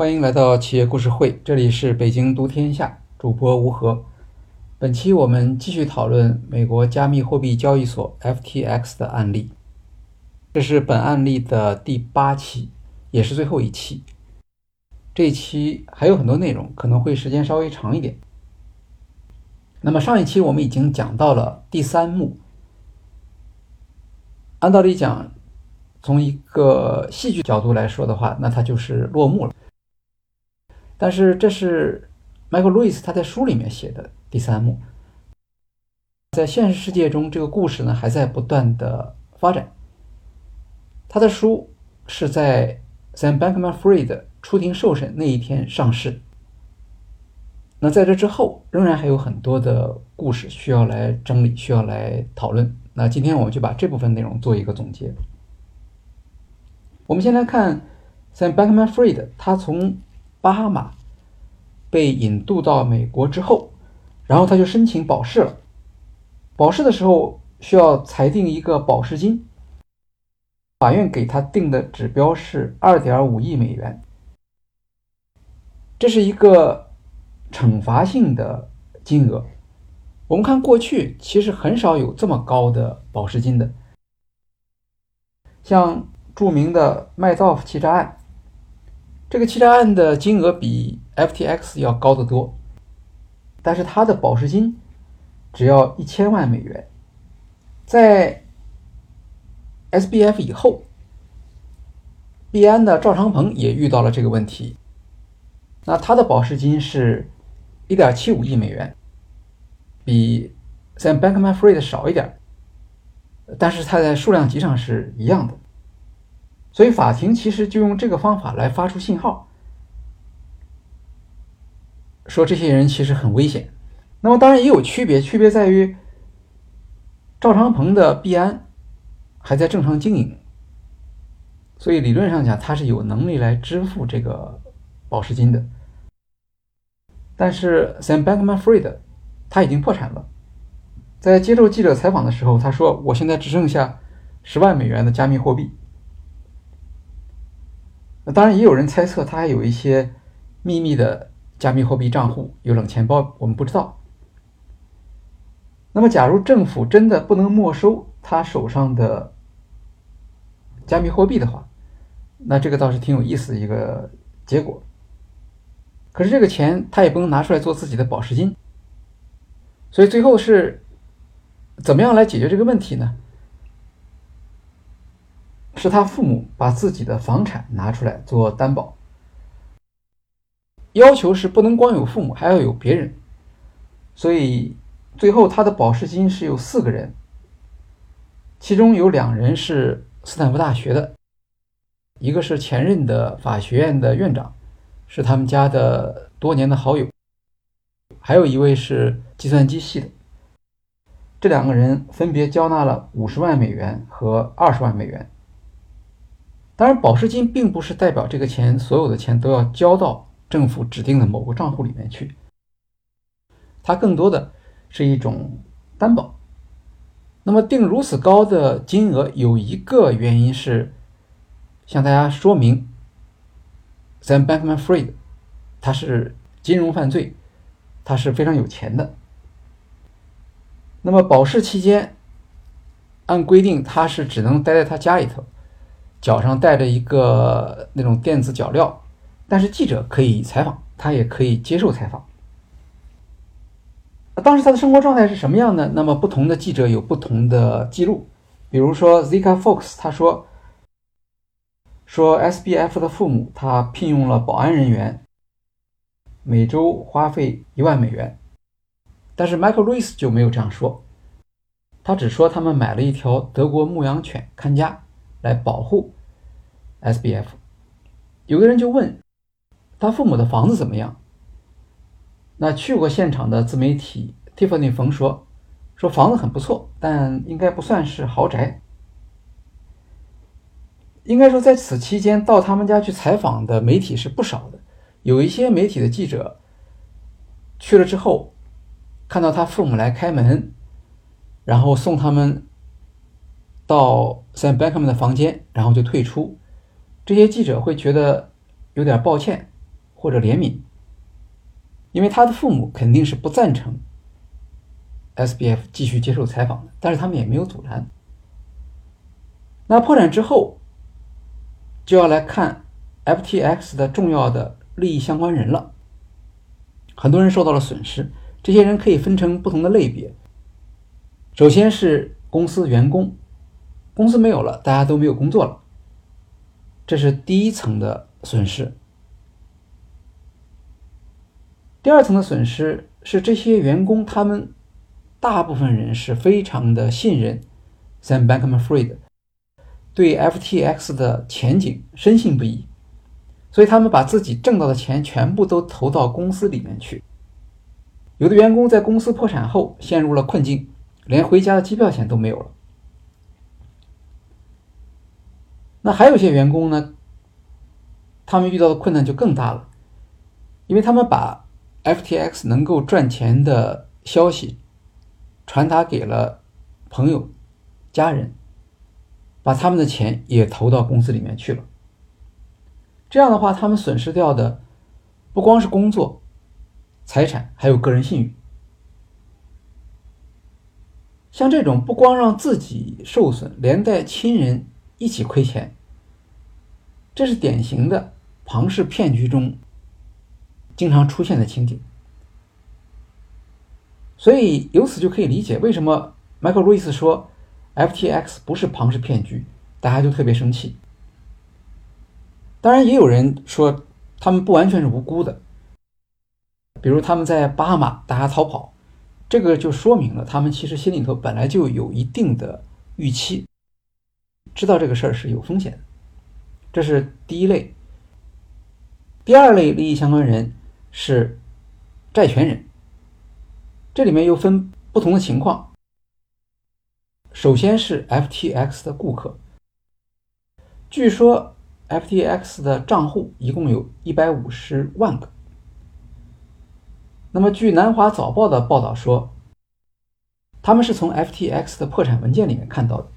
欢迎来到企业故事会，这里是北京读天下，主播吴和。本期我们继续讨论美国加密货币交易所 FTX 的案例，这是本案例的第八期，也是最后一期。这一期还有很多内容，可能会时间稍微长一点。那么上一期我们已经讲到了第三幕，按道理讲，从一个戏剧角度来说的话，那它就是落幕了。但是这是 Michael Lewis 他在书里面写的第三幕，在现实世界中，这个故事呢还在不断的发展。他的书是在 Sam Bankman-Fried 出庭受审那一天上市。那在这之后，仍然还有很多的故事需要来整理，需要来讨论。那今天我们就把这部分内容做一个总结。我们先来看 Sam Bankman-Fried，他从巴哈马被引渡到美国之后，然后他就申请保释了。保释的时候需要裁定一个保释金，法院给他定的指标是二点五亿美元，这是一个惩罚性的金额。我们看过去其实很少有这么高的保释金的，像著名的麦道夫欺诈案。这个欺诈案的金额比 FTX 要高得多，但是它的保释金只要一千万美元。在 SBF 以后，币安的赵长鹏也遇到了这个问题，那他的保释金是一点七五亿美元，比 Sam Bankman-Fried 少一点，但是它在数量级上是一样的。所以法庭其实就用这个方法来发出信号，说这些人其实很危险。那么当然也有区别，区别在于赵长鹏的币安还在正常经营，所以理论上讲他是有能力来支付这个保释金的。但是 Sam Bankman-Fried 他已经破产了，在接受记者采访的时候，他说：“我现在只剩下十万美元的加密货币。”当然，也有人猜测他还有一些秘密的加密货币账户，有冷钱包，我们不知道。那么，假如政府真的不能没收他手上的加密货币的话，那这个倒是挺有意思的一个结果。可是，这个钱他也不能拿出来做自己的保释金，所以最后是怎么样来解决这个问题呢？是他父母把自己的房产拿出来做担保，要求是不能光有父母，还要有别人。所以最后他的保释金是有四个人，其中有两人是斯坦福大学的，一个是前任的法学院的院长，是他们家的多年的好友，还有一位是计算机系的。这两个人分别交纳了五十万美元和二十万美元。当然，保释金并不是代表这个钱所有的钱都要交到政府指定的某个账户里面去，它更多的是一种担保。那么定如此高的金额，有一个原因是向大家说明，Sam Bankman-Fried 他是金融犯罪，他是非常有钱的。那么保释期间，按规定他是只能待在他家里头。脚上带着一个那种电子脚镣，但是记者可以采访，他也可以接受采访。当时他的生活状态是什么样呢？那么不同的记者有不同的记录，比如说 Zika Fox，他说说 SBF 的父母他聘用了保安人员，每周花费一万美元，但是 Michael Lewis 就没有这样说，他只说他们买了一条德国牧羊犬看家。来保护 SBF，有个人就问他父母的房子怎么样？那去过现场的自媒体 Tiffany 冯说，说房子很不错，但应该不算是豪宅。应该说，在此期间到他们家去采访的媒体是不少的，有一些媒体的记者去了之后，看到他父母来开门，然后送他们。到 Sam Bankman 的房间，然后就退出。这些记者会觉得有点抱歉，或者怜悯，因为他的父母肯定是不赞成 SBF 继续接受采访的，但是他们也没有阻拦。那破产之后，就要来看 FTX 的重要的利益相关人了。很多人受到了损失，这些人可以分成不同的类别。首先是公司员工，公司没有了，大家都没有工作了，这是第一层的损失。第二层的损失是这些员工，他们大部分人是非常的信任 Sam Bankman-Fried。对 FTX 的前景深信不疑，所以他们把自己挣到的钱全部都投到公司里面去。有的员工在公司破产后陷入了困境，连回家的机票钱都没有了。那还有些员工呢，他们遇到的困难就更大了，因为他们把 FTX 能够赚钱的消息传达给了朋友、家人。把他们的钱也投到公司里面去了。这样的话，他们损失掉的不光是工作、财产，还有个人信誉。像这种不光让自己受损，连带亲人一起亏钱，这是典型的庞氏骗局中经常出现的情景。所以由此就可以理解为什么迈克尔·路易斯说。FTX 不是庞氏骗局，大家就特别生气。当然，也有人说他们不完全是无辜的，比如他们在巴哈马大家逃跑，这个就说明了他们其实心里头本来就有一定的预期，知道这个事儿是有风险的。这是第一类。第二类利益相关人是债权人，这里面又分不同的情况。首先是 FTX 的顾客，据说 FTX 的账户一共有一百五十万个。那么，据南华早报的报道说，他们是从 FTX 的破产文件里面看到的，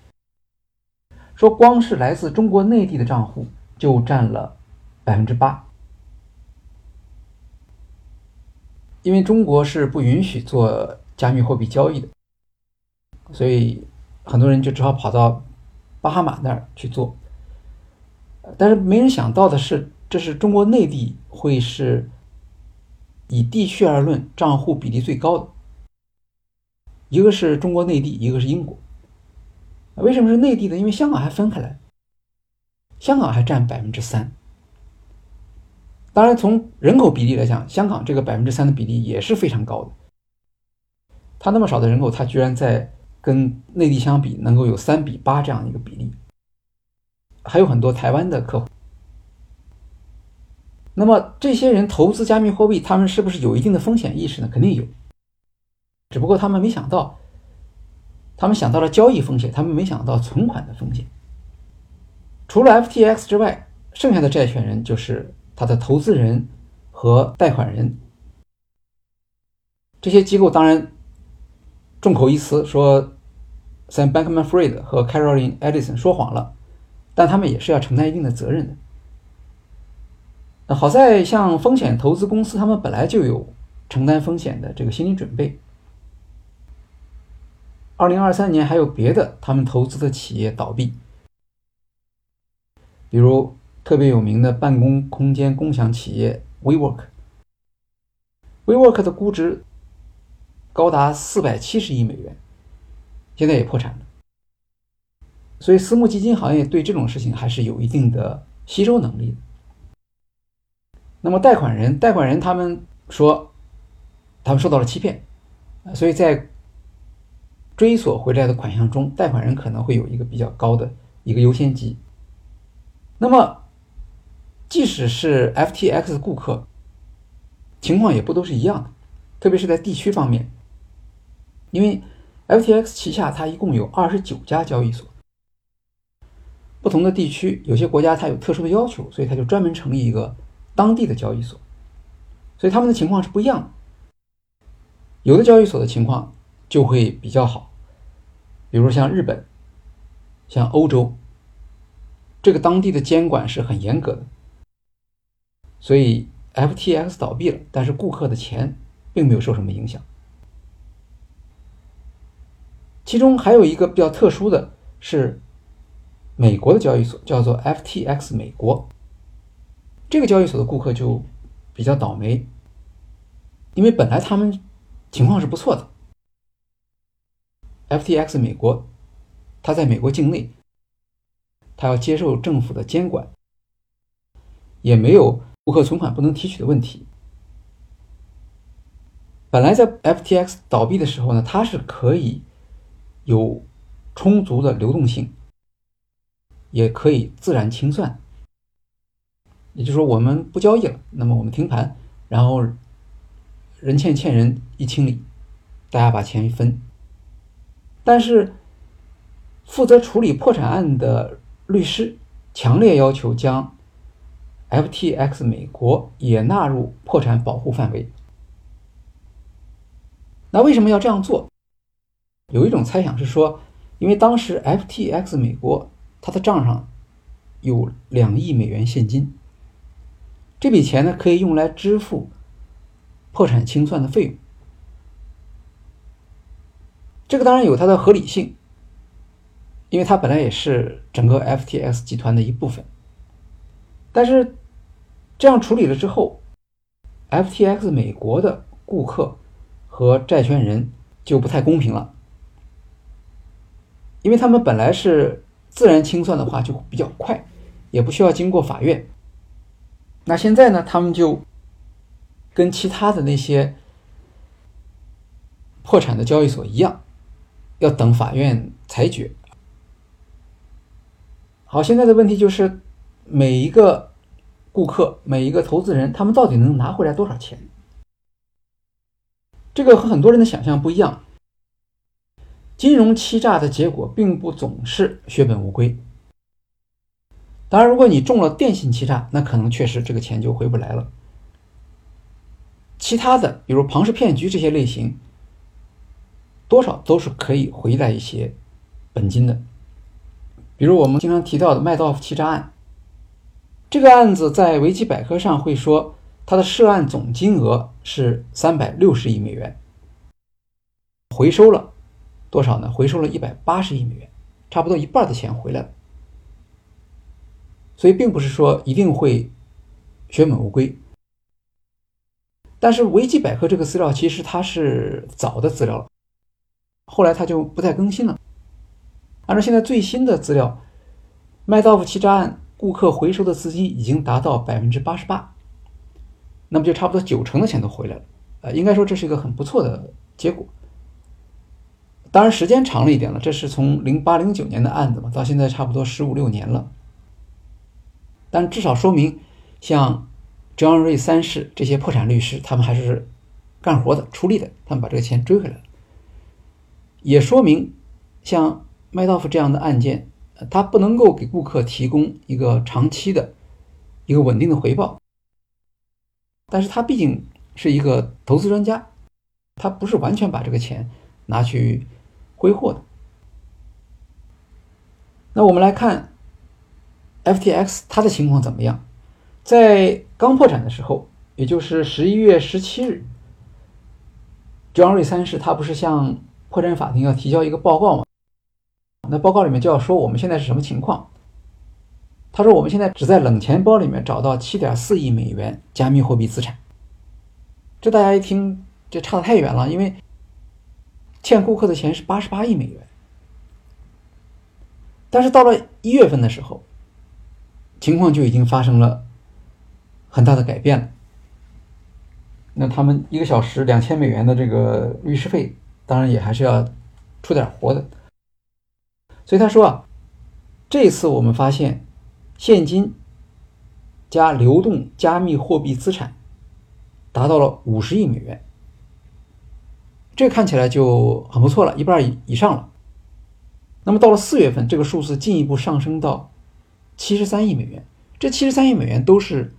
说光是来自中国内地的账户就占了百分之八，因为中国是不允许做加密货币交易的，所以。很多人就只好跑到巴哈马那儿去做，但是没人想到的是，这是中国内地会是以地区而论账户比例最高的，一个是中国内地，一个是英国。为什么是内地呢？因为香港还分开来，香港还占百分之三。当然，从人口比例来讲，香港这个百分之三的比例也是非常高的。它那么少的人口，它居然在。跟内地相比，能够有三比八这样一个比例，还有很多台湾的客户。那么这些人投资加密货币，他们是不是有一定的风险意识呢？肯定有，只不过他们没想到，他们想到了交易风险，他们没想到存款的风险。除了 FTX 之外，剩下的债权人就是他的投资人和贷款人。这些机构当然。众口一词说，Sam Bankman-Fried 和 Caroline Edison 说谎了，但他们也是要承担一定的责任的。那好在像风险投资公司，他们本来就有承担风险的这个心理准备。二零二三年还有别的他们投资的企业倒闭，比如特别有名的办公空间共享企业 WeWork，WeWork 的估值。高达四百七十亿美元，现在也破产了。所以私募基金行业对这种事情还是有一定的吸收能力的。那么贷款人，贷款人他们说，他们受到了欺骗，所以在追索回来的款项中，贷款人可能会有一个比较高的一个优先级。那么，即使是 FTX 顾客，情况也不都是一样的，特别是在地区方面。因为 FTX 旗下它一共有二十九家交易所，不同的地区有些国家它有特殊的要求，所以它就专门成立一个当地的交易所，所以他们的情况是不一样的。有的交易所的情况就会比较好，比如像日本、像欧洲，这个当地的监管是很严格的，所以 FTX 倒闭了，但是顾客的钱并没有受什么影响。其中还有一个比较特殊的是，美国的交易所叫做 FTX 美国，这个交易所的顾客就比较倒霉，因为本来他们情况是不错的。FTX 美国，它在美国境内，它要接受政府的监管，也没有顾客存款不能提取的问题。本来在 FTX 倒闭的时候呢，它是可以有充足的流动性，也可以自然清算。也就是说，我们不交易了，那么我们停盘，然后人欠欠人一清理，大家把钱一分。但是，负责处理破产案的律师强烈要求将 FTX 美国也纳入破产保护范围。那为什么要这样做？有一种猜想是说，因为当时 FTX 美国它的账上有两亿美元现金，这笔钱呢可以用来支付破产清算的费用。这个当然有它的合理性，因为它本来也是整个 FTX 集团的一部分。但是这样处理了之后，FTX 美国的顾客和债权人就不太公平了，因为他们本来是自然清算的话就比较快，也不需要经过法院。那现在呢，他们就跟其他的那些破产的交易所一样。要等法院裁决。好，现在的问题就是，每一个顾客、每一个投资人，他们到底能拿回来多少钱？这个和很多人的想象不一样。金融欺诈的结果并不总是血本无归。当然，如果你中了电信欺诈，那可能确实这个钱就回不来了。其他的，比如庞氏骗局这些类型。多少都是可以回来一些本金的，比如我们经常提到的麦道夫欺诈案，这个案子在维基百科上会说，它的涉案总金额是三百六十亿美元，回收了多少呢？回收了一百八十亿美元，差不多一半的钱回来了，所以并不是说一定会血本无归。但是维基百科这个资料其实它是早的资料了。后来它就不再更新了。按照现在最新的资料，麦道夫欺诈案顾客回收的资金已经达到百分之八十八，那么就差不多九成的钱都回来了。呃，应该说这是一个很不错的结果。当然时间长了一点了，这是从零八零九年的案子嘛，到现在差不多十五六年了。但至少说明，像 John 瑞三世这些破产律师，他们还是干活的、出力的，他们把这个钱追回来了。也说明，像麦道夫这样的案件，他不能够给顾客提供一个长期的、一个稳定的回报。但是他毕竟是一个投资专家，他不是完全把这个钱拿去挥霍的。那我们来看 FTX 它的情况怎么样？在刚破产的时候，也就是十一月十七日，庄瑞三世他不是向破产法庭要提交一个报告吗？那报告里面就要说我们现在是什么情况？他说我们现在只在冷钱包里面找到七点四亿美元加密货币资产。这大家一听，这差得太远了，因为欠顾客的钱是八十八亿美元。但是到了一月份的时候，情况就已经发生了很大的改变了。那他们一个小时两千美元的这个律师费。当然也还是要出点活的，所以他说啊，这次我们发现现金加流动加密货币资产达到了五十亿美元，这看起来就很不错了，一半以以上了。那么到了四月份，这个数字进一步上升到七十三亿美元，这七十三亿美元都是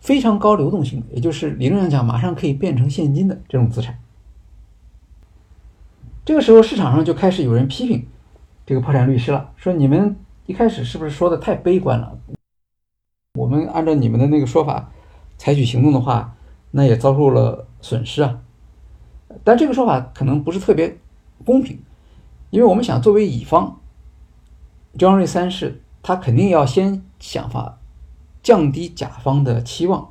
非常高流动性的，也就是理论上讲马上可以变成现金的这种资产。这个时候，市场上就开始有人批评这个破产律师了，说你们一开始是不是说的太悲观了？我们按照你们的那个说法，采取行动的话，那也遭受了损失啊。但这个说法可能不是特别公平，因为我们想作为乙方，张瑞三世他肯定要先想法降低甲方的期望，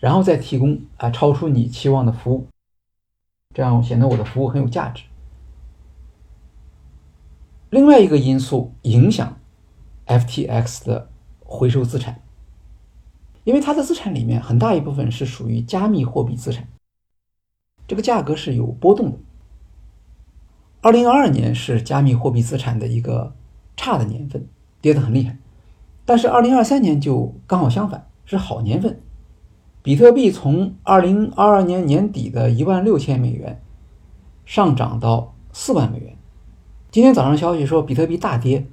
然后再提供啊超出你期望的服务，这样显得我的服务很有价值。另外一个因素影响 FTX 的回收资产，因为它的资产里面很大一部分是属于加密货币资产，这个价格是有波动的。二零二二年是加密货币资产的一个差的年份，跌得很厉害。但是二零二三年就刚好相反，是好年份。比特币从二零二二年年底的一万六千美元上涨到四万美元。今天早上消息说比特币大跌，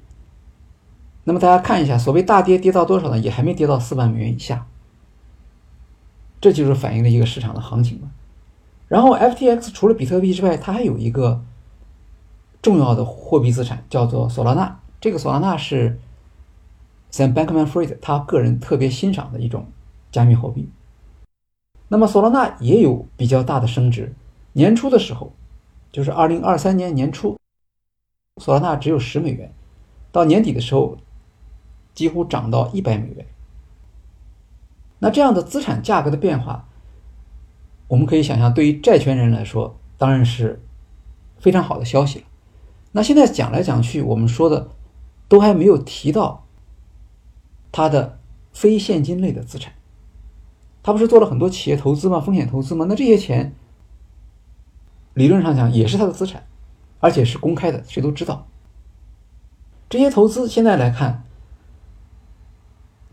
那么大家看一下，所谓大跌跌到多少呢？也还没跌到四万美元以下，这就是反映了一个市场的行情嘛。然后 FTX 除了比特币之外，它还有一个重要的货币资产叫做索拉纳，这个索拉纳是 Sam Bankman-Fried 他个人特别欣赏的一种加密货币。那么索拉纳也有比较大的升值，年初的时候，就是二零二三年年初。索拉纳只有十美元，到年底的时候几乎涨到一百美元。那这样的资产价格的变化，我们可以想象，对于债权人来说，当然是非常好的消息了。那现在讲来讲去，我们说的都还没有提到它的非现金类的资产。他不是做了很多企业投资吗？风险投资吗？那这些钱理论上讲也是他的资产。而且是公开的，谁都知道。这些投资现在来看，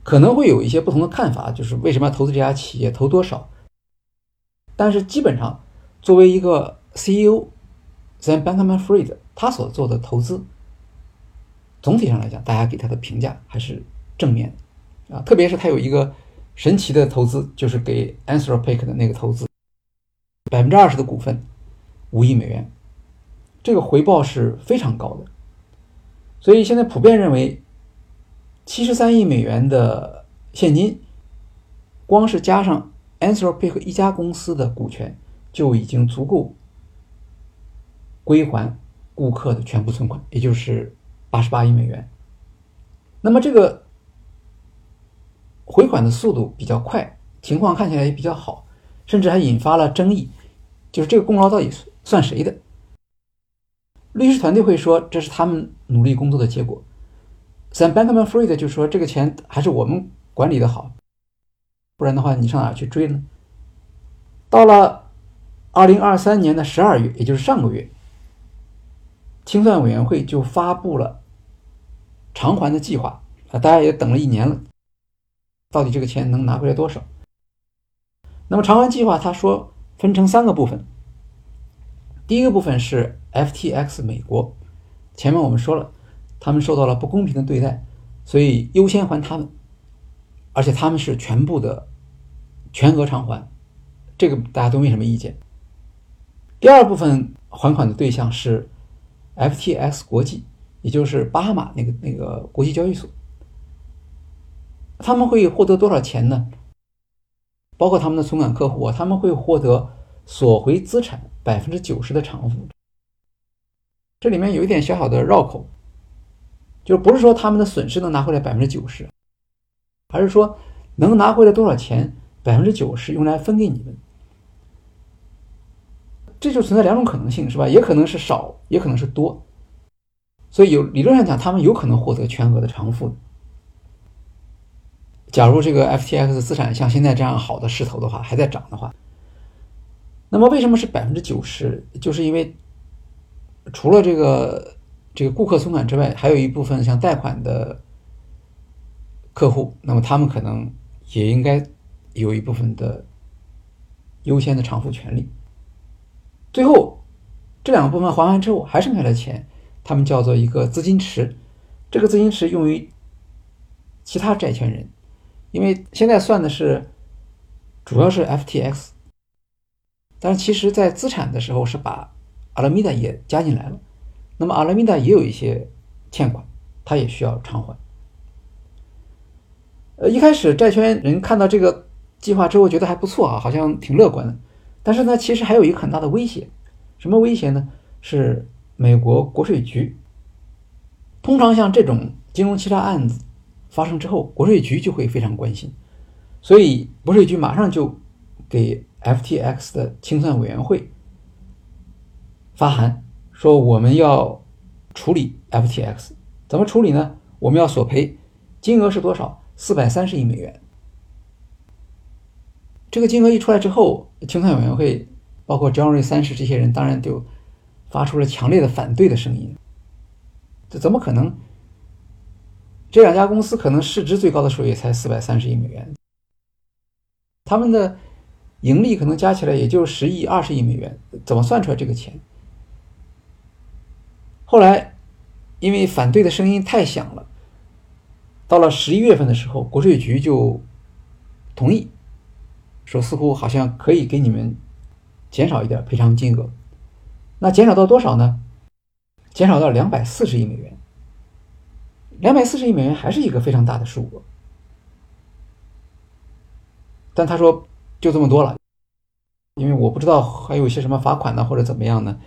可能会有一些不同的看法，就是为什么要投资这家企业，投多少。但是基本上，作为一个 CEO，Sam Bankman-Fried，他所做的投资，总体上来讲，大家给他的评价还是正面的啊。特别是他有一个神奇的投资，就是给 Anthropic 的那个投资，百分之二十的股份，五亿美元。这个回报是非常高的，所以现在普遍认为，七十三亿美元的现金，光是加上 Anthropic 一家公司的股权，就已经足够归还顾客的全部存款，也就是八十八亿美元。那么这个回款的速度比较快，情况看起来也比较好，甚至还引发了争议，就是这个功劳到底算谁的？律师团队会说这是他们努力工作的结果。Sam Bankman-Fried 就说这个钱还是我们管理的好，不然的话你上哪去追呢？到了二零二三年的十二月，也就是上个月，清算委员会就发布了偿还的计划啊，大家也等了一年了，到底这个钱能拿回来多少？那么偿还计划他说分成三个部分，第一个部分是。FTX 美国，前面我们说了，他们受到了不公平的对待，所以优先还他们，而且他们是全部的全额偿还，这个大家都没什么意见。第二部分还款的对象是 FTX 国际，也就是巴哈马那个那个国际交易所，他们会获得多少钱呢？包括他们的存款客户啊，他们会获得索回资产百分之九十的偿付。这里面有一点小小的绕口，就不是说他们的损失能拿回来百分之九十，而是说能拿回来多少钱，百分之九十用来分给你们，这就存在两种可能性，是吧？也可能是少，也可能是多，所以有理论上讲，他们有可能获得全额的偿付。假如这个 FTX 资产像现在这样好的势头的话，还在涨的话，那么为什么是百分之九十？就是因为。除了这个这个顾客存款之外，还有一部分像贷款的客户，那么他们可能也应该有一部分的优先的偿付权利。最后这两个部分还完之后，还剩下的钱，他们叫做一个资金池。这个资金池用于其他债权人，因为现在算的是主要是 FTX，但是其实在资产的时候是把。阿拉米达也加进来了，那么阿拉米达也有一些欠款，他也需要偿还。呃，一开始债权人看到这个计划之后觉得还不错啊，好像挺乐观的。但是呢，其实还有一个很大的威胁，什么威胁呢？是美国国税局。通常像这种金融欺诈案子发生之后，国税局就会非常关心，所以国税局马上就给 FTX 的清算委员会发函，说我们要处理 FTX，怎么处理呢？我们要索赔，金额是多少？四百三十亿美元。这个金额一出来之后，清算委员会包括 John 瑞三世这些人，当然就发出了强烈的反对的声音。这怎么可能？这两家公司可能市值最高的时候也才四百三十亿美元，他们的盈利可能加起来也就十亿、二十亿美元，怎么算出来这个钱？后来，因为反对的声音太响了，到了十一月份的时候，国税局就同意。说似乎好像可以给你们减少一点赔偿金额，那减少到多少呢？减少到两百四十亿美元。两百四十亿美元还是一个非常大的数额，但他说就这么多了，因为我不知道还有一些什么罚款呢或者怎么样呢，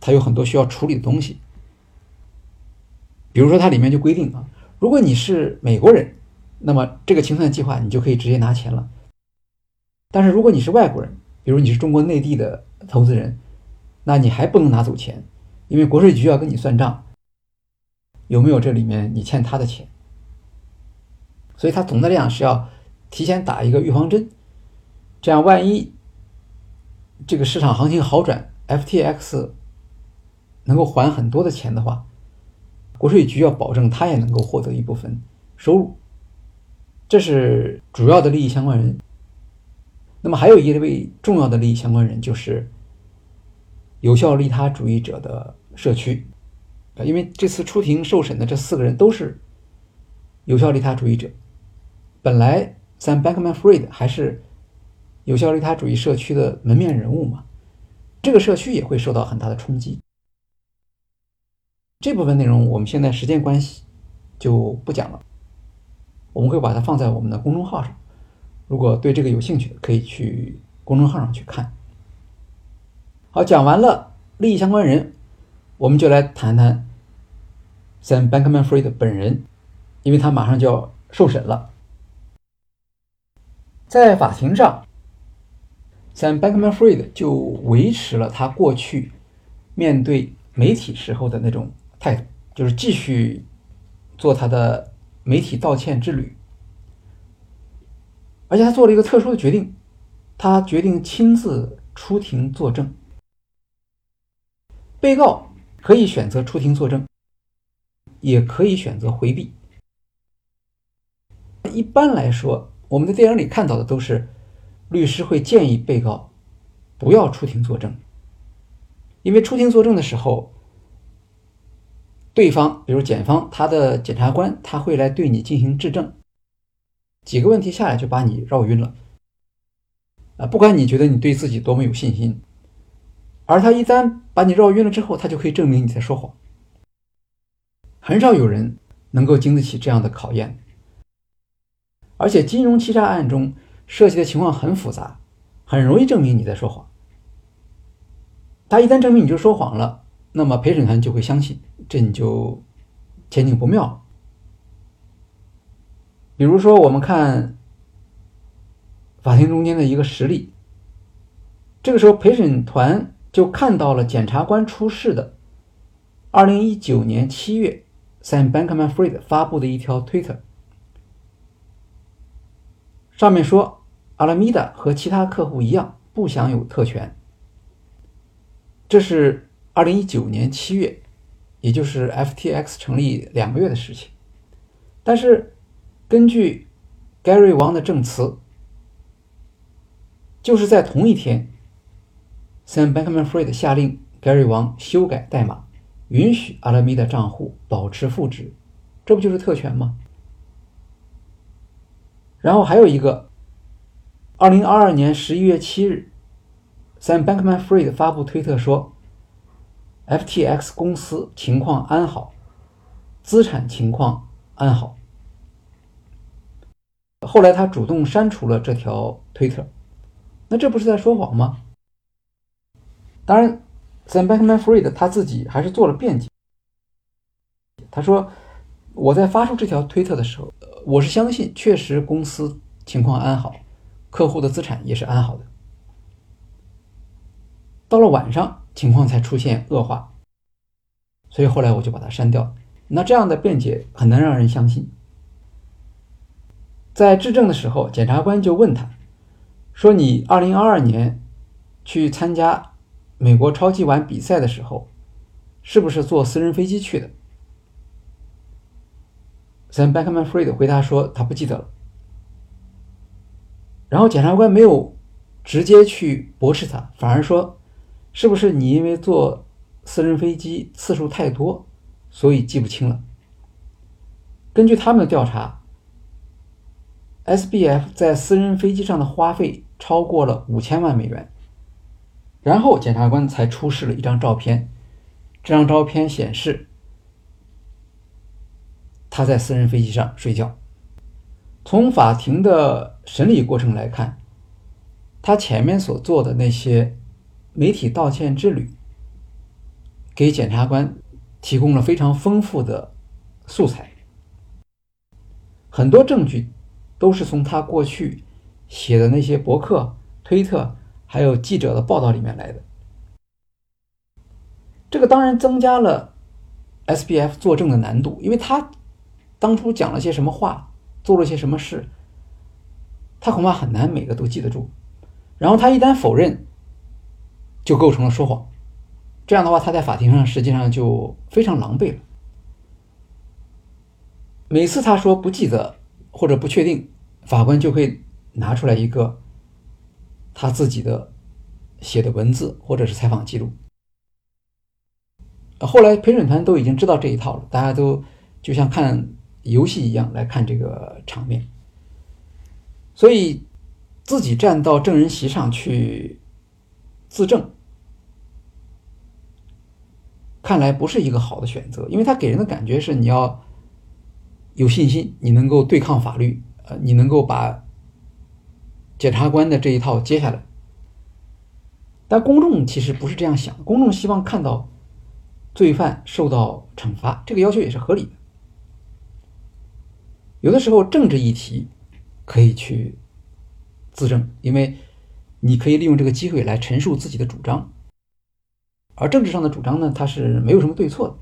它有很多需要处理的东西。比如说，它里面就规定啊，如果你是美国人，那么这个清算计划你就可以直接拿钱了。但是如果你是外国人，比如你是中国内地的投资人，那你还不能拿走钱，因为国税局要跟你算账，有没有这里面你欠他的钱。所以他总的来讲是要提前打一个预防针，这样万一这个市场行情好转，FTX 能够还很多的钱的话，国税局要保证他也能够获得一部分收入，这是主要的利益相关人。那么还有一位重要的利益相关人，就是有效利他主义者的社区，啊，因为这次出庭受审的这四个人都是有效利他主义者。本来 Sam Bankman-Fried 还是有效利他主义社区的门面人物嘛，这个社区也会受到很大的冲击。这部分内容我们现在时间关系就不讲了，我们会把它放在我们的公众号上。如果对这个有兴趣的，可以去公众号上去看。好，讲完了利益相关人，我们就来谈谈 Sam Bankman-Fried 本人，因为他马上就要受审了。在法庭上，Sam Bankman-Fried 就维持了他过去面对媒体时候的那种态度，就是继续做他的媒体道歉之旅。而且他做了一个特殊的决定，他决定亲自出庭作证。被告可以选择出庭作证，也可以选择回避。一般来说，我们在电影里看到的都是律师会建议被告不要出庭作证，因为出庭作证的时候，对方比如检方他的检察官他会来对你进行质证。几个问题下来就把你绕晕了，啊，不管你觉得你对自己多么有信心，而他一旦把你绕晕了之后，他就可以证明你在说谎。很少有人能够经得起这样的考验，而且金融欺诈案中涉及的情况很复杂，很容易证明你在说谎。他一旦证明你就说谎了，那么陪审团就会相信，这你就前景不妙。比如说，我们看法庭中间的一个实例，这个时候陪审团就看到了检察官出示的二零一九年七月 Sam Bankman-Fried 发布的一条推特，上面说阿拉米达和其他客户一样不享有特权。这是二零一九年七月，也就是 FTX 成立两个月的事情，但是。根据 Gary 王的证词，就是在同一天，Sam Bankman-Fried 下令 Gary 王修改代码，允许阿拉米达账户保持负值，这不就是特权吗？然后还有一个，二零二二年十一月七日，Sam Bankman-Fried 发布推特说，FTX 公司情况安好，资产情况安好。后来他主动删除了这条推特，那这不是在说谎吗？当然，Sam Bankman-Fried 他自己还是做了辩解。他说：“我在发出这条推特的时候，我是相信确实公司情况安好，客户的资产也是安好的。到了晚上，情况才出现恶化，所以后来我就把它删掉。那这样的辩解很难让人相信。在质证的时候，检察官就问他，说：‘你二零二二年去参加？’”美国超级碗比赛的时候，是不是坐私人飞机去的？Sam Bankman-Fried 回答说他不记得了。然后检察官没有直接去驳斥他，反而说：“是不是你因为坐私人飞机次数太多，所以记不清了？”根据他们的调查，SBF 在私人飞机上的花费超过了五千万美元。然后检察官才出示了一张照片，这张照片显示他在私人飞机上睡觉。从法庭的审理过程来看，他前面所做的那些媒体道歉之旅，给检察官提供了非常丰富的素材，很多证据都是从他过去写的那些博客、推特。还有记者的报道里面来的，这个当然增加了 SBF 作证的难度，因为他当初讲了些什么话，做了些什么事，他恐怕很难每个都记得住。然后他一旦否认，就构成了说谎。这样的话，他在法庭上实际上就非常狼狈了。每次他说不记得或者不确定，法官就会拿出来一个。他自己的写的文字或者是采访记录，后来陪审团都已经知道这一套了，大家都就像看游戏一样来看这个场面，所以自己站到证人席上去自证，看来不是一个好的选择，因为他给人的感觉是你要有信心，你能够对抗法律，呃，你能够把。检察官的这一套接下来，但公众其实不是这样想，公众希望看到罪犯受到惩罚，这个要求也是合理的。有的时候政治议题可以去自证，因为你可以利用这个机会来陈述自己的主张，而政治上的主张呢，它是没有什么对错的。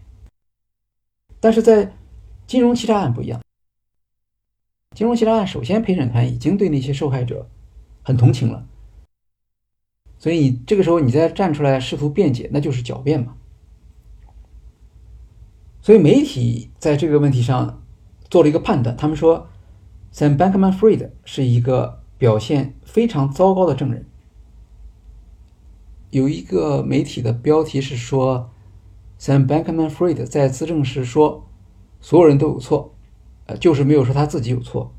但是在金融欺诈案不一样，金融欺诈案首先陪审团已经对那些受害者。很同情了，所以你这个时候你再站出来试图辩解，那就是狡辩嘛。所以媒体在这个问题上做了一个判断，他们说，Sam Bankman-Fried 是一个表现非常糟糕的证人。有一个媒体的标题是说，Sam Bankman-Fried 在自证时说，所有人都有错，呃，就是没有说他自己有错。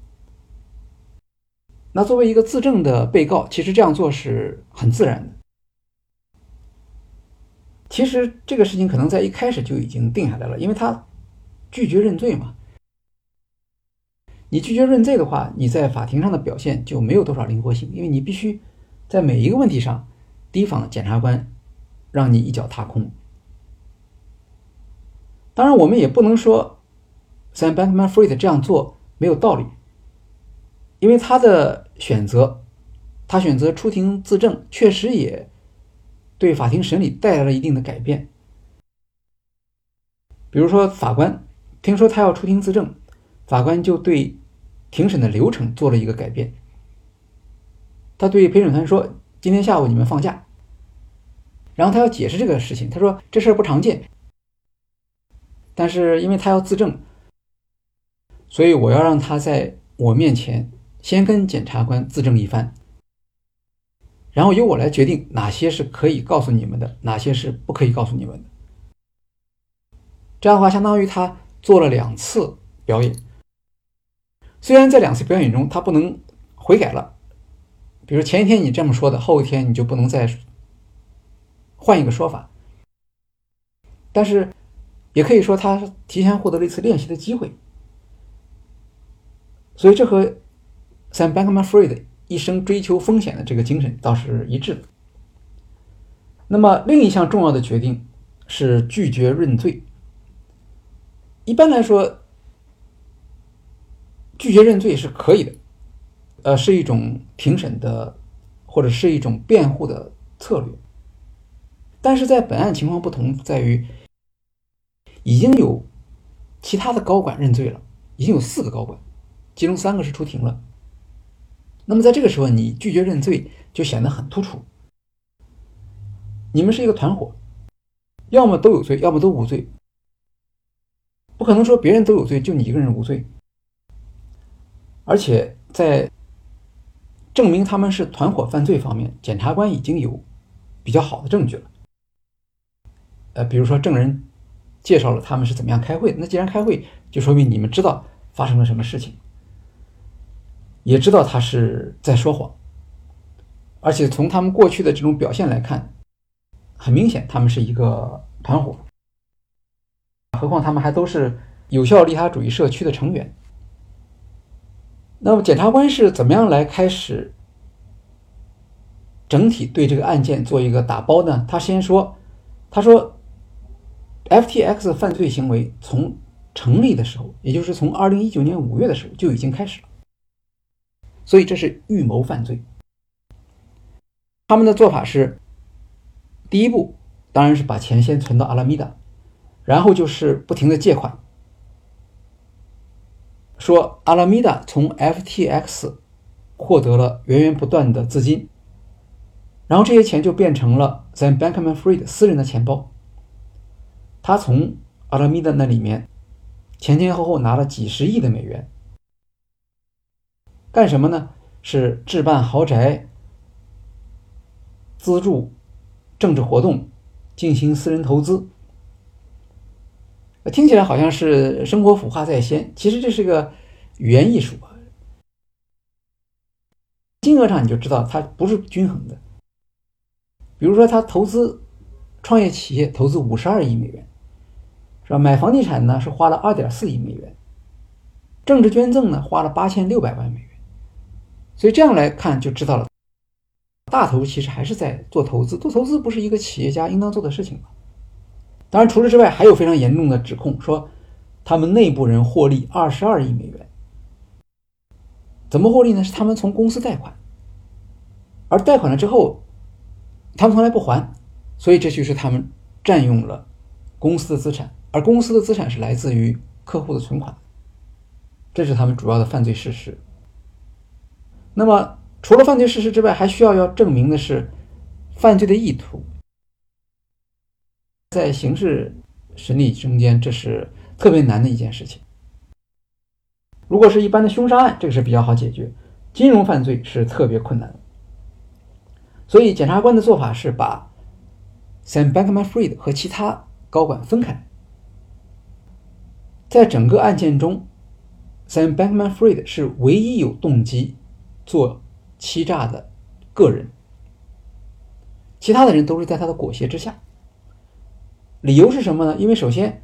那作为一个自证的被告，其实这样做是很自然的。其实这个事情可能在一开始就已经定下来了，因为他拒绝认罪嘛。你拒绝认罪的话，你在法庭上的表现就没有多少灵活性，因为你必须在每一个问题上提防检察官让你一脚踏空。当然，我们也不能说 Sam Bankman-Fried 这样做没有道理。因为他的选择，他选择出庭自证，确实也对法庭审理带来了一定的改变。比如说，法官听说他要出庭自证，法官就对庭审的流程做了一个改变。他对陪审团说：“今天下午你们放假。”然后他要解释这个事情，他说：“这事儿不常见，但是因为他要自证，所以我要让他在我面前。”先跟检察官自证一番，然后由我来决定哪些是可以告诉你们的，哪些是不可以告诉你们的。这样的话，相当于他做了两次表演。虽然在两次表演中他不能悔改了，比如前一天你这么说的，后一天你就不能再换一个说法，但是也可以说他提前获得了一次练习的机会。所以这和 Sam Bankman-Fried 一生追求风险的这个精神倒是一致的。那么另一项重要的决定是拒绝认罪。一般来说，拒绝认罪是可以的，呃，是一种庭审的或者是一种辩护的策略。但是在本案情况不同，在于已经有其他的高管认罪了，已经有四个高管，其中三个是出庭了。那么在这个时候，你拒绝认罪就显得很突出。你们是一个团伙，要么都有罪，要么都无罪，不可能说别人都有罪，就你一个人无罪。而且在证明他们是团伙犯罪方面，检察官已经有比较好的证据了。呃，比如说证人介绍了他们是怎么样开会，那既然开会，就说明你们知道发生了什么事情，也知道他是在说谎，而且从他们过去的这种表现来看。很明显，他们是一个团伙。何况他们还都是有效利他主义社区的成员。那么，检察官是怎么样来开始整体对这个案件做一个打包呢？他先说，他说，FTX 犯罪行为从成立的时候，也就是从二零一九年五月的时候就已经开始了，所以这是预谋犯罪。他们的做法是。第一步当然是把钱先存到阿拉米达，然后就是不停的借款，说阿拉米达从 FTX 获得了源源不断的资金，然后这些钱就变成了在 Bankman-Fried 私人的钱包，他从阿拉米达那里面前前后后拿了几十亿的美元，干什么呢？是置办豪宅，资助。政治活动进行私人投资，听起来好像是生活腐化在先，其实这是个语言艺术。金额上你就知道它不是均衡的。比如说，他投资创业企业投资五十二亿美元，是吧？买房地产呢是花了二点四亿美元，政治捐赠呢花了八千六百万美元，所以这样来看就知道了。大头其实还是在做投资，做投资不是一个企业家应当做的事情吗？当然，除此之外，还有非常严重的指控，说他们内部人获利二十二亿美元。怎么获利呢？是他们从公司贷款，而贷款了之后，他们从来不还，所以这就是他们占用了公司的资产，而公司的资产是来自于客户的存款，这是他们主要的犯罪事实。那么。除了犯罪事实之外，还需要要证明的是犯罪的意图。在刑事审理中间，这是特别难的一件事情。如果是一般的凶杀案，这个是比较好解决；金融犯罪是特别困难的。所以，检察官的做法是把 Sam Bankman-Fried 和其他高管分开。在整个案件中，Sam Bankman-Fried 是唯一有动机做。欺诈的个人，其他的人都是在他的裹挟之下。理由是什么呢？因为首先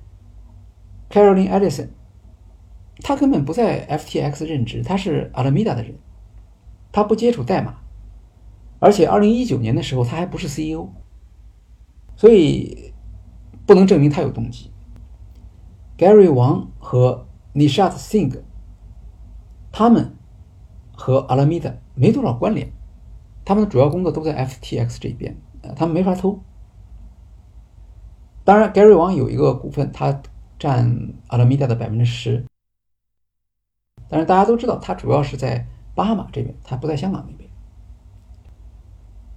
，Caroline Ellison，他根本不在 FTX 任职，他是 Alameda 的人，他不接触代码，而且二零一九年的时候他还不是 CEO，所以不能证明他有动机。Gary 王和 Nishat Singh，他们和 Alameda。没多少关联，他们的主要工作都在 FTX 这边，呃，他们没法偷。当然，Gary 王有一个股份，他占 Alameda 的百分之十，但是大家都知道，他主要是在巴哈马这边，他不在香港那边。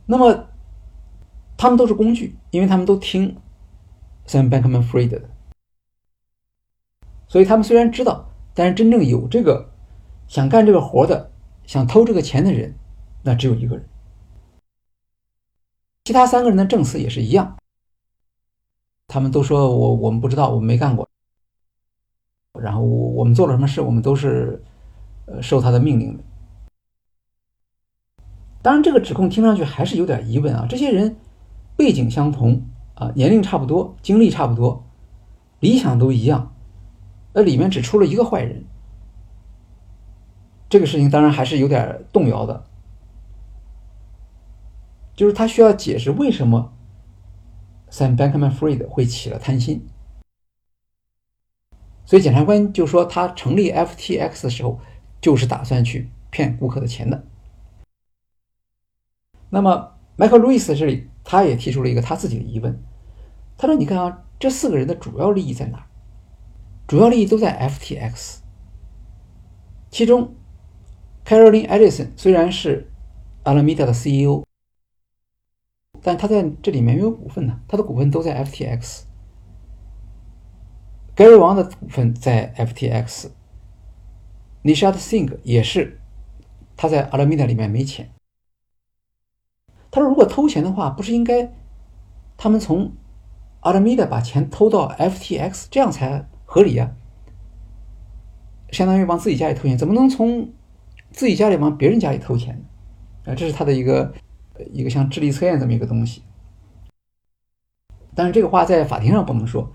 那么，他们都是工具，因为他们都听 Sam Bankman-Fried 的，所以他们虽然知道，但是真正有这个想干这个活的。想偷这个钱的人，那只有一个人。其他三个人的证词也是一样，他们都说我我们不知道，我们没干过。然后我们做了什么事，我们都是呃受他的命令的。当然，这个指控听上去还是有点疑问啊。这些人背景相同啊，年龄差不多，经历差不多，理想都一样，那里面只出了一个坏人。这个事情当然还是有点动摇的，就是他需要解释为什么 Sam Bankman-Fried 会起了贪心。所以检察官就说，他成立 FTX 的时候就是打算去骗顾客的钱的。那么 Michael Lewis 这里他也提出了一个他自己的疑问，他说：“你看啊，这四个人的主要利益在哪？主要利益都在 FTX。其中，Caroline Edison 虽然是 Alameda 的 CEO，但他在这里面没有股份呢，他的股份都在 FTX。” Gary 王的股份在 FTX，Nishad Singh 也是，他在 Alameda 里面没钱。他说：“如果偷钱的话，不是应该他们从 Alameda 把钱偷到 FTX，这样才合理呀？相当于往自己家里偷钱，怎么能从自己家里往别人家里偷钱呢？啊，这是他的一个一个像智力测验这么一个东西。但是这个话在法庭上不能说。”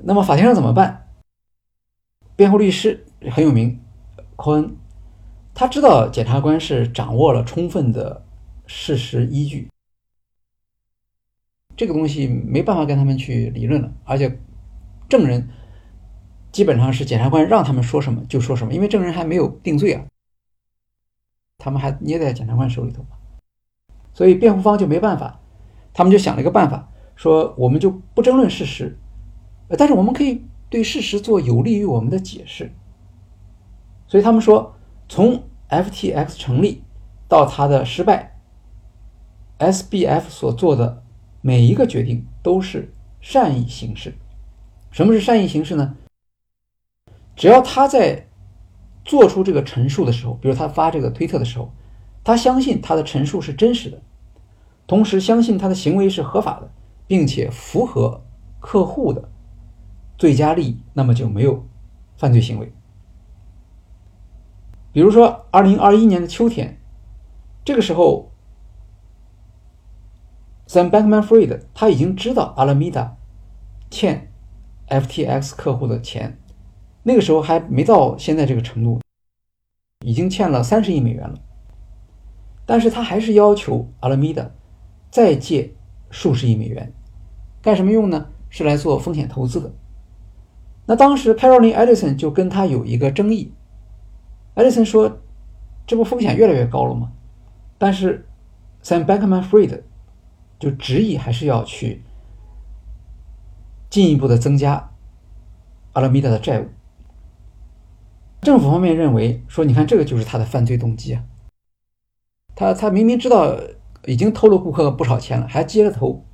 那么法庭上怎么办？辩护律师很有名，科恩，他知道检察官是掌握了充分的事实依据，这个东西没办法跟他们去理论了，而且证人基本上是检察官让他们说什么就说什么，因为证人还没有定罪啊，他们还捏在检察官手里头所以辩护方就没办法，他们就想了一个办法，说我们就不争论事实。但是我们可以对事实做有利于我们的解释，所以他们说，从 FTX 成立到它的失败，SBF 所做的每一个决定都是善意行事。什么是善意行事呢？只要他在做出这个陈述的时候，比如他发这个推特的时候，他相信他的陈述是真实的，同时相信他的行为是合法的，并且符合客户的。最佳利益，那么就没有犯罪行为。比如说，二零二一年的秋天，这个时候，Sam Bankman-Fried 他已经知道 Alameda 欠 FTX 客户的钱，那个时候还没到现在这个程度，已经欠了三十亿美元了。但是他还是要求 Alameda 再借数十亿美元，干什么用呢？是来做风险投资的。那当时 Caroline Edison 就跟他有一个争议，Edison 说：“这不风险越来越高了吗？”但是 Sam Bankman-Fried 就执意还是要去进一步的增加阿拉米达的债务。政府方面认为说：“你看，这个就是他的犯罪动机啊！他他明明知道已经偷了顾客不少钱了，还接着偷。”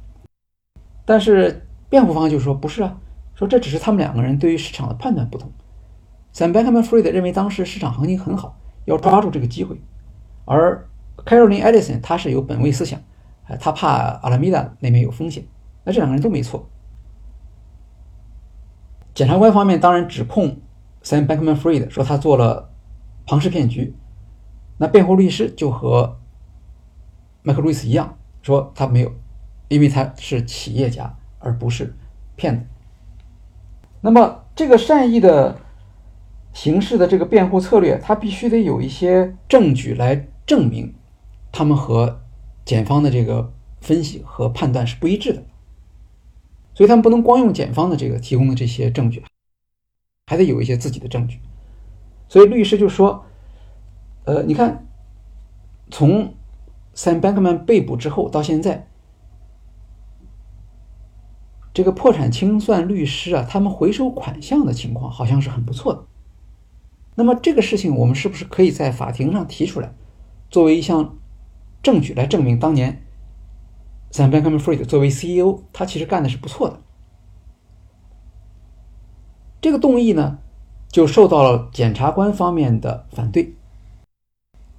但是辩护方就说：“不是啊。”说这只是他们两个人对于市场的判断不同。Sam Bankman-Fried 认为当时市场行情很好，要抓住这个机会，而 Caroline Edison 他是有本位思想，他怕 Alameda 那边有风险。那这两个人都没错。检察官方面当然指控 Sam Bankman-Fried 说他做了庞氏骗局，那辩护律师就和麦克路易斯一样，说他没有，因为他是企业家而不是骗子。那么，这个善意的形式的这个辩护策略，他必须得有一些证据来证明他们和检方的这个分析和判断是不一致的，所以他们不能光用检方的这个提供的这些证据，还得有一些自己的证据。所以律师就说：“呃，你看，从 Sam Bankman 被捕之后到现在。”这个破产清算律师啊，他们回收款项的情况好像是很不错的。那么这个事情，我们是不是可以在法庭上提出来，作为一项证据来证明当年 Sam Bankman-Fried 作为 CEO，他其实干的是不错的？这个动议呢，就受到了检察官方面的反对。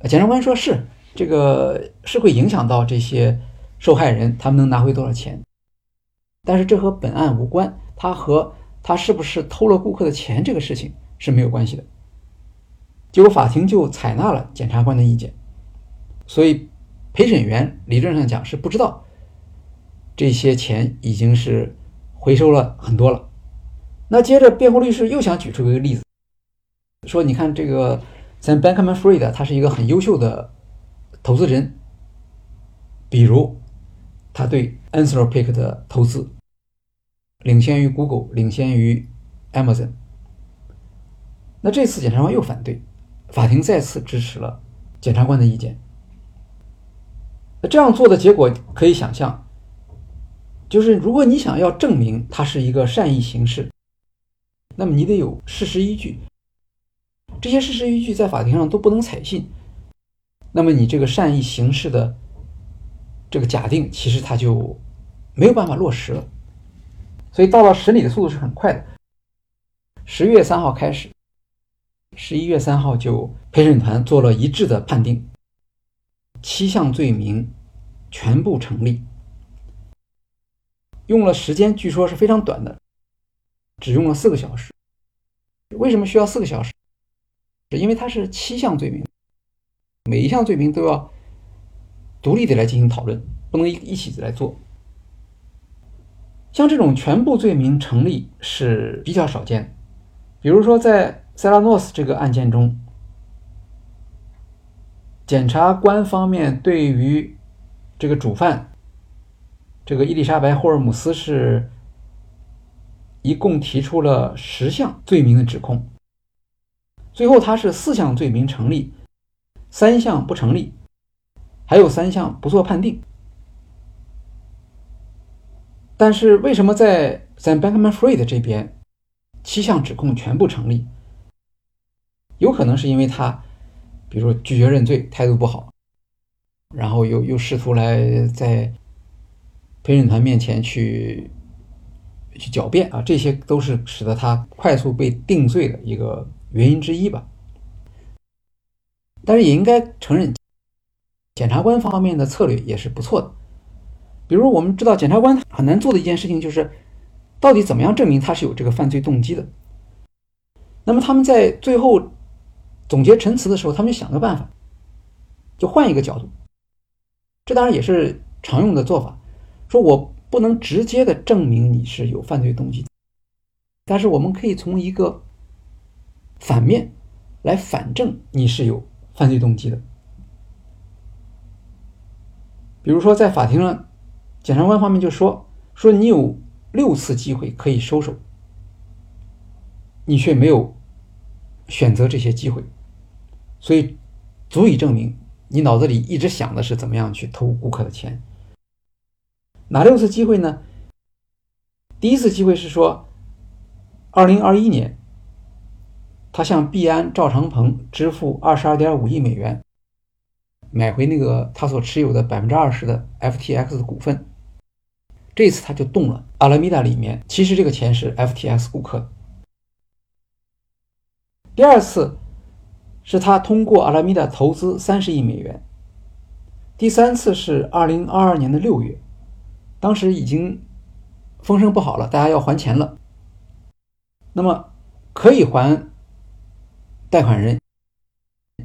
检察官说是这个是会影响到这些受害人，他们能拿回多少钱？但是这和本案无关，他和他是不是偷了顾客的钱这个事情是没有关系的。结果法庭就采纳了检察官的意见，所以陪审员理论上讲是不知道这些钱已经是回收了很多了。那接着辩护律师又想举出一个例子，说你看这个 Sam Bankman-Fried 他是一个很优秀的投资人，比如他对 Anthropic 的投资领先于 Google，领先于 Amazon。那这次检察官又反对，法庭再次支持了检察官的意见。那这样做的结果可以想象，就是如果你想要证明他是一个善意行事，那么你得有事实依据。这些事实依据在法庭上都不能采信，那么你这个善意行事的这个假定，其实它就没有办法落实了。所以到了审理的速度是很快的，十月三号开始，十一月三号就陪审团做了一致的判定，七项罪名全部成立，用了时间据说是非常短的，只用了四个小时。为什么需要四个小时？因为它是七项罪名，每一项罪名都要独立的来进行讨论，不能一一起来做。像这种全部罪名成立是比较少见。比如说，在塞拉诺斯这个案件中，检察官方面对于这个主犯这个伊丽莎白·霍尔姆斯是一共提出了十项罪名的指控。最后，他是四项罪名成立，三项不成立，还有三项不做判定。但是，为什么在 Sam Bankman-Fried 这边七项指控全部成立？有可能是因为他，比如说拒绝认罪，态度不好，然后又又试图来在陪审团面前去去狡辩啊，这些都是使得他快速被定罪的一个。原因之一吧，但是也应该承认，检察官方面的策略也是不错的。比如，我们知道检察官很难做的一件事情就是，到底怎么样证明他是有这个犯罪动机的？那么他们在最后总结陈词的时候，他们就想个办法，就换一个角度。这当然也是常用的做法，说我不能直接的证明你是有犯罪动机，但是我们可以从一个。反面来反证你是有犯罪动机的。比如说，在法庭上，检察官方面就说说你有六次机会可以收手，你却没有选择这些机会，所以足以证明你脑子里一直想的是怎么样去偷顾客的钱。哪六次机会呢？第一次机会是说，二零二一年。他向币安赵长鹏支付二十二点五亿美元，买回那个他所持有的百分之二十的 FTX 的股份。这次他就动了阿拉米达里面，其实这个钱是 FTX 顾客。第二次是他通过阿拉米达投资三十亿美元。第三次是二零二二年的六月，当时已经风声不好了，大家要还钱了。那么可以还。贷款人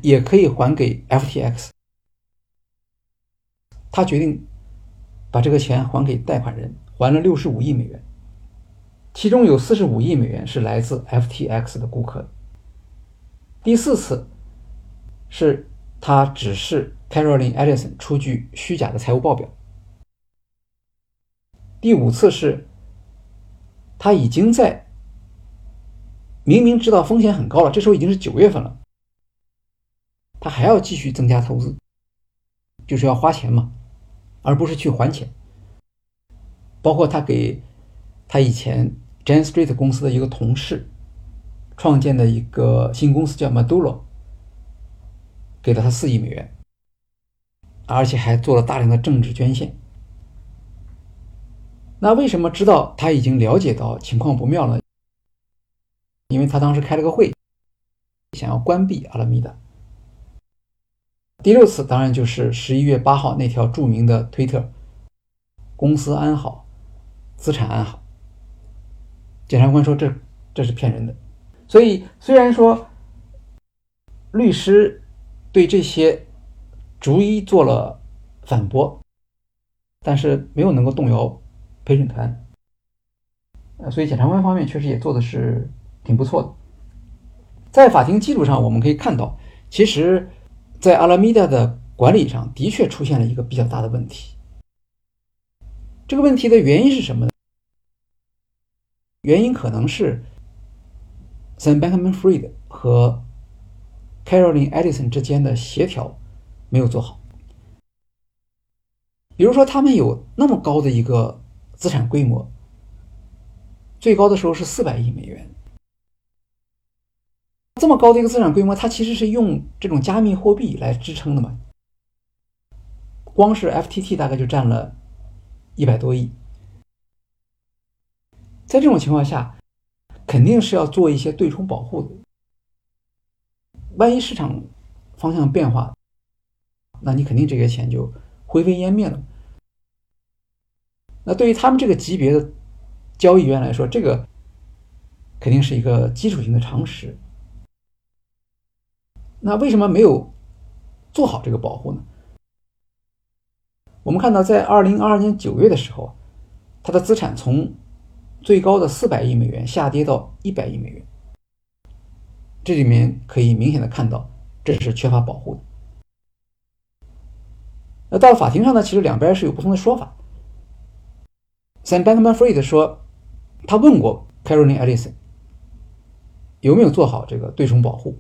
也可以还给 FTX，他决定把这个钱还给贷款人，还了六十五亿美元，其中有四十五亿美元是来自 FTX 的顾客。第四次是他指示 Caroline Ellison 出具虚假的财务报表。第五次是他已经在。明明知道风险很高了，这时候已经是九月份了，他还要继续增加投资，就是要花钱嘛，而不是去还钱。包括他给他以前 Jane Street 公司的一个同事创建的一个新公司叫 Maduro，给了他四亿美元，而且还做了大量的政治捐献。那为什么知道他已经了解到情况不妙了？因为他当时开了个会，想要关闭阿拉米达。第六次当然就是十一月八号那条著名的推特：“公司安好，资产安好。”检察官说这这是骗人的。所以虽然说律师对这些逐一做了反驳，但是没有能够动摇陪审团。呃，所以检察官方面确实也做的是。挺不错的，在法庭记录上，我们可以看到，其实，在阿拉米达的管理上的确出现了一个比较大的问题。这个问题的原因是什么呢？原因可能是 Sam Bankman-Fried 和 Caroline Edison 之间的协调没有做好。比如说，他们有那么高的一个资产规模，最高的时候是四百亿美元。这么高的一个资产规模，它其实是用这种加密货币来支撑的嘛？光是 FTT 大概就占了一百多亿。在这种情况下，肯定是要做一些对冲保护的。万一市场方向变化，那你肯定这些钱就灰飞烟灭了。那对于他们这个级别的交易员来说，这个肯定是一个基础性的常识。那为什么没有做好这个保护呢？我们看到，在二零二二年九月的时候，他的资产从最高的四百亿美元下跌到一百亿美元，这里面可以明显的看到，这是缺乏保护的。那到了法庭上呢，其实两边是有不同的说法。Sam Bankman-Fried 说，他问过 Caroline Ellison 有没有做好这个对冲保护。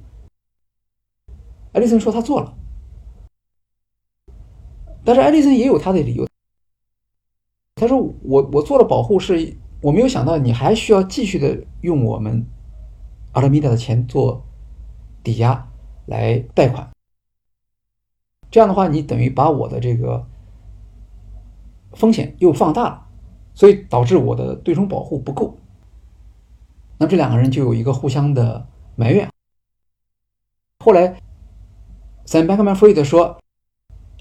edison 说他做了，但是 edison 也有他的理由。他说：“我我做了保护，是我没有想到你还需要继续的用我们阿拉米达的钱做抵押来贷款。这样的话，你等于把我的这个风险又放大了，所以导致我的对冲保护不够。那这两个人就有一个互相的埋怨。后来。” Sam Bankman-Fried 说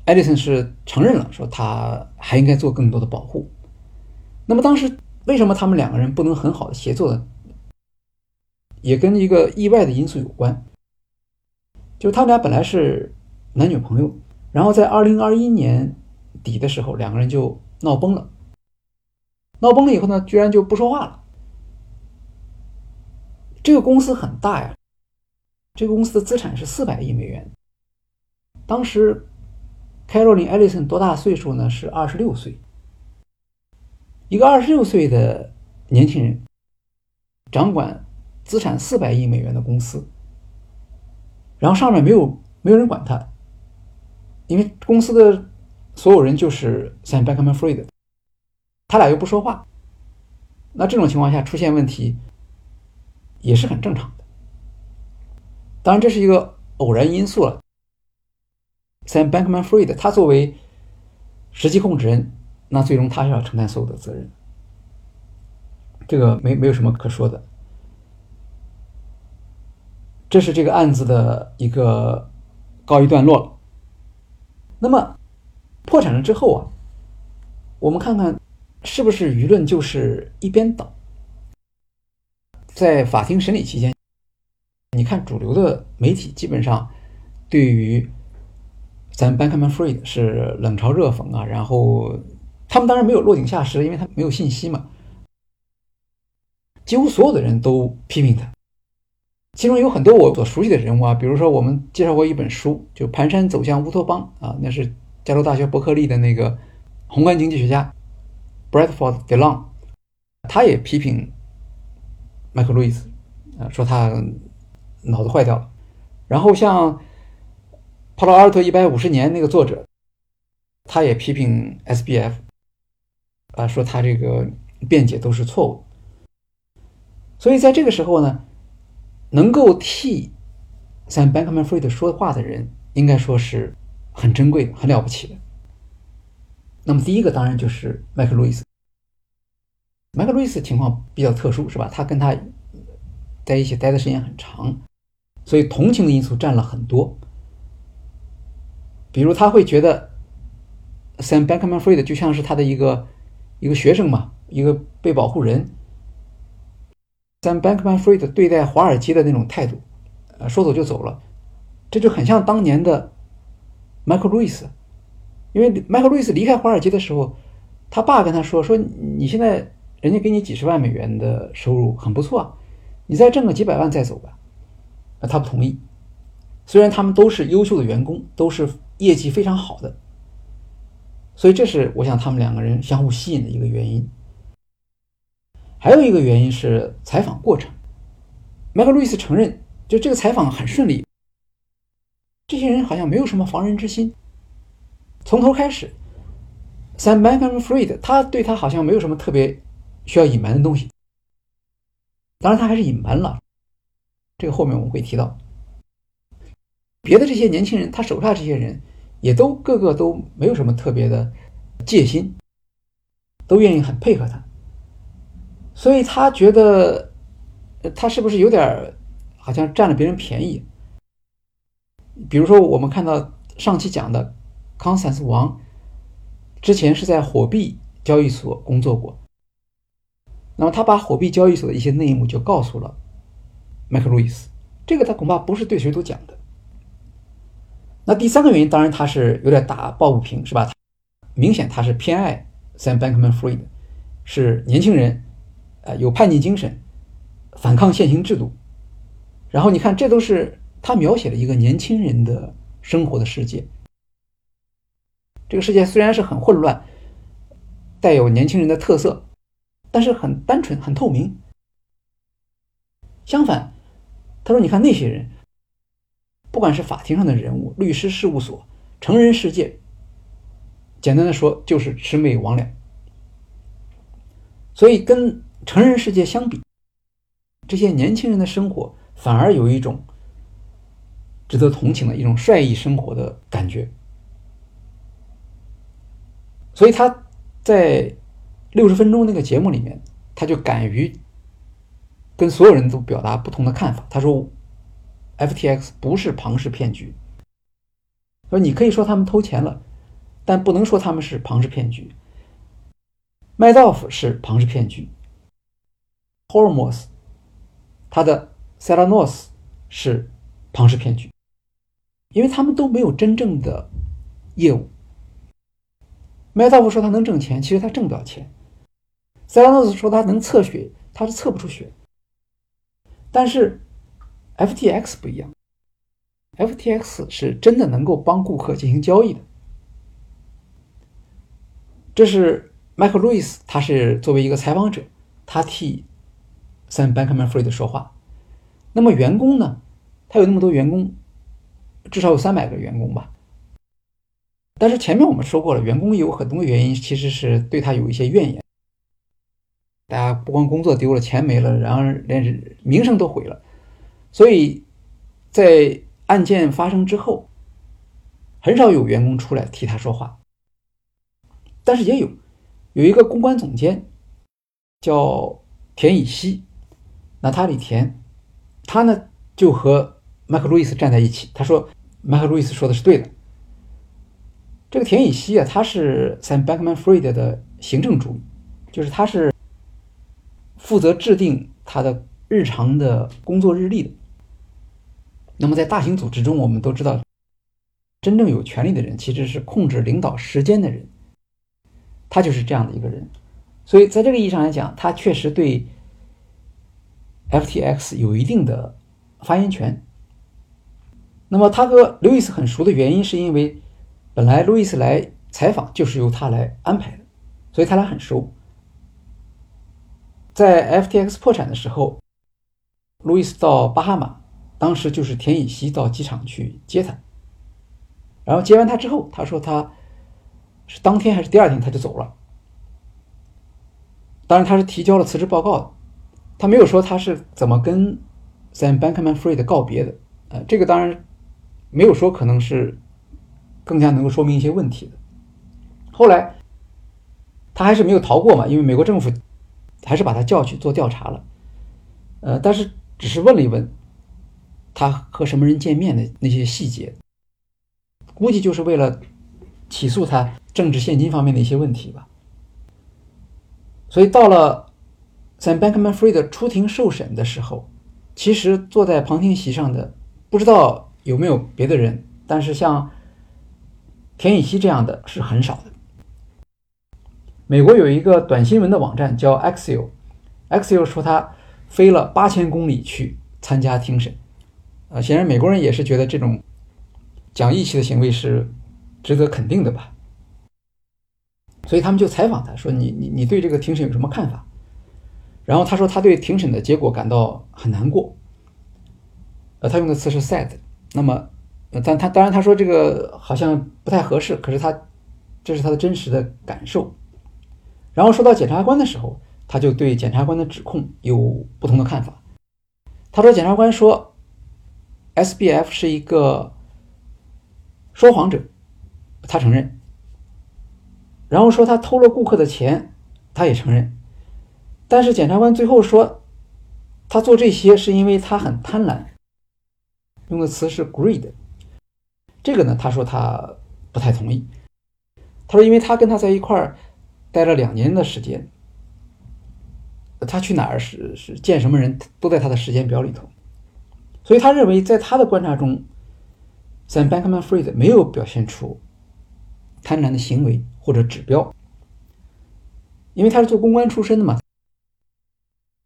，Edison 是承认了，说他还应该做更多的保护。那么当时为什么他们两个人不能很好的协作呢？也跟一个意外的因素有关，就他们俩本来是男女朋友，然后在2021年底的时候，两个人就闹崩了。闹崩了以后呢，居然就不说话了。这个公司很大呀，这个公司的资产是四百亿美元。当时，Caroline Ellison 多大岁数呢？是二十六岁。一个二十六岁的年轻人，掌管资产四百亿美元的公司，然后上面没有没有人管他，因为公司的所有人就是 Sam Bankman-Fried，他俩又不说话，那这种情况下出现问题也是很正常的。当然，这是一个偶然因素了。Sam Bankman-Fried，他作为实际控制人，那最终他是要承担所有的责任，这个没没有什么可说的。这是这个案子的一个告一段落了。那么破产了之后啊，我们看看是不是舆论就是一边倒。在法庭审理期间，你看主流的媒体基本上对于。咱 Bankman-Fried 是冷嘲热讽啊，然后他们当然没有落井下石，因为他没有信息嘛。几乎所有的人都批评他，其中有很多我所熟悉的人物啊，比如说我们介绍过一本书，就《蹒跚走向乌托邦》啊，那是加州大学伯克利的那个宏观经济学家 Bradford DeLong，他也批评麦克路易斯啊，说他脑子坏掉了。然后像。《帕洛阿尔托一百五十年》那个作者，他也批评 SBF，啊，说他这个辩解都是错误。所以在这个时候呢，能够替 Sam Bankman-Fried 说话的人，应该说是很珍贵的、很了不起的。那么第一个当然就是麦克路易斯。麦克路易斯情况比较特殊，是吧？他跟他在一起待的时间很长，所以同情的因素占了很多。比如他会觉得，Sam Bankman-Fried 就像是他的一个一个学生嘛，一个被保护人。Sam Bankman-Fried 对待华尔街的那种态度，呃，说走就走了，这就很像当年的迈克·路易斯。因为迈克·路易斯离开华尔街的时候，他爸跟他说：“说你现在人家给你几十万美元的收入很不错啊，你再挣个几百万再走吧。”那他不同意。虽然他们都是优秀的员工，都是业绩非常好的，所以这是我想他们两个人相互吸引的一个原因。还有一个原因是采访过程，迈克·路易斯承认，就这个采访很顺利，这些人好像没有什么防人之心，从头开始。Sam Bankman-Fried，他对他好像没有什么特别需要隐瞒的东西，当然他还是隐瞒了，这个后面我们会提到。别的这些年轻人，他手下这些人也都个个都没有什么特别的戒心，都愿意很配合他，所以他觉得他是不是有点好像占了别人便宜？比如说，我们看到上期讲的康斯坦斯王。之前是在火币交易所工作过，那么他把火币交易所的一些内幕就告诉了麦克路易斯，这个他恐怕不是对谁都讲的。那第三个原因，当然他是有点打抱不平，是吧？明显他是偏爱 Sam Bankman-Fried，是年轻人，呃，有叛逆精神，反抗现行制度。然后你看，这都是他描写了一个年轻人的生活的世界。这个世界虽然是很混乱，带有年轻人的特色，但是很单纯、很透明。相反，他说：“你看那些人，不管是法庭上的人物、律师事务所、成人世界，简单的说就是魑魅魍魉。所以跟成人世界相比，这些年轻人的生活反而有一种值得同情的一种率意生活的感觉。”所以他在六十分钟那个节目里面，他就敢于跟所有人都表达不同的看法。他说：“FTX 不是庞氏骗局。说你可以说他们偷钱了，但不能说他们是庞氏骗局。麦道夫是庞氏骗局 h o r m o s 他的 Selanos 是庞氏骗局，因为他们都没有真正的业务。”麦道夫说他能挣钱，其实他挣不了钱。塞拉诺斯说他能测血，他是测不出血。但是 FTX 不一样，FTX 是真的能够帮顾客进行交易的。这是麦克·路易斯，他是作为一个采访者，他替 Sam Bankman-Fried 说话。那么员工呢？他有那么多员工，至少有三百个员工吧。但是前面我们说过了，员工有很多原因，其实是对他有一些怨言。大家不光工作丢了，钱没了，然而连名声都毁了。所以，在案件发生之后，很少有员工出来替他说话。但是也有，有一个公关总监叫田以希，娜塔莉田，他呢就和麦克路易斯站在一起。他说，麦克路易斯说的是对的。这个田以希啊，他是 Sam Bankman-Fried 的行政助理，就是他是负责制定他的日常的工作日历的。那么在大型组织中，我们都知道，真正有权力的人其实是控制领导时间的人，他就是这样的一个人。所以在这个意义上来讲，他确实对 FTX 有一定的发言权。那么他和刘易斯很熟的原因，是因为。本来路易斯来采访就是由他来安排的，所以他俩很熟。在 FTX 破产的时候，路易斯到巴哈马，当时就是田以希到机场去接他。然后接完他之后，他说他是当天还是第二天他就走了。当然他是提交了辞职报告的，他没有说他是怎么跟 Sam Bankman-Fried 告别的。呃，这个当然没有说可能是。更加能够说明一些问题的。后来，他还是没有逃过嘛，因为美国政府还是把他叫去做调查了。呃，但是只是问了一问他和什么人见面的那些细节，估计就是为了起诉他政治现金方面的一些问题吧。所以到了 Sam Bankman-Fried 出庭受审的时候，其实坐在旁听席上的不知道有没有别的人，但是像。田以希这样的是很少的。美国有一个短新闻的网站叫 Axio，Axio 说他飞了八千公里去参加庭审，啊，显然美国人也是觉得这种讲义气的行为是值得肯定的吧。所以他们就采访他说：“你你你对这个庭审有什么看法？”然后他说他对庭审的结果感到很难过。呃，他用的词是 “sad”。那么，但他当然他说这个好像不太合适，可是他这是他的真实的感受。然后说到检察官的时候，他就对检察官的指控有不同的看法。他说检察官说，SBF 是一个说谎者，他承认。然后说他偷了顾客的钱，他也承认。但是检察官最后说，他做这些是因为他很贪婪，用的词是 greed。这个呢，他说他不太同意。他说，因为他跟他在一块儿待了两年的时间，他去哪儿是是见什么人都在他的时间表里头，所以他认为在他的观察中，Sam Bankman-Fried 没有表现出贪婪的行为。或者指标，因为他是做公关出身的嘛。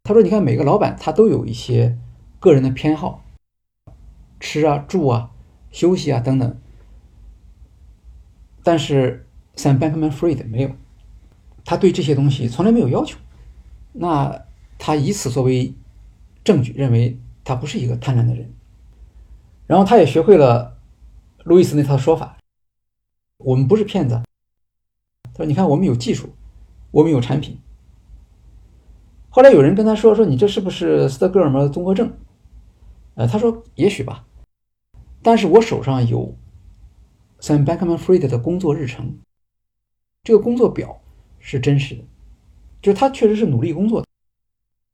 他说：“你看，每个老板他都有一些个人的偏好，吃啊、住啊、休息啊等等。但是 Sam Bankman-Fried 没有，他对这些东西从来没有要求。那他以此作为证据，认为他不是一个贪婪的人。然后他也学会了路易斯那套说法：我们不是骗子。”他说：“你看，我们有技术，我们有产品。”后来有人跟他说：“说你这是不是斯德哥尔摩综合症？”呃，他说：“也许吧，但是我手上有 Sam Bankman-Fried 的工作日程，这个工作表是真实的，就是他确实是努力工作的，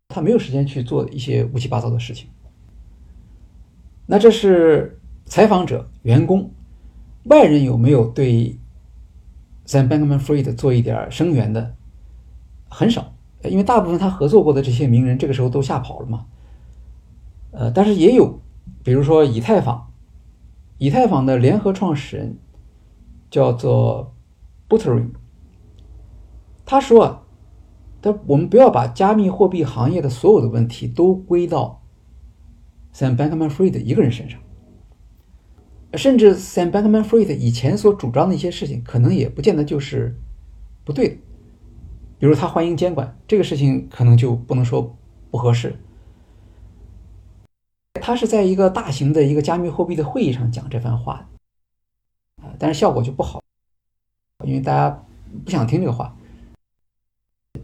他没有时间去做一些乌七八糟的事情。”那这是采访者、员工、外人有没有对？在 Bankman-Fried 做一点声援的很少，因为大部分他合作过的这些名人这个时候都吓跑了嘛。呃，但是也有，比如说以太坊，以太坊的联合创始人叫做 Buterin，他说啊，他我们不要把加密货币行业的所有的问题都归到 Sam Bankman-Fried 一个人身上。甚至 Sam Bankman-Fried 以前所主张的一些事情，可能也不见得就是不对的。比如他欢迎监管这个事情，可能就不能说不合适。他是在一个大型的一个加密货币的会议上讲这番话，啊，但是效果就不好，因为大家不想听这个话。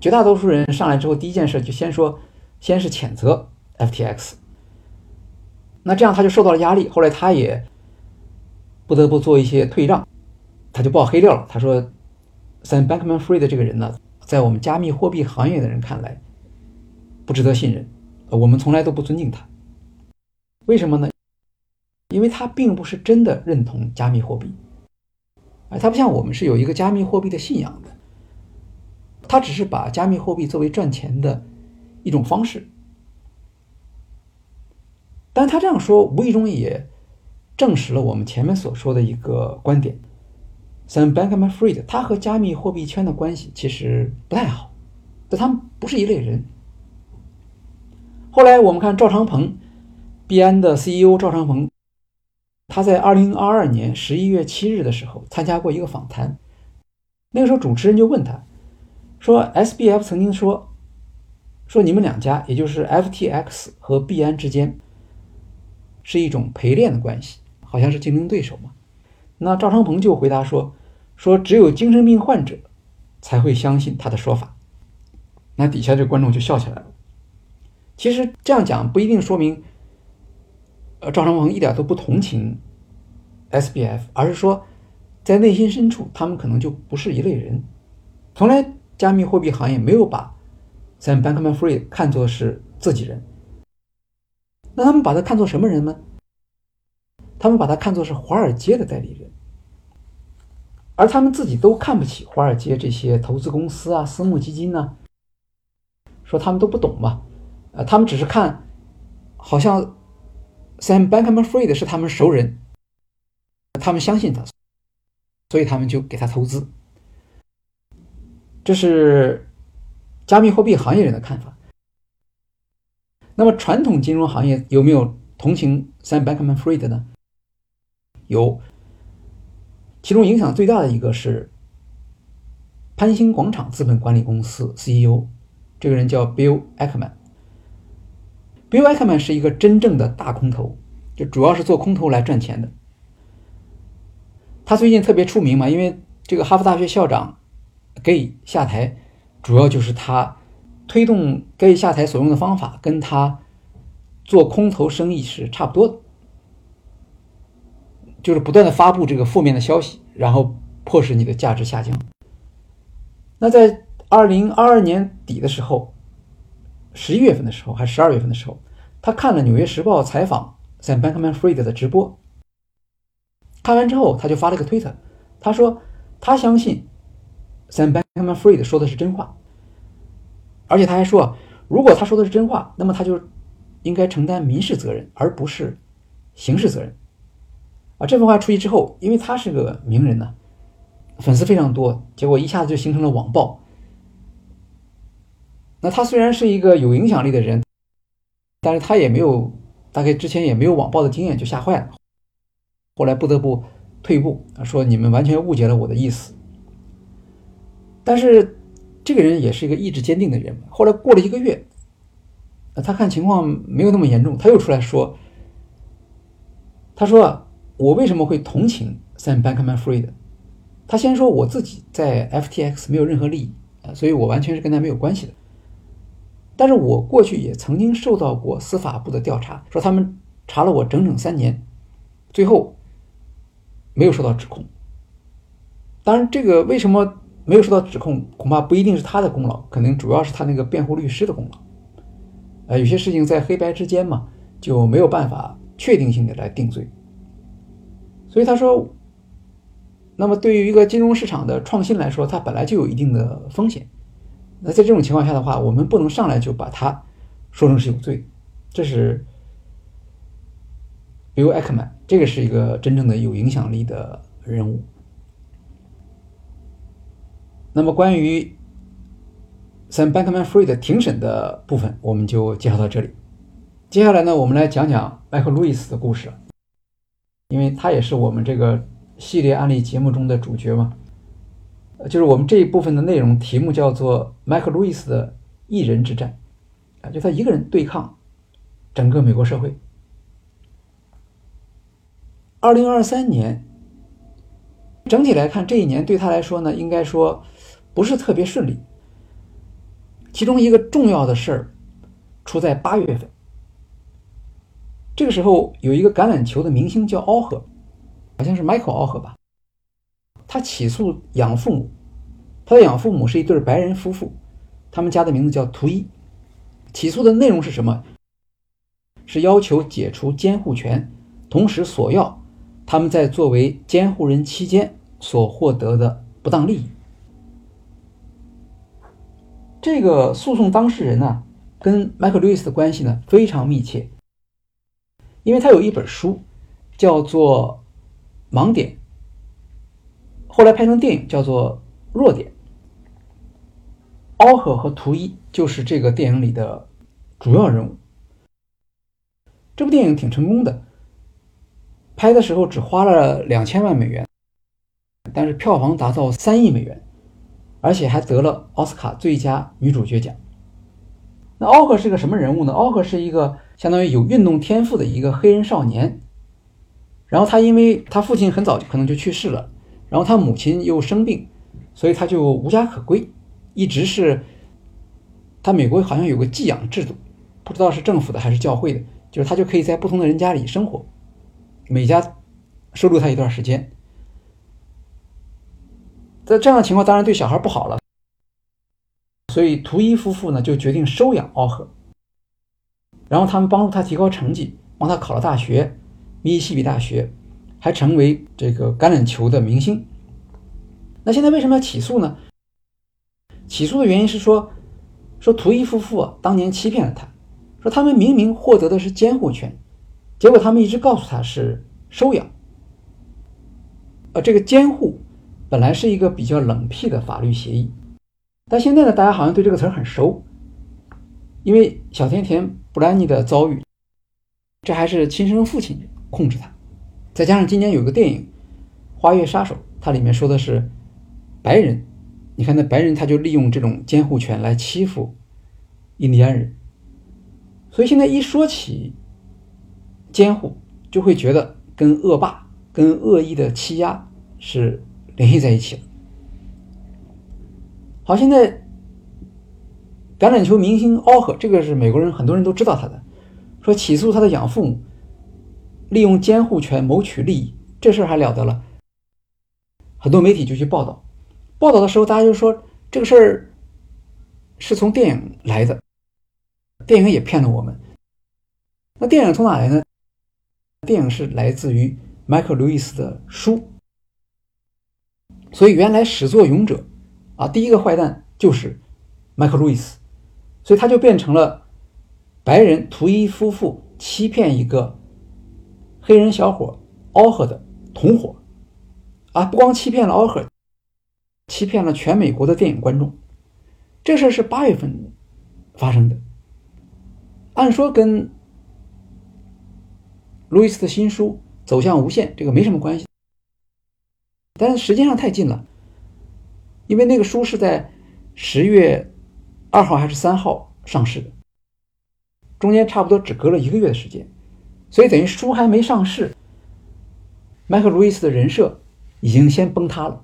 绝大多数人上来之后，第一件事就先说，先是谴责 FTX。那这样他就受到了压力，后来他也。不得不做一些退让，他就爆黑料了。他说：“Sam Bankman-Fried 这个人呢，在我们加密货币行业的人看来，不值得信任。我们从来都不尊敬他。为什么呢？因为他并不是真的认同加密货币。哎，他不像我们是有一个加密货币的信仰的。他只是把加密货币作为赚钱的一种方式。但他这样说，无意中也……”证实了我们前面所说的一个观点，Sam Bankman-Fried 他和加密货币圈的关系其实不太好，但他们不是一类人。后来我们看赵长鹏，币安的 CEO 赵长鹏，他在二零二二年十一月七日的时候参加过一个访谈，那个时候主持人就问他，说 SBF 曾经说，说你们两家，也就是 FTX 和币安之间是一种陪练的关系。好像是竞争对手嘛？那赵长鹏就回答说：“说只有精神病患者才会相信他的说法。”那底下这观众就笑起来了。其实这样讲不一定说明，呃，赵长鹏一点都不同情 SBF，而是说在内心深处，他们可能就不是一类人。从来加密货币行业没有把 Sam Bankman-Fried 看作是自己人，那他们把他看作什么人呢？他们把他看作是华尔街的代理人，而他们自己都看不起华尔街这些投资公司啊、私募基金呢，说他们都不懂嘛，呃，他们只是看，好像 Sam Bankman-Fried 是他们熟人，他们相信他，所以他们就给他投资。这是加密货币行业人的看法。那么传统金融行业有没有同情 Sam Bankman-Fried 呢？有，其中影响最大的一个是潘兴广场资本管理公司 CEO，这个人叫 Bill Ackman。Bill Ackman 是一个真正的大空头，就主要是做空头来赚钱的。他最近特别出名嘛，因为这个哈佛大学校长 Gay 下台，主要就是他推动 Gay 下台所用的方法，跟他做空头生意是差不多的，就是不断的发布这个负面的消息，然后迫使你的价值下降。那在二零二二年底的时候，十一月份的时候，还是十二月份的时候，他看了《纽约时报》采访 Sam Bankman-Fried 的直播。看完之后，他就发了个推特，他说他相信 Sam Bankman-Fried 说的是真话，而且他还说，如果他说的是真话，那么他就应该承担民事责任，而不是刑事责任。啊，这番话出去之后，因为他是个名人呢，粉丝非常多，结果一下子就形成了网暴。那他虽然是一个有影响力的人，但是他也没有，大概之前也没有网暴的经验，就吓坏了。后来不得不退步，说你们完全误解了我的意思。但是这个人也是一个意志坚定的人。后来过了一个月，他看情况没有那么严重，他又出来说：“他说我为什么会同情 Sam Bankman-Fried？他先说我自己在 FTX 没有任何利益啊，所以我完全是跟他没有关系的。但是我过去也曾经受到过司法部的调查，说他们查了我整整三年，最后。”没有受到指控，当然，这个为什么没有受到指控，恐怕不一定是他的功劳，可能主要是他那个辩护律师的功劳。呃，有些事情在黑白之间嘛，就没有办法确定性的来定罪。所以他说，那么对于一个金融市场的创新来说，它本来就有一定的风险。那在这种情况下的话，我们不能上来就把它说成是有罪，这是。Bill Ackman，这个是一个真正的有影响力的人物。那么关于 Sam Bankman-Fried 庭审的部分，我们就介绍到这里。接下来呢，我们来讲讲迈克·路易斯的故事，因为他也是我们这个系列案例节目中的主角嘛。就是我们这一部分的内容题目叫做“迈克·路易斯的一人之战”，啊，就他一个人对抗整个美国社会。二零二三年，整体来看，这一年对他来说呢，应该说不是特别顺利。其中一个重要的事儿出在八月份，这个时候有一个橄榄球的明星叫奥赫，好像是 Michael 奥赫吧，他起诉养父母，他的养父母是一对白人夫妇，他们家的名字叫图伊。起诉的内容是什么？是要求解除监护权，同时索要。他们在作为监护人期间所获得的不当利益。这个诉讼当事人呢，跟迈克·路易斯的关系呢非常密切，因为他有一本书叫做《盲点》，后来拍成电影叫做《弱点》。奥赫和图伊就是这个电影里的主要人物。这部电影挺成功的。拍的时候只花了两千万美元，但是票房达到三亿美元，而且还得了奥斯卡最佳女主角奖。那奥克是个什么人物呢？奥克是一个相当于有运动天赋的一个黑人少年。然后他因为他父亲很早就可能就去世了，然后他母亲又生病，所以他就无家可归，一直是。他美国好像有个寄养制度，不知道是政府的还是教会的，就是他就可以在不同的人家里生活。每家收留他一段时间，在这样的情况当然对小孩不好了，所以图伊夫妇呢就决定收养奥赫，然后他们帮助他提高成绩，帮他考了大学，密西西比大学，还成为这个橄榄球的明星。那现在为什么要起诉呢？起诉的原因是说，说图伊夫妇啊当年欺骗了他，说他们明明获得的是监护权。结果他们一直告诉他是收养，呃，这个监护本来是一个比较冷僻的法律协议，但现在呢，大家好像对这个词儿很熟，因为小甜甜布兰妮的遭遇，这还是亲生父亲控制他。再加上今年有个电影《花月杀手》，它里面说的是白人，你看那白人他就利用这种监护权来欺负印第安人，所以现在一说起监护，就会觉得跟恶霸、跟恶意的欺压是联系在一起了。好，现在橄榄球明星奥赫，这个是美国人很多人都知道他的，说起诉他的养父母。利用监护权谋取利益，这事儿还了得了？很多媒体就去报道，报道的时候，大家就说这个事儿是从电影来的，电影也骗了我们。那电影从哪来呢？电影是来自于迈克·路易斯的书，所以原来始作俑者啊，第一个坏蛋就是迈克·路易斯，所以他就变成了白人图伊夫妇欺骗一个。黑人小伙奥赫的同伙啊，不光欺骗了奥赫，欺骗了全美国的电影观众。这事儿是八月份发生的，按说跟路易斯的新书《走向无限》这个没什么关系，但是时间上太近了，因为那个书是在十月二号还是三号上市的，中间差不多只隔了一个月的时间。所以等于书还没上市，迈克·路易斯的人设已经先崩塌了。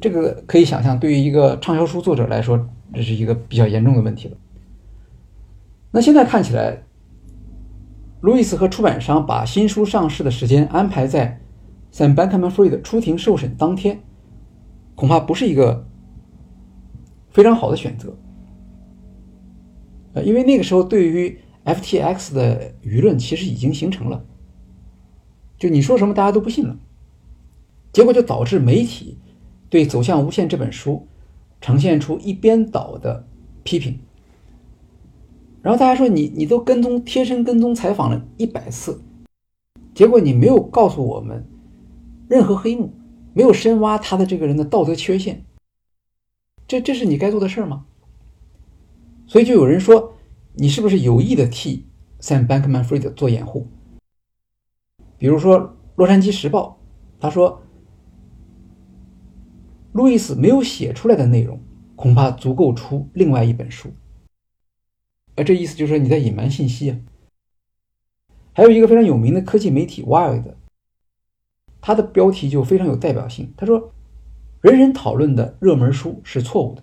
这个可以想象，对于一个畅销书作者来说，这是一个比较严重的问题了。那现在看起来，路易斯和出版商把新书上市的时间安排在 Sam Bankman-Fried 出庭受审当天，恐怕不是一个非常好的选择。呃，因为那个时候对于 FTX 的舆论其实已经形成了，就你说什么大家都不信了，结果就导致媒体对《走向无限》这本书呈现出一边倒的批评。然后大家说你你都跟踪贴身跟踪采访了一百次，结果你没有告诉我们任何黑幕，没有深挖他的这个人的道德缺陷，这这是你该做的事儿吗？所以就有人说。你是不是有意的替 Sam Bankman-Fried 做掩护？比如说《洛杉矶时报》，他说，路易斯没有写出来的内容，恐怕足够出另外一本书。而这意思就是说你在隐瞒信息啊。还有一个非常有名的科技媒体 Wired，它的标题就非常有代表性。他说，人人讨论的热门书是错误的。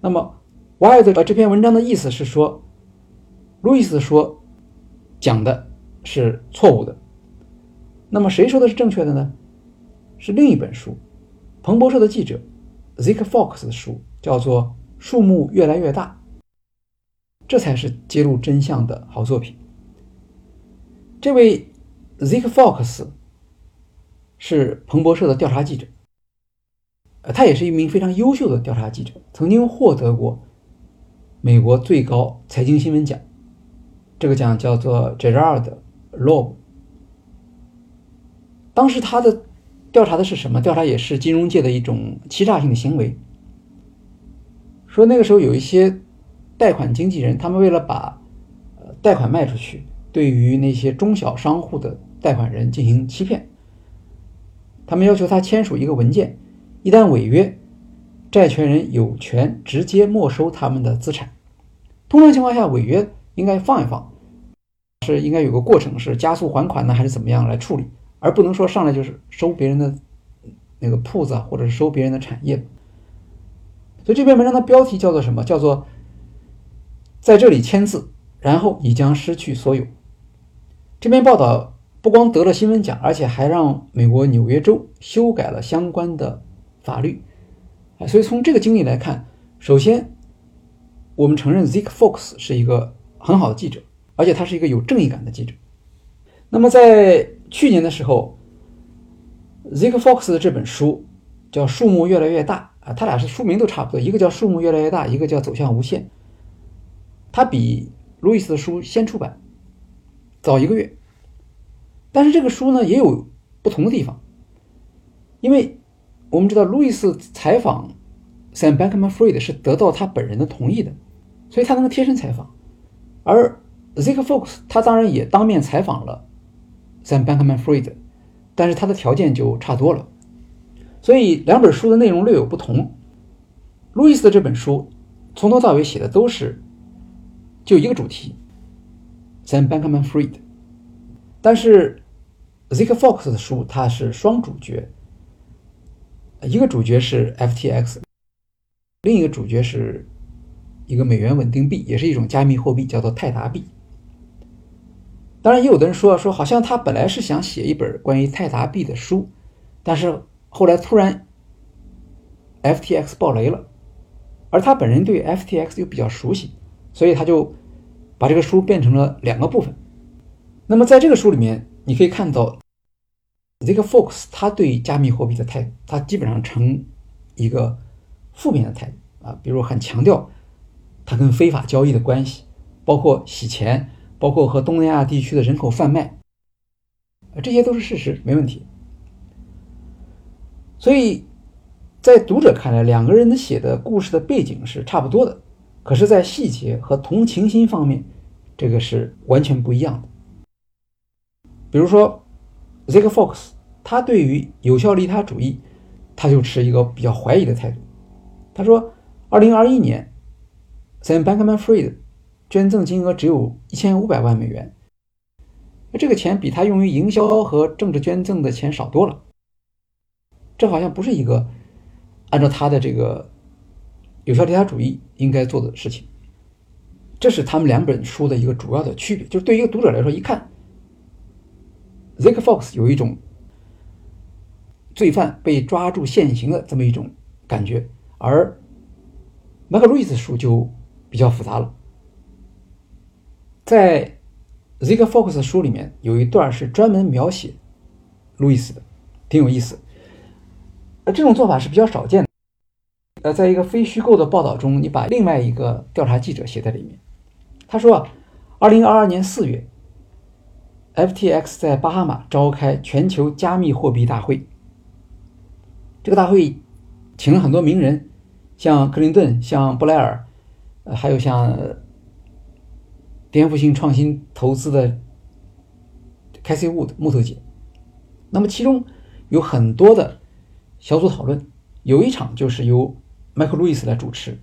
那么。瓦尔德这篇文章的意思是说，路易斯说讲的是错误的。那么谁说的是正确的呢？是另一本书，彭博社的记者 Zeke Fox 的书，叫做《树木越来越大》，这才是揭露真相的好作品。这位 Zeke Fox 是彭博社的调查记者，呃，他也是一名非常优秀的调查记者，曾经获得过。美国最高财经新闻奖，这个奖叫做 Gerard Loeb。当时他的调查的是什么？调查也是金融界的一种欺诈性的行为。说那个时候有一些贷款经纪人，他们为了把呃贷款卖出去，对于那些中小商户的贷款人进行欺骗。他们要求他签署一个文件，一旦违约。债权人有权直接没收他们的资产。通常情况下，违约应该放一放，是应该有个过程，是加速还款呢，还是怎么样来处理，而不能说上来就是收别人的那个铺子，或者是收别人的产业。所以这篇文章的标题叫做什么？叫做在这里签字，然后你将失去所有。这篇报道不光得了新闻奖，而且还让美国纽约州修改了相关的法律。所以从这个经历来看，首先，我们承认 Zeke Fox 是一个很好的记者，而且他是一个有正义感的记者。那么在去年的时候，Zeke Fox 的这本书叫《树木越来越大》啊，他俩是书名都差不多，一个叫《树木越来越大》，一个叫《走向无限》。他比路易斯的书先出版，早一个月。但是这个书呢也有不同的地方，因为。我们知道，路易斯采访 Sam Bankman-Fried 是得到他本人的同意的，所以他能够贴身采访。而 Zeke Fox 他当然也当面采访了 Sam Bankman-Fried，但是他的条件就差多了，所以两本书的内容略有不同。路易斯的这本书从头到尾写的都是就一个主题，Sam Bankman-Fried，但是 Zeke Fox 的书它是双主角，一个主角是 FTX，另一个主角是一个美元稳定币，也是一种加密货币，叫做泰达币。当然，也有的人说说，好像他本来是想写一本关于泰达币的书，但是后来突然 FTX 爆雷了，而他本人对 FTX 又比较熟悉，所以他就把这个书变成了两个部分。那么在这个书里面，你可以看到 Zig Fox，他对加密货币的态度，他基本上呈一个负面的态度啊，比如很强调他跟非法交易的关系，包括洗钱。包括和东南亚地区的人口贩卖，这些都是事实，没问题。所以，在读者看来，两个人的写的故事的背景是差不多的，可是，在细节和同情心方面，这个是完全不一样的。比如说，Zig Fox 他对于有效利他主义，他就持一个比较怀疑的态度。他说，二零二一年，Sam Bankman-Fried。捐赠金额只有一千五百万美元，那这个钱比他用于营销和政治捐赠的钱少多了。这好像不是一个按照他的这个有效利他主义应该做的事情。这是他们两本书的一个主要的区别，就是对于一个读者来说，一看 Zeke Fox 有一种罪犯被抓住现行的这么一种感觉，而麦克路易斯书就比较复杂了。在 Zig Fox 书里面有一段是专门描写路易斯的，挺有意思。呃，这种做法是比较少见的。呃，在一个非虚构的报道中，你把另外一个调查记者写在里面。他说，二零二二年四月，FTX 在巴哈马召开全球加密货币大会。这个大会请了很多名人，像克林顿、像布莱尔，呃，还有像。颠覆性创新投资的 Casey Wood 木头姐，那么其中有很多的小组讨论，有一场就是由 Michael Lewis 来主持。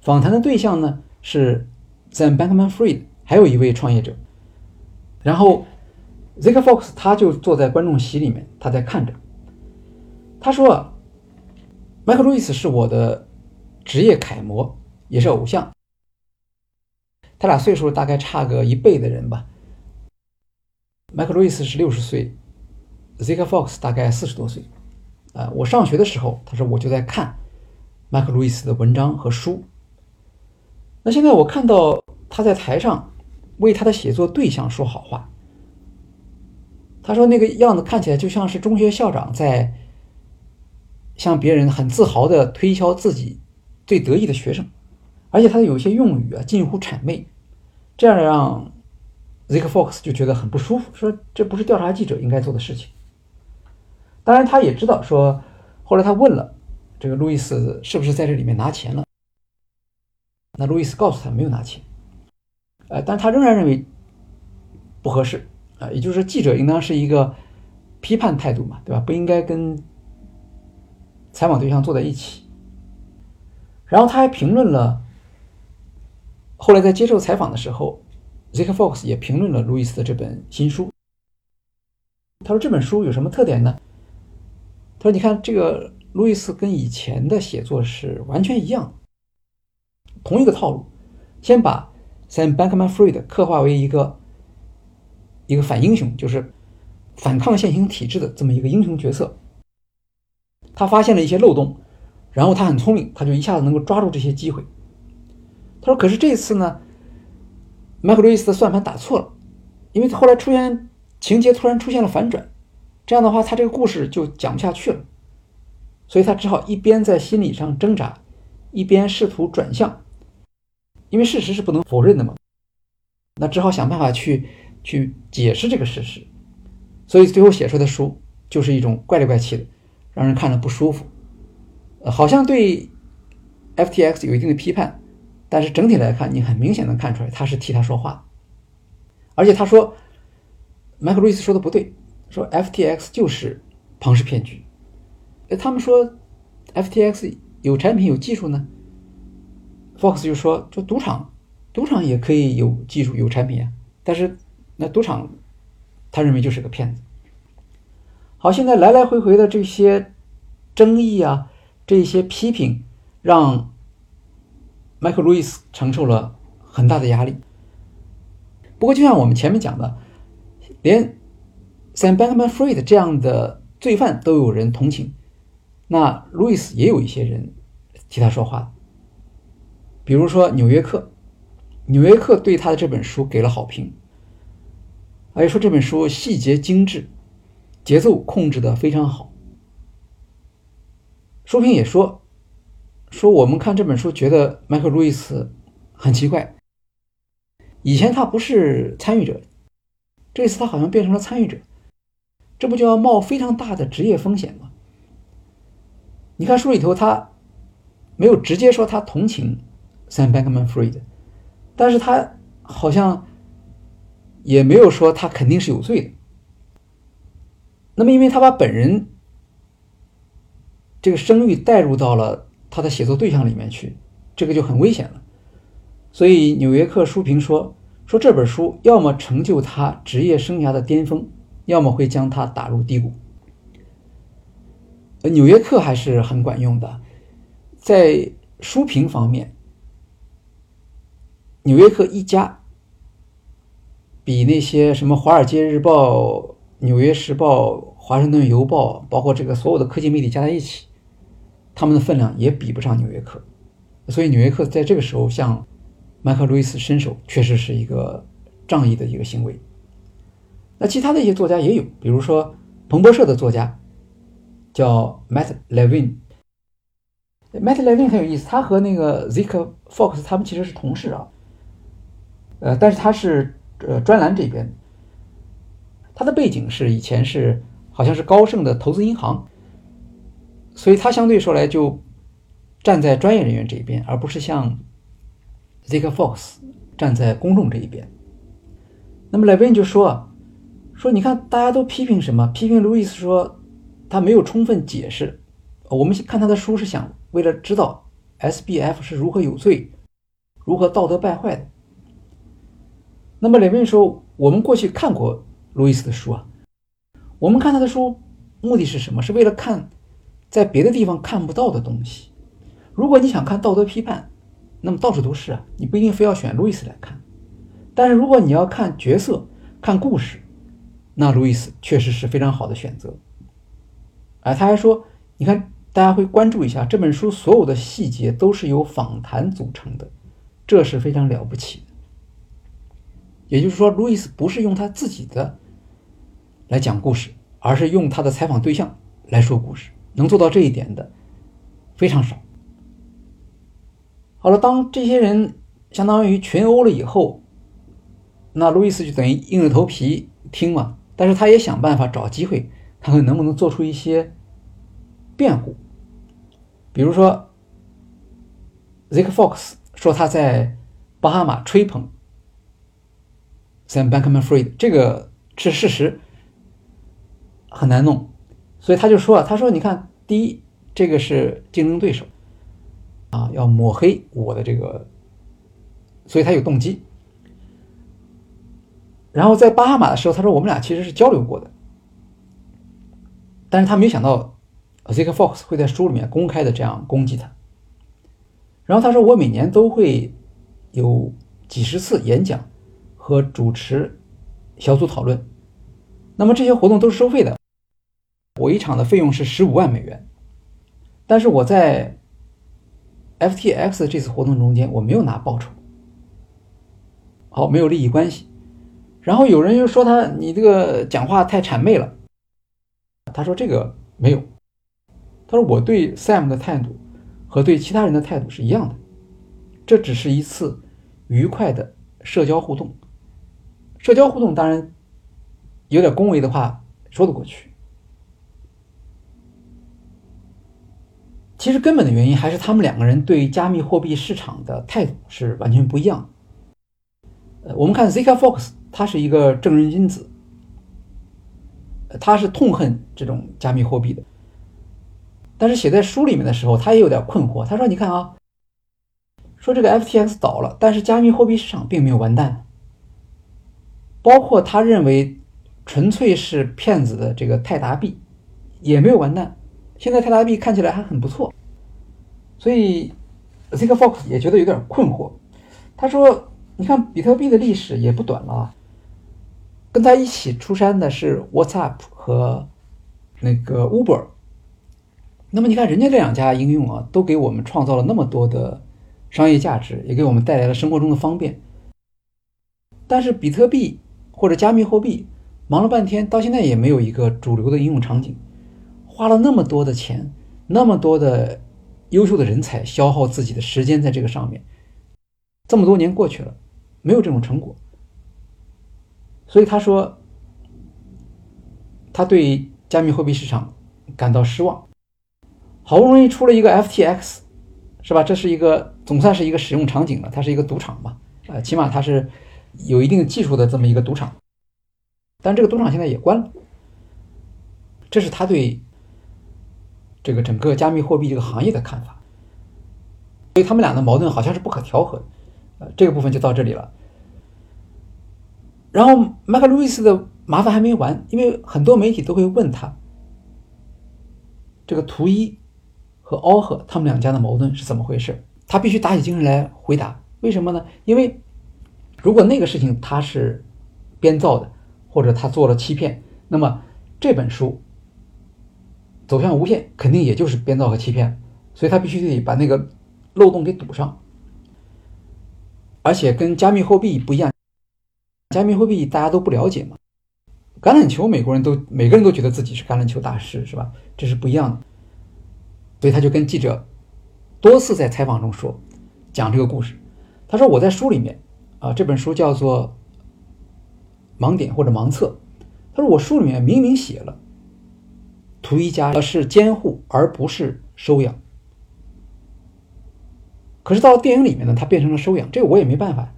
访谈的对象呢是 Sam Bankman-Fried，还有一位创业者。然后 Zeke Fox 他就坐在观众席里面，他在看着。他说：“Michael Lewis 是我的职业楷模，也是偶像。”他俩岁数大概差个一倍的人吧。麦克路易斯是六十岁，Zika Fox 大概四十多岁。啊，我上学的时候，他说我就在看麦克路易斯的文章和书。那现在我看到他在台上为他的写作对象说好话。他说那个样子看起来就像是中学校长在向别人很自豪的推销自己最得意的学生。而且他的有些用语啊，近乎谄媚，这样让 Zik Fox 就觉得很不舒服，说这不是调查记者应该做的事情。当然，他也知道说，后来他问了这个路易斯是不是在这里面拿钱了，那路易斯告诉他没有拿钱，呃，但他仍然认为不合适啊，也就是说，记者应当是一个批判态度嘛，对吧？不应该跟采访对象坐在一起。然后他还评论了。后来在接受采访的时候 zik Fox 也评论了路易斯的这本新书。他说：“这本书有什么特点呢？”他说：“你看，这个路易斯跟以前的写作是完全一样，同一个套路，先把 Sam Bankman-Fried 刻画为一个一个反英雄，就是反抗现行体制的这么一个英雄角色。他发现了一些漏洞，然后他很聪明，他就一下子能够抓住这些机会。”他说：“可是这次呢，麦克路易斯的算盘打错了，因为后来出现情节突然出现了反转，这样的话他这个故事就讲不下去了，所以他只好一边在心理上挣扎，一边试图转向，因为事实是不能否认的嘛，那只好想办法去去解释这个事实，所以最后写出的书就是一种怪里怪气的，让人看了不舒服，呃，好像对 FTX 有一定的批判。”但是整体来看，你很明显能看出来他是替他说话，而且他说，麦克路易斯说的不对，说 FTX 就是庞氏骗局。哎，他们说 FTX 有产品有技术呢，Fox 就说，说赌场，赌场也可以有技术有产品啊，但是那赌场他认为就是个骗子。好，现在来来回回的这些争议啊，这些批评，让麦克路易斯承受了很大的压力。不过，就像我们前面讲的，连 Sam Bankman-Fried 这样的罪犯都有人同情，那路易斯也有一些人替他说话。比如说《纽约客》，《纽约客》对他的这本书给了好评，而且说这本书细节精致。节奏控制的非常好。书评也说，说我们看这本书觉得迈克·路易斯很奇怪，以前他不是参与者，这次他好像变成了参与者，这不就要冒非常大的职业风险吗？你看书里头他没有直接说他同情 Sam Bankman-Fried，但是他好像也没有说他肯定是有罪的。那么，因为他把本人这个声誉带入到了他的写作对象里面去，这个就很危险了。所以，《纽约客》书评说：“说这本书要么成就他职业生涯的巅峰，要么会将他打入低谷。”呃，《纽约客》还是很管用的，在书评方面，《纽约客》一家比那些什么《华尔街日报》。《纽约时报》、《华盛顿邮报》，包括这个所有的科技媒体加在一起，他们的分量也比不上《纽约客》，所以《纽约客》在这个时候向麦克·路易斯伸手，确实是一个仗义的一个行为。那其他的一些作家也有，比如说彭博社的作家叫 Matt Levin。Matt Levin 很有意思，他和那个 Zeke Fox 他们其实是同事啊，呃，但是他是呃专栏这边。他的背景是以前是好像是高盛的投资银行，所以他相对说来就站在专业人员这一边，而不是像 Zeke Fox 站在公众这一边。那么雷宾就说：“说你看大家都批评什么？批评路易斯说他没有充分解释。我们看他的书是想为了知道 SBF 是如何有罪，如何道德败坏的。那么雷宾说我们过去看过。”路易斯的书啊，我们看他的书，目的是什么？是为了看在别的地方看不到的东西。如果你想看道德批判，那么到处都是啊，你不一定非要选路易斯来看。但是如果你要看角色、看故事，那路易斯确实是非常好的选择。哎，他还说，你看，大家会关注一下这本书所有的细节都是由访谈组成的，这是非常了不起的。也就是说，路易斯不是用他自己的来讲故事，而是用他的采访对象来说故事。能做到这一点的非常少。好了，当这些人相当于群殴了以后，那路易斯就等于硬着头皮听嘛。但是他也想办法找机会，看看能不能做出一些辩护。比如说 Zik Fox 说他在巴哈马吹捧。Sam Bankman-Fried，这个是事实，很难弄，所以他就说啊，他说你看，第一，这个是竞争对手，啊，要抹黑我的这个，所以他有动机。然后在巴哈马的时候，他说我们俩其实是交流过的，但是他没想到 z i k Fox 会在书里面公开的这样攻击他。然后他说我每年都会有几十次演讲。和主持小组讨论，那么这些活动都是收费的。我一场的费用是十五万美元，但是我在 FTX 这次活动中间我没有拿报酬，好，没有利益关系。然后有人又说他你这个讲话太谄媚了，他说这个没有，他说我对 Sam 的态度和对其他人的态度是一样的，这只是一次愉快的社交互动。社交互动当然有点恭维的话说得过去。其实根本的原因还是他们两个人对加密货币市场的态度是完全不一样。呃，我们看 Zika Fox，他是一个正人君子，他是痛恨这种加密货币的。但是写在书里面的时候，他也有点困惑。他说：“你看啊，说这个 FTX 倒了，但是加密货币市场并没有完蛋。包括他认为纯粹是骗子的这个泰达币也没有完蛋。现在泰达币看起来还很不错。所以 zikfox 也觉得有点困惑。他说：‘你看，比特币的历史也不短了啊。跟他一起出山的是 WhatsApp 和那个 Uber。’那么你看，人家这两家应用啊，都给我们创造了那么多的商业价值，也给我们带来了生活中的方便。但是比特币或者加密货币忙了半天，到现在也没有一个主流的应用场景。花了那么多的钱，那么多的优秀的人才，消耗自己的时间在这个上面，这么多年过去了，没有这种成果。所以他说，他对加密货币市场感到失望。好不容易出了一个 FTX，是吧？这是一个总算是一个使用场景了，它是一个赌场嘛，啊，起码它是有一定技术的这么一个赌场。但这个赌场现在也关了，这是他对这个整个加密货币这个行业的看法。所以他们俩的矛盾好像是不可调和，呃，这个部分就到这里了。然后麦克路易斯的麻烦还没完，因为很多媒体都会问他这个图一。和奥赫他们两家的矛盾是怎么回事？他必须打起精神来回答。为什么呢？因为如果那个事情他是编造的，或者他做了欺骗，那么这本书走向无限肯定也就是编造和欺骗，所以他必须得把那个漏洞给堵上。而且跟加密货币不一样，加密货币大家都不了解嘛。橄榄球，美国人都每个人都觉得自己是橄榄球大师，是吧？这是不一样的。所以他就跟记者多次在采访中说，讲这个故事。他说：“我在书里面啊，这本书叫做《盲点》或者《盲测》。他说我书里面明明写了，图一家是监护而不是收养。可是到了电影里面呢，他变成了收养，这个我也没办法。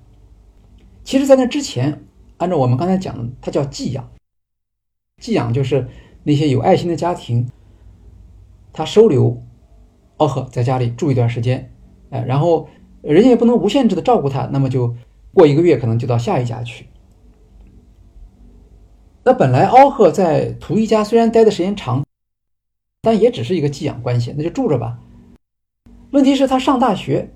其实，在那之前，按照我们刚才讲的，它叫寄养。寄养就是那些有爱心的家庭，他收留。”奥赫在家里住一段时间，哎，然后人家也不能无限制的照顾他，那么就过一个月，可能就到下一家去。那本来奥赫在图一家虽然待的时间长，但也只是一个寄养关系，那就住着吧。问题是，他上大学，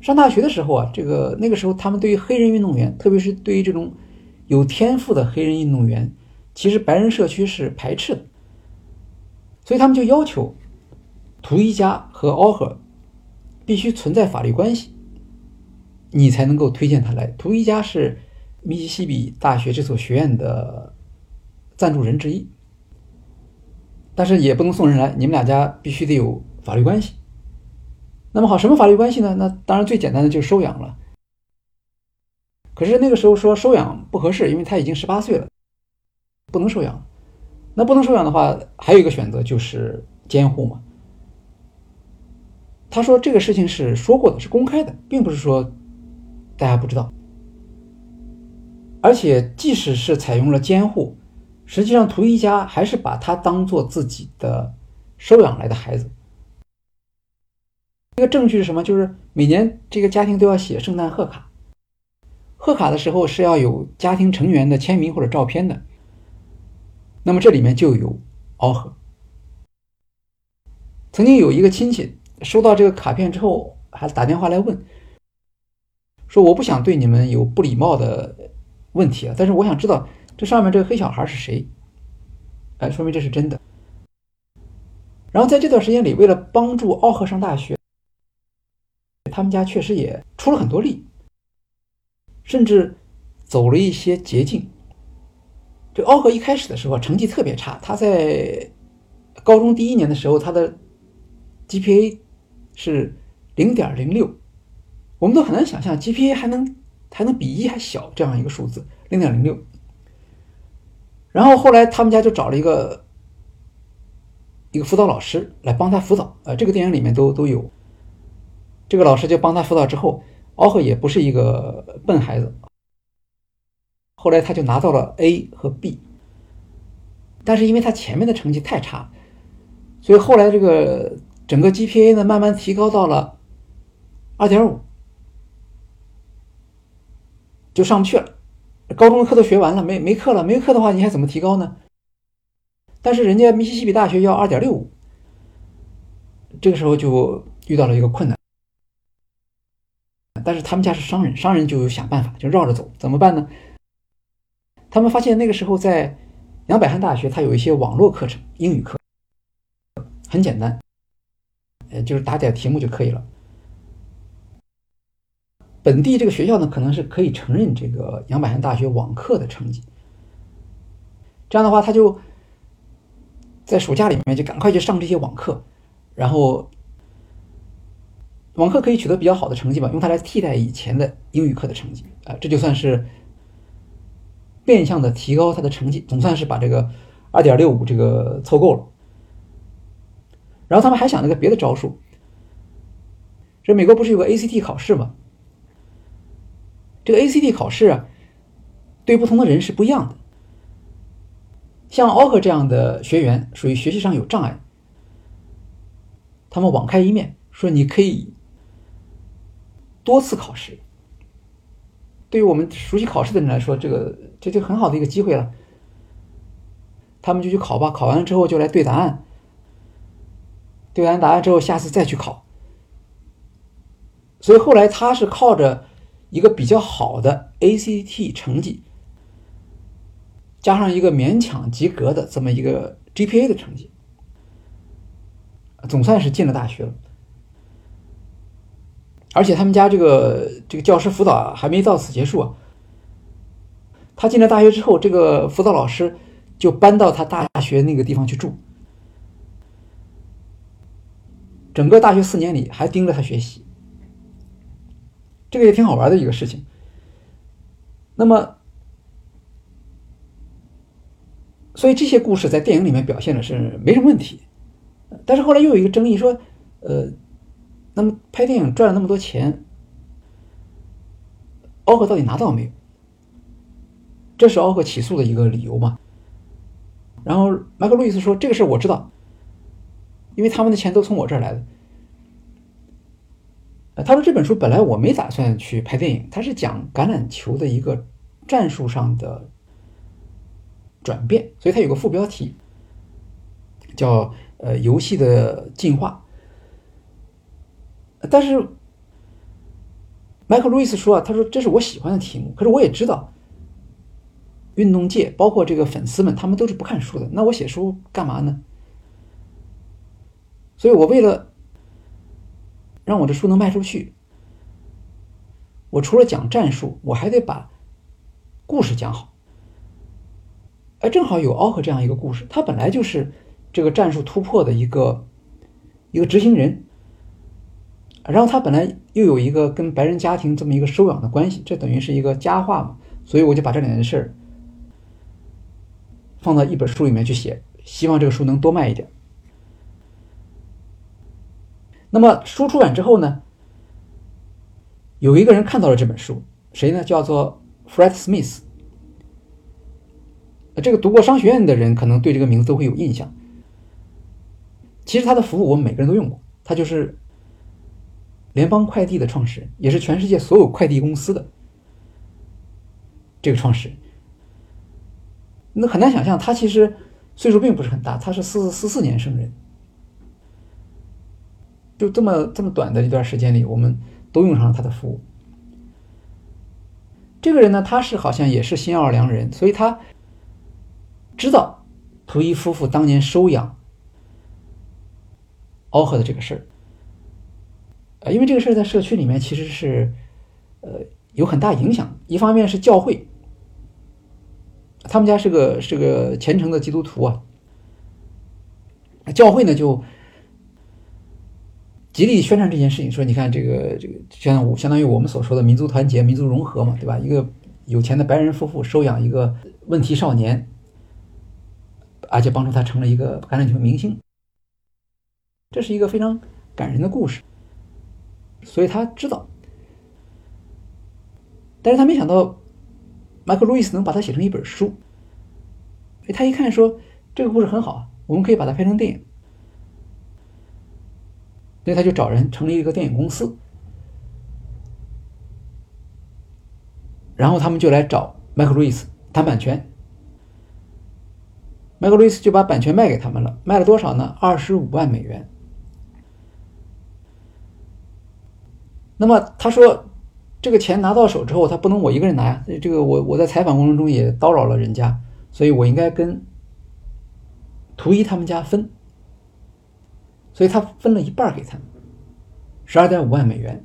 上大学的时候啊，这个那个时候他们对于黑人运动员，特别是对于这种有天赋的黑人运动员，其实白人社区是排斥的，所以他们就要求。图一家和奥赫必须存在法律关系，你才能够推荐他来。图一家是密西西比大学这所学院的赞助人之一，但是也不能送人来，你们两家必须得有法律关系。那么好，什么法律关系呢？那当然最简单的就是收养了。可是那个时候说收养不合适，因为他已经十八岁了，不能收养。那不能收养的话，还有一个选择就是监护嘛。他说这个事情是说过的，是公开的，并不是说大家不知道。而且即使是采用了监护，实际上图一家还是把他当做自己的收养来的孩子。这个证据是什么？就是每年这个家庭都要写圣诞贺卡，贺卡的时候是要有家庭成员的签名或者照片的。那么这里面就有凹合。曾经有一个亲戚。收到这个卡片之后，还打电话来问，说我不想对你们有不礼貌的问题啊，但是我想知道这上面这个黑小孩是谁？哎，说明这是真的。然后在这段时间里，为了帮助奥赫上大学，他们家确实也出了很多力，甚至走了一些捷径。这奥赫一开始的时候成绩特别差，他在高中第一年的时候，他的 GPA。是零点零六，我们都很难想象 GPA 还能还能比一还小这样一个数字，零点零六。然后后来他们家就找了一个一个辅导老师来帮他辅导，呃，这个电影里面都都有。这个老师就帮他辅导之后，奥赫也不是一个笨孩子，后来他就拿到了 A 和 B，但是因为他前面的成绩太差，所以后来这个整个 GPA 呢慢慢提高到了二点五，就上不去了。高中的课都学完了，没没课了，没课的话你还怎么提高呢？但是人家密西西比大学要二点六五，这个时候就遇到了一个困难。但是他们家是商人，商人就想办法，就绕着走，怎么办呢？他们发现那个时候在杨百翰大学，他有一些网络课程，英语课，很简单，呃，就是答点题目就可以了。本地这个学校呢，可能是可以承认这个杨百翰大学网课的成绩。这样的话，他就在暑假里面就赶快去上这些网课，然后。网课可以取得比较好的成绩吧，用它来替代以前的英语课的成绩啊，这就算是变相的提高他的成绩，总算是把这个二点六五这个凑够了。然后他们还想了个别的招数，这美国不是有个 ACT 考试吗？这个 ACT 考试啊，对不同的人是不一样的。像奥克这样的学员属于学习上有障碍，他们网开一面说你可以。多次考试，对于我们熟悉考试的人来说，这个这就很好的一个机会了。他们就去考吧，考完了之后就来对答案，对完答案之后，下次再去考。所以后来他是靠着一个比较好的 ACT 成绩，加上一个勉强及格的这么一个 GPA 的成绩，总算是进了大学了。而且他们家这个这个教师辅导还没到此结束啊。他进了大学之后，这个辅导老师就搬到他大学那个地方去住，整个大学四年里还盯着他学习，这个也挺好玩的一个事情。那么，所以这些故事在电影里面表现的是没什么问题，但是后来又有一个争议说，呃。那么拍电影赚了那么多钱，奥克到底拿到没有？这是奥克起诉的一个理由嘛？然后麦克路易斯说：“这个事我知道，因为他们的钱都从我这儿来的。”他说：“这本书本来我没打算去拍电影，它是讲橄榄球的一个战术上的转变，所以它有个副标题叫‘呃游戏的进化’。”但是，麦克·路易斯说啊，他说这是我喜欢的题目。可是我也知道，运动界包括这个粉丝们，他们都是不看书的。那我写书干嘛呢？所以我为了让我的书能卖出去，我除了讲战术，我还得把故事讲好。哎，正好有奥克这样一个故事，他本来就是这个战术突破的一个一个执行人。然后他本来又有一个跟白人家庭这么一个收养的关系，这等于是一个佳话嘛，所以我就把这两件事儿放到一本书里面去写，希望这个书能多卖一点。那么书出版之后呢，有一个人看到了这本书，谁呢？叫做 Fred Smith。这个读过商学院的人可能对这个名字都会有印象。其实他的服务我们每个人都用过，他就是。联邦快递的创始人，也是全世界所有快递公司的这个创始人。那很难想象，他其实岁数并不是很大，他是四四四年生人。就这么这么短的一段时间里，我们都用上了他的服务。这个人呢，他是好像也是新奥尔良人，所以他知道图伊夫妇当年收养奥赫的这个事儿。呃，因为这个事儿在社区里面其实是，呃，有很大影响。一方面是教会，他们家是个是个虔诚的基督徒啊，教会呢就极力宣传这件事情，说你看这个这个相相当于我们所说的民族团结、民族融合嘛，对吧？一个有钱的白人夫妇收养一个问题少年，而且帮助他成了一个橄榄球明星。这是一个非常感人的故事，所以他知道。但是他没想到，马克·路易斯能把它写成一本书。他一看说这个故事很好，我们可以把它拍成电影。所以他就找人成立一个电影公司，然后他们就来找麦克·路易斯谈版权。麦克·路易斯就把版权卖给他们了，卖了多少呢？二十五万美元。那么他说。这个钱拿到手之后，他不能我一个人拿呀。这个我我在采访过程中也叨扰了人家，所以我应该跟图一他们家分。所以他分了一半给他们，十二点五万美元。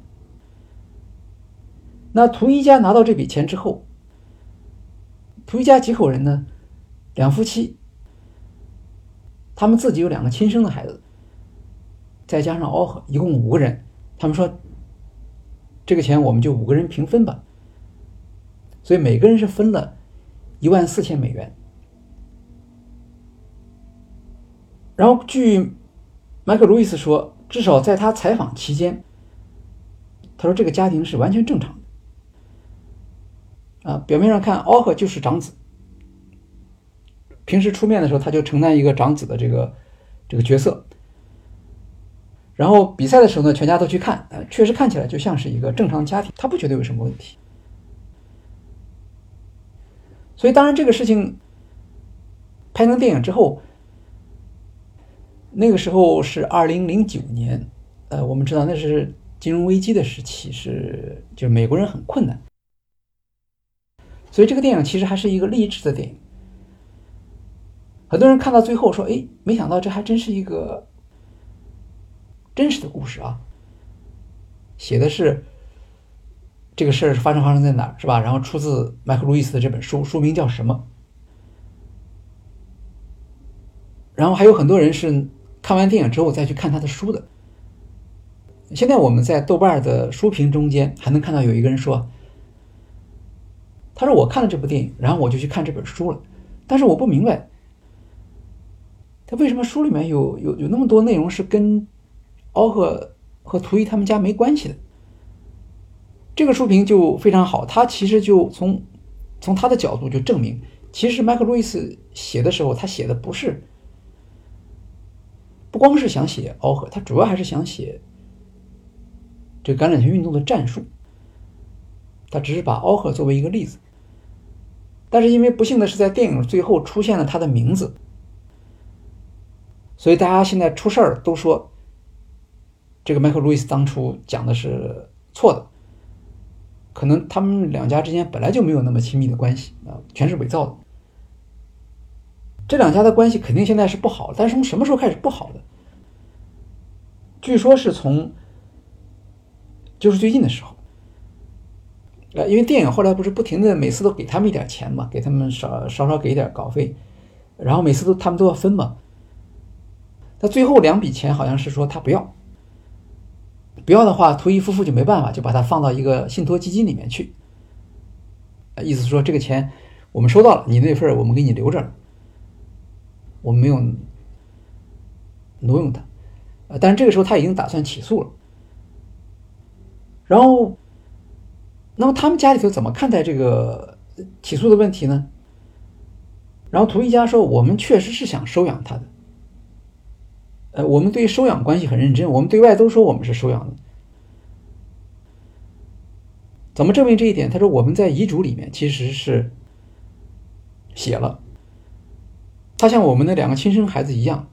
那图一家拿到这笔钱之后，图一家几口人呢？两夫妻，他们自己有两个亲生的孩子，再加上奥赫，一共五个人。他们说。这个钱我们就五个人平分吧，所以每个人是分了一万四千美元。然后据麦克·路易斯说，至少在他采访期间，他说这个家庭是完全正常的。啊，表面上看，奥赫就是长子，平时出面的时候他就承担一个长子的这个这个角色。然后比赛的时候呢，全家都去看，呃，确实看起来就像是一个正常家庭，他不觉得有什么问题。所以，当然这个事情拍成电影之后，那个时候是二零零九年，呃，我们知道那是金融危机的时期，是就是美国人很困难，所以这个电影其实还是一个励志的电影。很多人看到最后说：“哎，没想到这还真是一个。”真实的故事啊，写的是这个事儿是发生发生在哪儿，是吧？然后出自麦克·路易斯的这本书，书名叫什么？然后还有很多人是看完电影之后再去看他的书的。现在我们在豆瓣的书评中间还能看到有一个人说：“他说我看了这部电影，然后我就去看这本书了，但是我不明白，他为什么书里面有有有那么多内容是跟。”奥赫和图伊他们家没关系的，这个书评就非常好。他其实就从从他的角度就证明，其实麦克·路易斯写的时候，他写的不是不光是想写奥赫，他主要还是想写这个橄榄球运动的战术。他只是把奥赫作为一个例子，但是因为不幸的是，在电影最后出现了他的名字，所以大家现在出事儿都说。这个麦克·路易斯当初讲的是错的，可能他们两家之间本来就没有那么亲密的关系啊，全是伪造的。这两家的关系肯定现在是不好，但是从什么时候开始不好的？据说是从就是最近的时候，呃，因为电影后来不是不停的每次都给他们一点钱嘛，给他们少稍稍给一点稿费，然后每次都他们都要分嘛。那最后两笔钱好像是说他不要。不要的话，图伊夫妇就没办法，就把它放到一个信托基金里面去。意思说这个钱我们收到了，你那份我们给你留着，我没有挪用他。呃，但是这个时候他已经打算起诉了。然后，那么他们家里头怎么看待这个起诉的问题呢？然后图一家说：“我们确实是想收养他的。”呃，我们对收养关系很认真，我们对外都说我们是收养的。怎么证明这一点？他说我们在遗嘱里面其实是写了，他像我们的两个亲生孩子一样，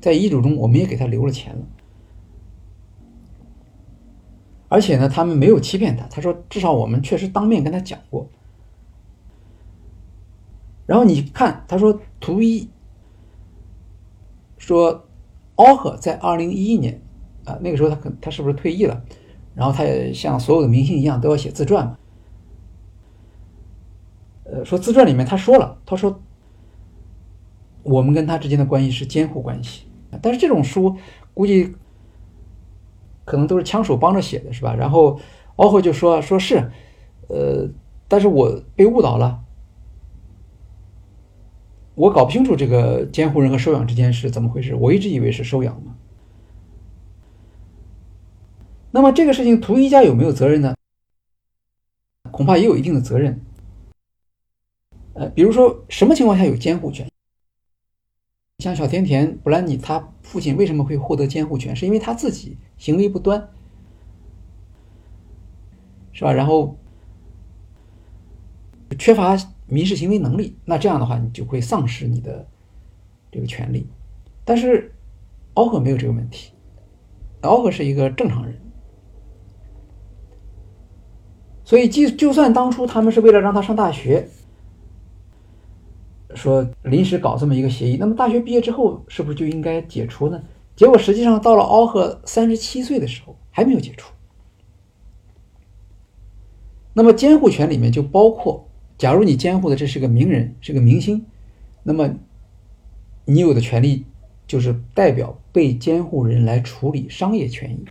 在遗嘱中我们也给他留了钱了，而且呢，他们没有欺骗他。他说至少我们确实当面跟他讲过。然后你看，他说图一。说，奥赫在二零一一年，啊，那个时候他可他是不是退役了？然后他也像所有的明星一样都要写自传嘛。呃，说自传里面他说了，他说我们跟他之间的关系是监护关系，但是这种书估计可能都是枪手帮着写的，是吧？然后奥赫就说说是，呃，但是我被误导了。我搞不清楚这个监护人和收养之间是怎么回事，我一直以为是收养嘛。那么这个事情图一家有没有责任呢？恐怕也有一定的责任。呃，比如说什么情况下有监护权？像小甜甜布兰妮，他父亲为什么会获得监护权？是因为他自己行为不端，是吧？然后缺乏民事行为能力，那这样的话，你就会丧失你的这个权利。但是奥赫没有这个问题，奥赫是一个正常人，所以即就算当初他们是为了让他上大学。说临时搞这么一个协议，那么大学毕业之后是不是就应该解除呢？结果实际上到了奥赫三十七岁的时候还没有解除。那么监护权里面就包括，假如你监护的这是个名人，是个明星，那么你有的权利就是代表被监护人来处理商业权益。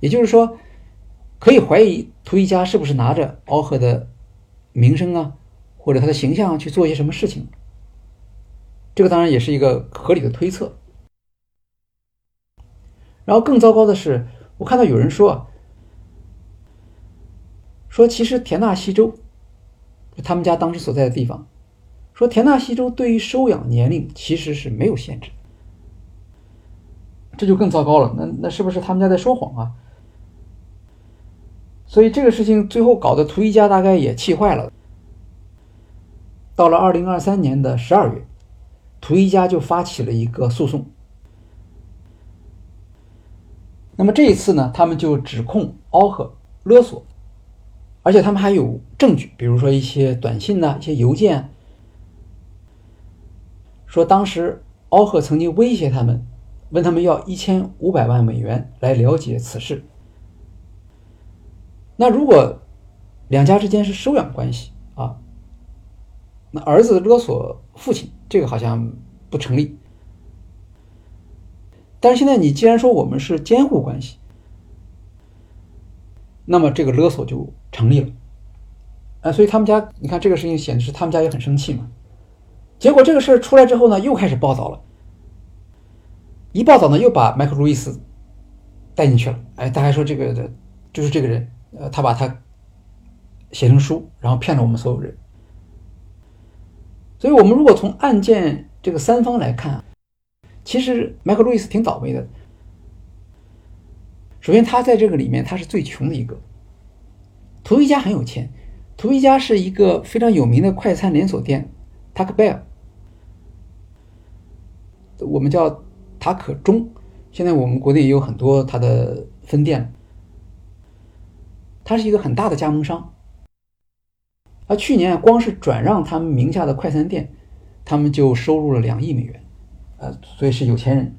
也就是说，可以怀疑图一家是不是拿着奥赫的名声啊？或者他的形象去做一些什么事情，这个当然也是一个合理的推测。然后更糟糕的是，我看到有人说，说其实田纳西州，他们家当时所在的地方，说田纳西州对于收养年龄其实是没有限制，这就更糟糕了。那那是不是他们家在说谎啊？所以这个事情最后搞得图一家大概也气坏了。到了二零二三年的十二月，图一家就发起了一个诉讼。那么这一次呢，他们就指控奥赫勒索，而且他们还有证据，比如说一些短信呐、一些邮件，说当时奥赫曾经威胁他们，问他们要一千五百万美元来了解此事。那如果两家之间是收养关系啊？那儿子勒索父亲，这个好像不成立。但是现在你既然说我们是监护关系，那么这个勒索就成立了。啊，所以他们家，你看这个事情显示他们家也很生气嘛。结果这个事儿出来之后呢，又开始报道了。一报道呢，又把麦克路易斯带进去了。哎，大家说这个的就是这个人，呃，他把他写成书，然后骗了我们所有人。所以，我们如果从案件这个三方来看，其实迈克·路易斯挺倒霉的。首先，他在这个里面他是最穷的一个。图一家很有钱，图一家是一个非常有名的快餐连锁店，Taco Bell，我们叫塔可中。现在我们国内也有很多它的分店。它是一个很大的加盟商。去年光是转让他们名下的快餐店，他们就收入了两亿美元，呃，所以是有钱人。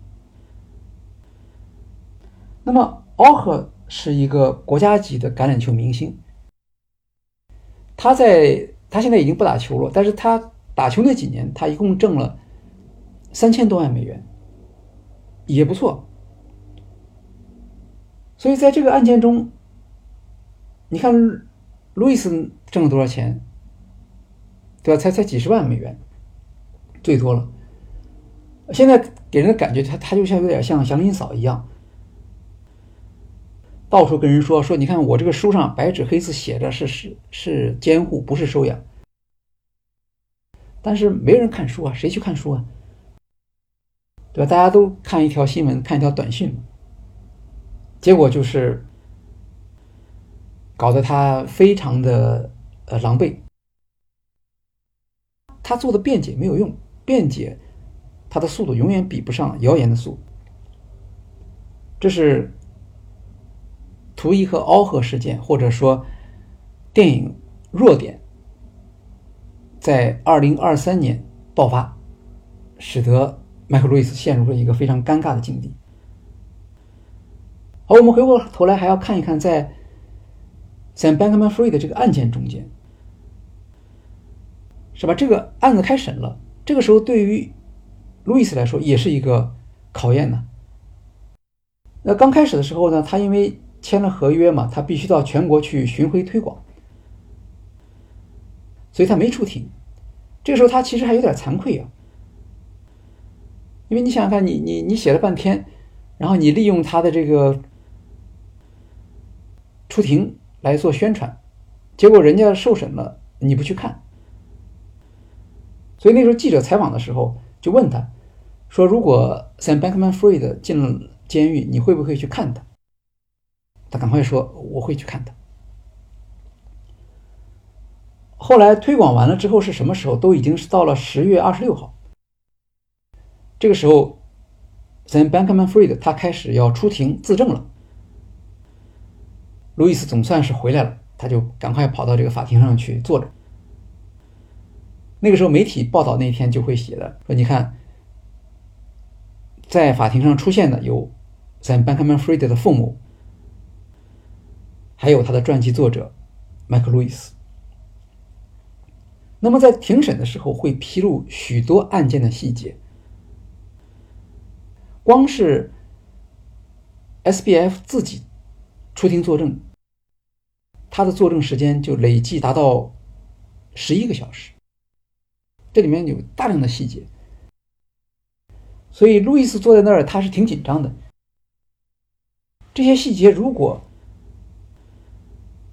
那么奥赫是一个国家级的橄榄球明星，他在他现在已经不打球了，但是他打球那几年，他一共挣了三千多万美元，也不错。所以在这个案件中，你看。路易斯挣了多少钱？对吧？才才几十万美元，最多了。现在给人的感觉，他他就像有点像祥林嫂一样，到处跟人说说，你看我这个书上白纸黑字写着是是是监护，不是收养。但是没人看书啊，谁去看书啊？对吧？大家都看一条新闻，看一条短信，结果就是。搞得他非常的呃狼狈，他做的辩解没有用，辩解他的速度永远比不上谣言的速度。这是图一和奥赫事件，或者说电影弱点，在二零二三年爆发，使得迈克·路易斯陷入了一个非常尴尬的境地。好，我们回过头来还要看一看在。在 Bankman-Fried 的这个案件中间，是吧？这个案子开审了，这个时候对于路易斯来说也是一个考验呢。那刚开始的时候呢，他因为签了合约嘛，他必须到全国去巡回推广，所以他没出庭。这个时候他其实还有点惭愧啊，因为你想想看，你你你写了半天，然后你利用他的这个出庭来做宣传，结果人家受审了，你不去看，所以那时候记者采访的时候就问他，说如果 Sam Bankman-Fried 进了监狱，你会不会去看他？他赶快说我会去看他。后来推广完了之后是什么时候？都已经是到了十月二十六号。这个时候，Sam Bankman-Fried 他开始要出庭自证了。路易斯总算是回来了，他就赶快跑到这个法庭上去坐着。那个时候媒体报道那天就会写的说：“你看，在法庭上出现的有 Sam Bankman-Fried 的父母，还有他的传记作者麦克·路易斯。”那么在庭审的时候会披露许多案件的细节，光是 S B F 自己出庭作证，他的作证时间就累计达到十一个小时，这里面有大量的细节，所以路易斯坐在那儿，他是挺紧张的。这些细节如果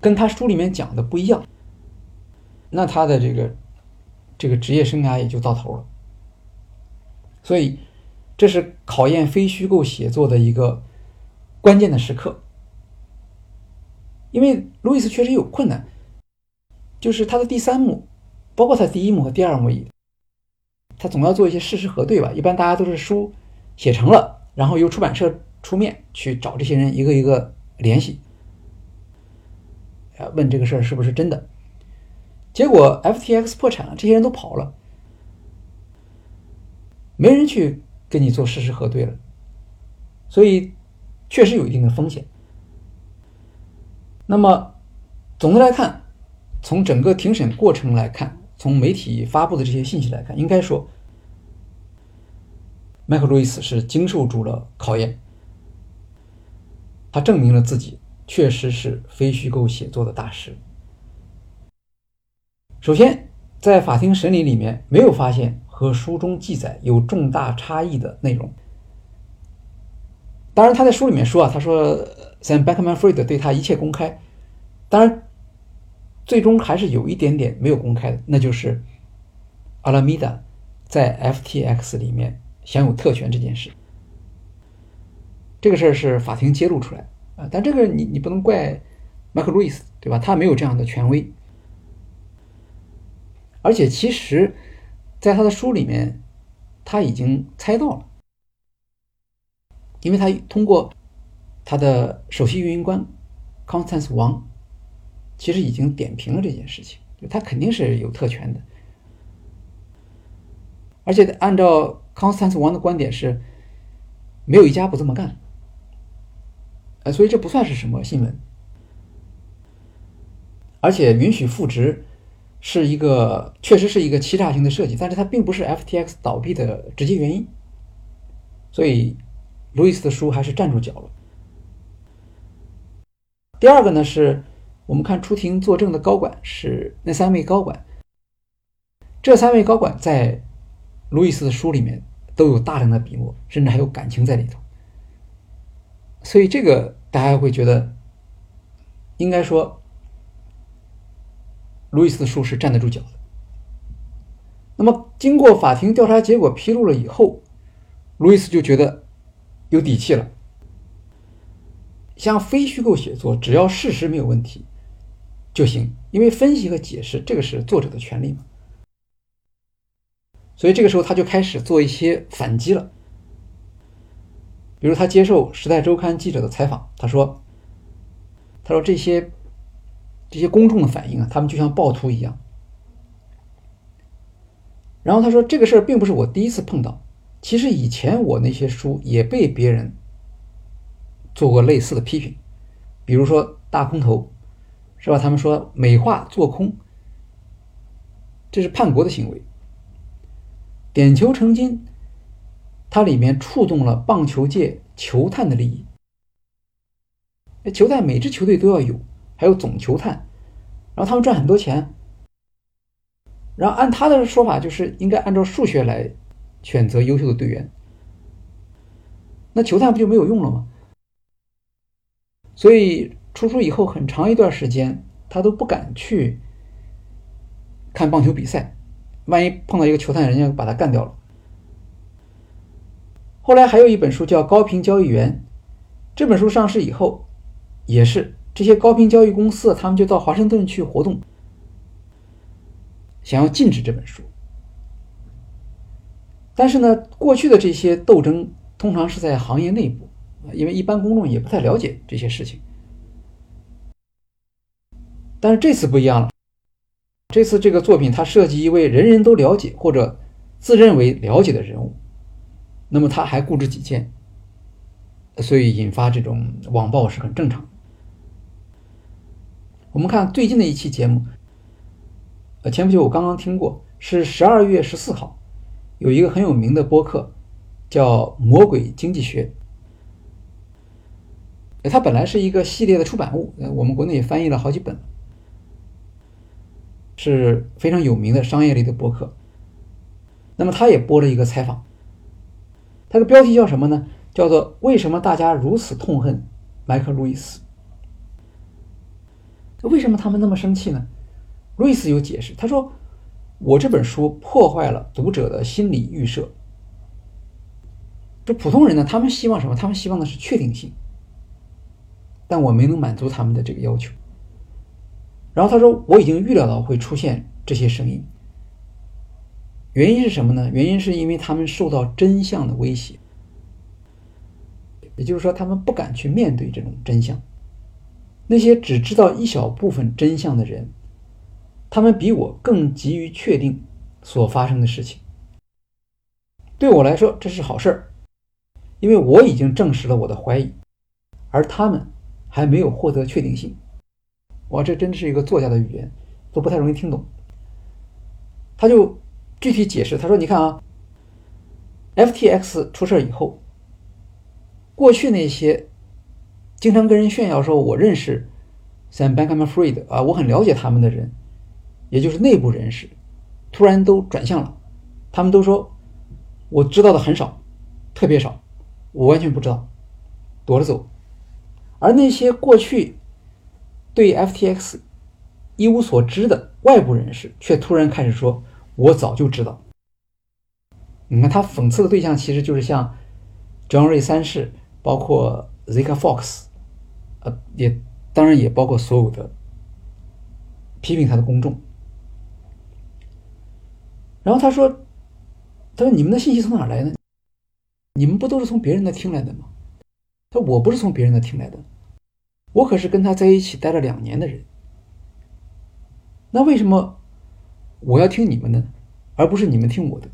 跟他书里面讲的不一样，那他的这个。这个职业生涯也就到头了，所以这是考验非虚构写作的一个关键的时刻。因为路易斯确实有困难，就是他的第三幕，包括他第一幕和第二幕也，他总要做一些事实核对吧。一般大家都是书写成了，然后由出版社出面去找这些人一个一个联系，啊，问这个事儿是不是真的。结果 FTX 破产了，这些人都跑了，没人去跟你做事实核对了，所以确实有一定的风险。那么总的来看，从整个庭审过程来看，从媒体发布的这些信息来看，应该说，迈克·路易斯是经受住了考验，他证明了自己确实是非虚构写作的大师。首先，在法庭审理里面没有发现和书中记载有重大差异的内容。当然，他在书里面说啊，他说 Sam Bankman-Fried 对他一切公开。当然，最终还是有一点点没有公开的，那就是阿拉米达在 FTX 里面享有特权这件事。这个事儿是法庭揭露出来啊，但这个你你不能怪麦克·路易斯，对吧？他没有这样的权威。而且，其实，在他的书里面，他已经猜到了，因为他通过他的首席运营官 Constance 王，其实已经点评了这件事情，他肯定是有特权的。而且，按照 Constance 王的观点是，没有一家不这么干，呃，所以这不算是什么新闻，而且允许复职。是一个确实是一个欺诈性的设计，但是它并不是 FTX 倒闭的直接原因，所以路易斯的书还是站住脚了。第二个呢，是我们看出庭作证的高管是那三位高管，这三位高管在路易斯的书里面都有大量的笔墨，甚至还有感情在里头，所以这个大家会觉得应该说。路易斯的书是站得住脚的。那么，经过法庭调查结果披露了以后，路易斯就觉得有底气了。像非虚构写作，只要事实没有问题就行，因为分析和解释这个是作者的权利嘛。所以这个时候他就开始做一些反击了。比如他接受《时代周刊》记者的采访，他说：“他说这些。”这些公众的反应啊，他们就像暴徒一样。然后他说：“这个事儿并不是我第一次碰到，其实以前我那些书也被别人做过类似的批评，比如说大空头，是吧？他们说美化做空，这是叛国的行为。点球成金，它里面触动了棒球界球探的利益。球探每支球队都要有。”还有总球探，然后他们赚很多钱，然后按他的说法，就是应该按照数学来选择优秀的队员。那球探不就没有用了吗？所以出书以后很长一段时间，他都不敢去看棒球比赛，万一碰到一个球探，人家把他干掉了。后来还有一本书叫《高频交易员》，这本书上市以后，也是这些高频交易公司，他们就到华盛顿去活动，想要禁止这本书。但是呢，过去的这些斗争通常是在行业内部，因为一般公众也不太了解这些事情。但是这次不一样了，这次这个作品它涉及一位人人都了解或者自认为了解的人物。那么他还固执己见，所以引发这种网暴是很正常。我们看最近的一期节目，呃，前不久我刚刚听过，是十二月十四号，有一个很有名的播客叫《魔鬼经济学》，它本来是一个系列的出版物，呃，我们国内也翻译了好几本，是非常有名的商业类的博客。那么他也播了一个采访。他的标题叫什么呢？叫做“为什么大家如此痛恨麦克·路易斯？为什么他们那么生气呢？”路易斯有解释，他说：“我这本书破坏了读者的心理预设。这普通人呢，他们希望什么？他们希望的是确定性，但我没能满足他们的这个要求。然后他说：我已经预料到会出现这些声音。”原因是什么呢？原因是因为他们受到真相的威胁，也就是说，他们不敢去面对这种真相。那些只知道一小部分真相的人，他们比我更急于确定所发生的事情。对我来说，这是好事儿，因为我已经证实了我的怀疑，而他们还没有获得确定性。哇，这真的是一个作家的语言，都不太容易听懂。他就。具体解释，他说：“你看啊，FTX 出事以后，过去那些经常跟人炫耀说我认识 Sam Bankman-Fried 啊，我很了解他们的人，也就是内部人士，突然都转向了。他们都说我知道的很少，特别少，我完全不知道，躲着走。而那些过去对 FTX 一无所知的外部人士，却突然开始说。”我早就知道。你看，他讽刺的对象其实就是像 John 瑞三世，包括 Zika Fox，呃，也当然也包括所有的批评他的公众。然后他说：“他说你们的信息从哪来呢？你们不都是从别人那听来的吗？他说我不是从别人那听来的，我可是跟他在一起待了两年的人。那为什么？”我要听你们的，而不是你们听我的。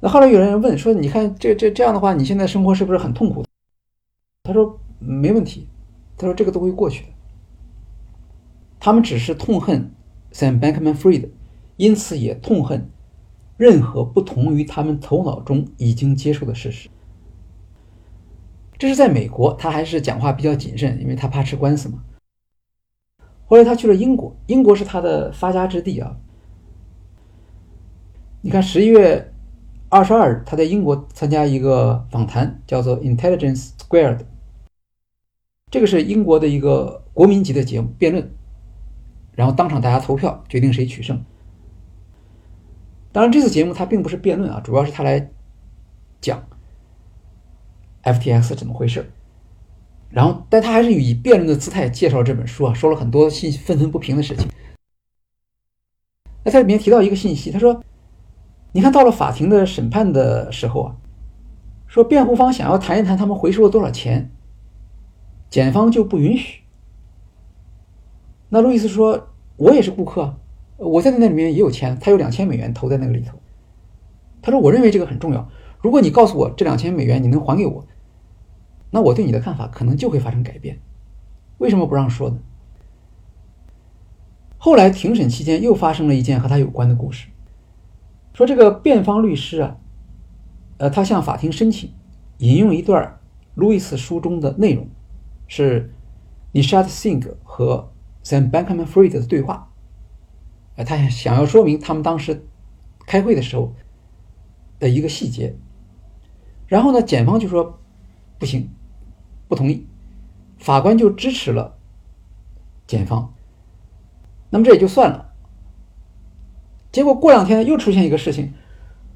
那后来有人问说：“你看这这这样的话，你现在生活是不是很痛苦？”他说：“没问题。”他说：“这个都会过去的。”他们只是痛恨 Sam Bankman-Fried，因此也痛恨任何不同于他们头脑中已经接受的事实。这是在美国，他还是讲话比较谨慎，因为他怕吃官司嘛。后来他去了英国，英国是他的发家之地啊。你看，十一月二十二日，他在英国参加一个访谈，叫做《Intelligence Squared》，这个是英国的一个国民级的节目辩论，然后当场大家投票决定谁取胜。当然，这次节目他并不是辩论啊，主要是他来讲 FTX 怎么回事。然后，但他还是以辩论的姿态介绍这本书啊，说了很多信息愤愤不平的事情。那他里面提到一个信息，他说：“你看到了法庭的审判的时候啊，说辩护方想要谈一谈他们回收了多少钱，检方就不允许。”那路易斯说：“我也是顾客，我在那里面也有钱，他有两千美元投在那个里头。”他说：“我认为这个很重要，如果你告诉我这两千美元你能还给我。”那我对你的看法可能就会发生改变，为什么不让说呢？后来庭审期间又发生了一件和他有关的故事，说这个辩方律师啊，呃，他向法庭申请引用一段路易斯书中的内容，是 Nishat Singh 和 Sam Bankman-Fried 的对话，呃，他想要说明他们当时开会的时候的一个细节。然后呢，检方就说不行，不同意，法官就支持了检方。那么这也就算了。结果过两天又出现一个事情，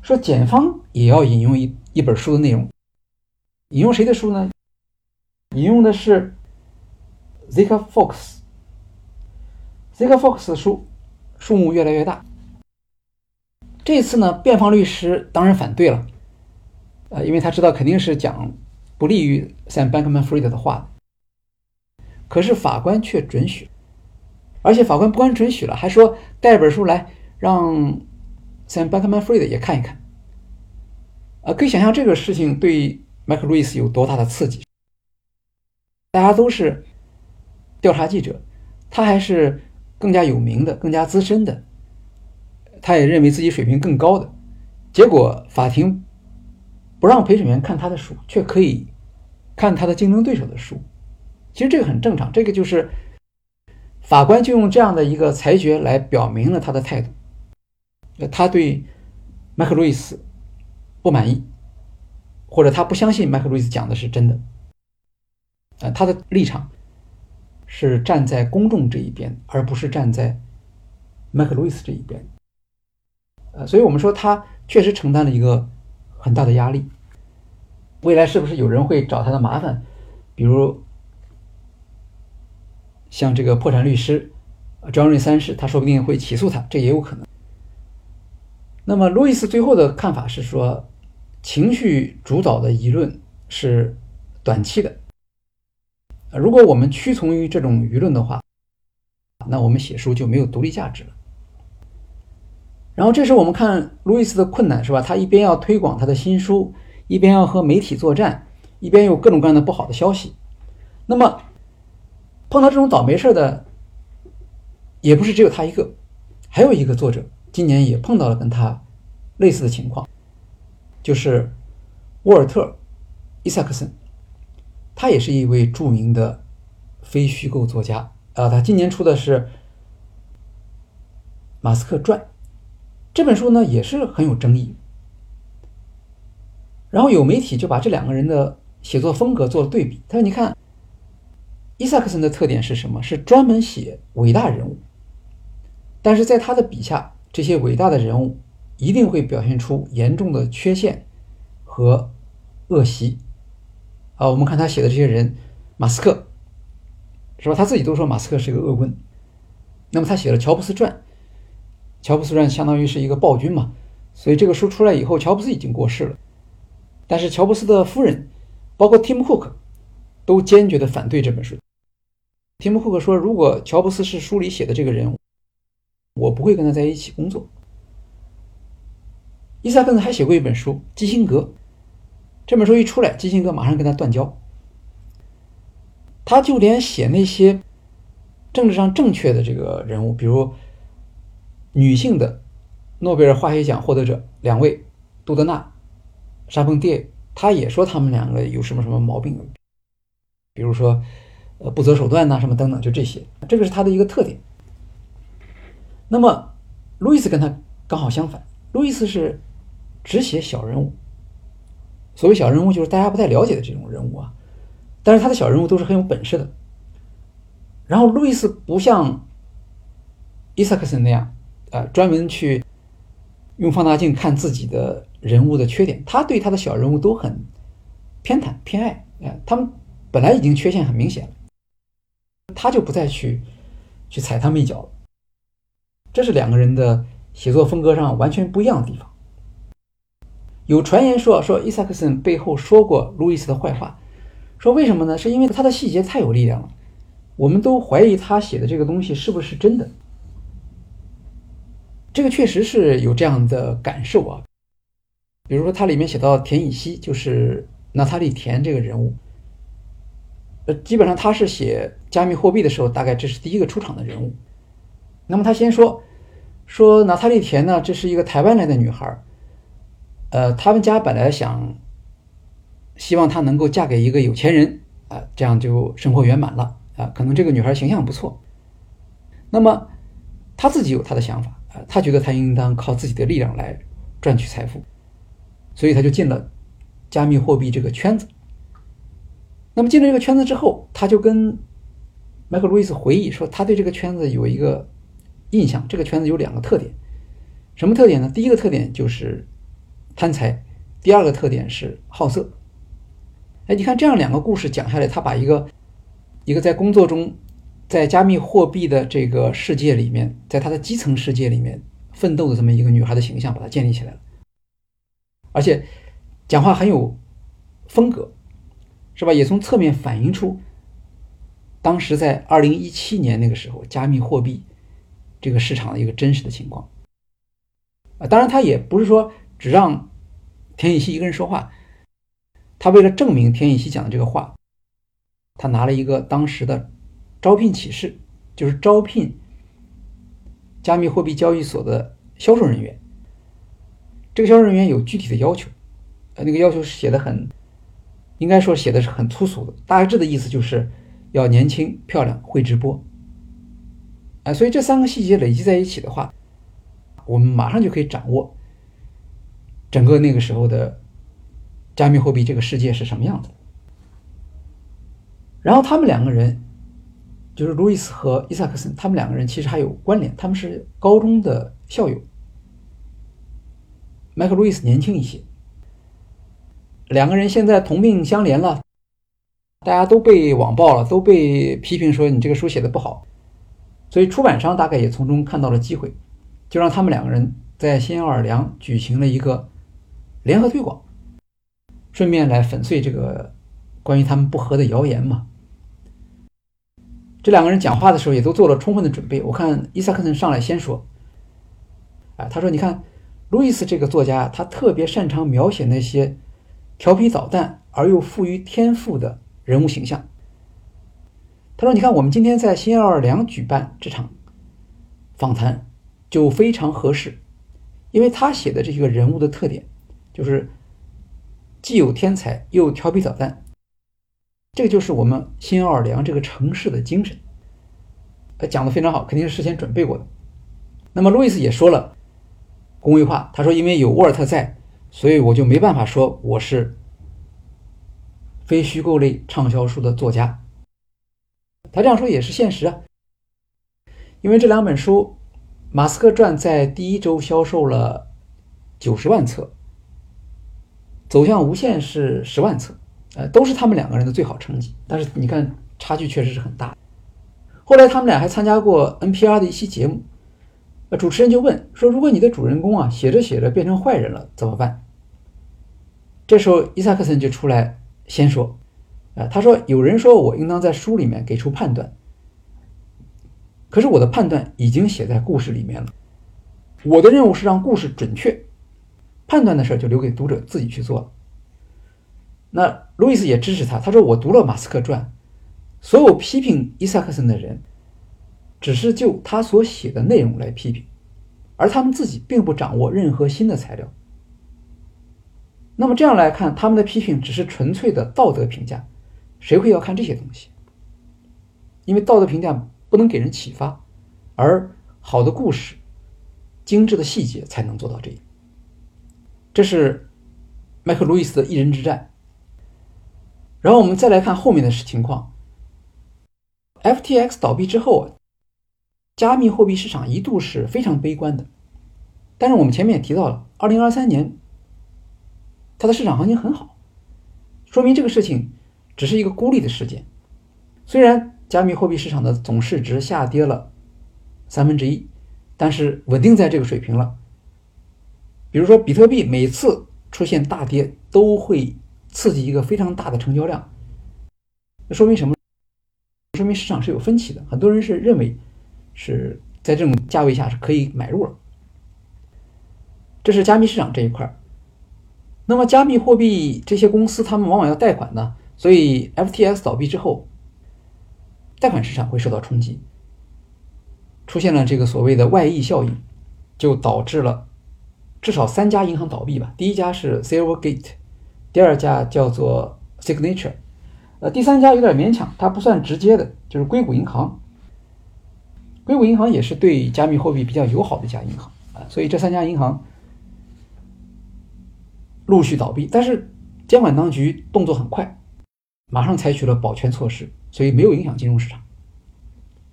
说检方也要引用一一本书的内容，引用谁的书呢？引用的是 Zika Fox。Zika Fox 的书数目越来越大。这次呢，辩方律师当然反对了。呃，因为他知道肯定是讲不利于 Sam Bankman-Fried 的话，可是法官却准许，而且法官不光准许了，还说带本书来让 Sam Bankman-Fried 也看一看。呃，可以想象这个事情对麦克·路易斯有多大的刺激。大家都是调查记者，他还是更加有名的、更加资深的，他也认为自己水平更高的，结果法庭。不让陪审员看他的书，却可以看他的竞争对手的书。其实这个很正常，这个就是法官就用这样的一个裁决来表明了他的态度。他对麦克·路易斯不满意，或者他不相信麦克·路易斯讲的是真的。呃，他的立场是站在公众这一边，而不是站在麦克·路易斯这一边。呃，所以我们说他确实承担了一个。很大的压力，未来是不是有人会找他的麻烦？比如像这个破产律师张瑞三世，他说不定会起诉他，这也有可能。那么路易斯最后的看法是说，情绪主导的舆论是短期的。如果我们屈从于这种舆论的话，那我们写书就没有独立价值了。然后这时我们看路易斯的困难是吧？他一边要推广他的新书，一边要和媒体作战，一边有各种各样的不好的消息。那么碰到这种倒霉事的，也不是只有他一个，还有一个作者今年也碰到了跟他类似的情况，就是沃尔特·伊萨克森，他也是一位著名的非虚构作家啊。他今年出的是《马斯克传》。这本书呢也是很有争议，然后有媒体就把这两个人的写作风格做了对比。他说：“你看，伊萨克森的特点是什么？是专门写伟大人物，但是在他的笔下，这些伟大的人物一定会表现出严重的缺陷和恶习。啊，我们看他写的这些人，马斯克，是吧？他自己都说马斯克是个恶棍。那么他写了《乔布斯传》。”乔布斯传相当于是一个暴君嘛，所以这个书出来以后，乔布斯已经过世了，但是乔布斯的夫人，包括 Tim Cook，都坚决的反对这本书。Tim Cook 说：“如果乔布斯是书里写的这个人，我不会跟他在一起工作。”伊萨克斯还写过一本书《基辛格》，这本书一出来，基辛格马上跟他断交。他就连写那些政治上正确的这个人物，比如。女性的诺贝尔化学奖获得者两位，杜德纳、沙彭蒂，他也说他们两个有什么什么毛病，比如说，呃，不择手段呐，什么等等，就这些，这个是他的一个特点。那么，路易斯跟他刚好相反，路易斯是只写小人物。所谓小人物，就是大家不太了解的这种人物啊，但是他的小人物都是很有本事的。然后，路易斯不像伊萨克森那样。呃，专门去用放大镜看自己的人物的缺点，他对他的小人物都很偏袒偏爱。哎，他们本来已经缺陷很明显了，他就不再去去踩他们一脚了。这是两个人的写作风格上完全不一样的地方。有传言说，说伊萨克森背后说过路易斯的坏话，说为什么呢？是因为他的细节太有力量了，我们都怀疑他写的这个东西是不是真的。这个确实是有这样的感受啊，比如说它里面写到田以希，就是娜塔莉田这个人物，呃，基本上他是写加密货币的时候，大概这是第一个出场的人物。那么他先说说娜塔莉田呢，这是一个台湾来的女孩，呃，他们家本来想希望她能够嫁给一个有钱人啊，这样就生活圆满了啊，可能这个女孩形象不错。那么。他自己有他的想法啊，他觉得他应当靠自己的力量来赚取财富，所以他就进了加密货币这个圈子。那么进了这个圈子之后，他就跟麦克·路易斯回忆说，他对这个圈子有一个印象，这个圈子有两个特点，什么特点呢？第一个特点就是贪财，第二个特点是好色。哎，你看这样两个故事讲下来，他把一个一个在工作中。在加密货币的这个世界里面，在他的基层世界里面奋斗的这么一个女孩的形象，把它建立起来了，而且讲话很有风格，是吧？也从侧面反映出当时在二零一七年那个时候加密货币这个市场的一个真实的情况。啊，当然他也不是说只让田雨希一个人说话，他为了证明田雨希讲的这个话，他拿了一个当时的。招聘启事就是招聘加密货币交易所的销售人员。这个销售人员有具体的要求，呃，那个要求是写的很，应该说写的是很粗俗的，大致的意思就是要年轻、漂亮、会直播。啊，所以这三个细节累积在一起的话，我们马上就可以掌握整个那个时候的加密货币这个世界是什么样子。然后他们两个人。就是路易斯和伊萨克森，他们两个人其实还有关联，他们是高中的校友。麦克·路易斯年轻一些，两个人现在同病相怜了，大家都被网暴了，都被批评说你这个书写的不好，所以出版商大概也从中看到了机会，就让他们两个人在新奥尔良举行了一个联合推广，顺便来粉碎这个关于他们不和的谣言嘛。这两个人讲话的时候也都做了充分的准备。我看伊萨克森上来先说：“啊，他说，你看，路易斯这个作家，他特别擅长描写那些调皮捣蛋而又富于天赋的人物形象。他说，你看，我们今天在新奥尔良举办这场访谈就非常合适，因为他写的这个人物的特点就是既有天才又调皮捣蛋。”这个就是我们新奥尔良这个城市的精神，他讲的非常好，肯定是事先准备过的。那么路易斯也说了工业化，他说：“因为有沃尔特在，所以我就没办法说我是非虚构类畅销书的作家。”他这样说也是现实啊，因为这两本书，《马斯克传》在第一周销售了九十万册，《走向无限》是十万册。呃，都是他们两个人的最好成绩，但是你看差距确实是很大。后来他们俩还参加过 NPR 的一期节目，主持人就问说：“如果你的主人公啊写着写着变成坏人了怎么办？”这时候伊萨克森就出来先说：“啊，他说有人说我应当在书里面给出判断，可是我的判断已经写在故事里面了。我的任务是让故事准确，判断的事就留给读者自己去做了。”那路易斯也支持他。他说：“我读了《马斯克传》，所有批评伊萨克森的人，只是就他所写的内容来批评，而他们自己并不掌握任何新的材料。那么这样来看，他们的批评只是纯粹的道德评价。谁会要看这些东西？因为道德评价不能给人启发，而好的故事、精致的细节才能做到这一点。这是麦克·路易斯的一人之战。”然后我们再来看后面的情况。FTX 倒闭之后，加密货币市场一度是非常悲观的。但是我们前面也提到了，二零二三年它的市场行情很好，说明这个事情只是一个孤立的事件。虽然加密货币市场的总市值下跌了三分之一，但是稳定在这个水平了。比如说，比特币每次出现大跌都会。刺激一个非常大的成交量，那说明什么？说明市场是有分歧的。很多人是认为是在这种价位下是可以买入了。这是加密市场这一块儿那么加密货币这些公司，他们往往要贷款呢，所以 FTS 倒闭之后，贷款市场会受到冲击，出现了这个所谓的外溢效应，就导致了至少三家银行倒闭吧。第一家是 Silvergate。第二家叫做 Signature，呃，第三家有点勉强，它不算直接的，就是硅谷银行。硅谷银行也是对加密货币比较友好的一家银行啊，所以这三家银行陆续倒闭，但是监管当局动作很快，马上采取了保全措施，所以没有影响金融市场。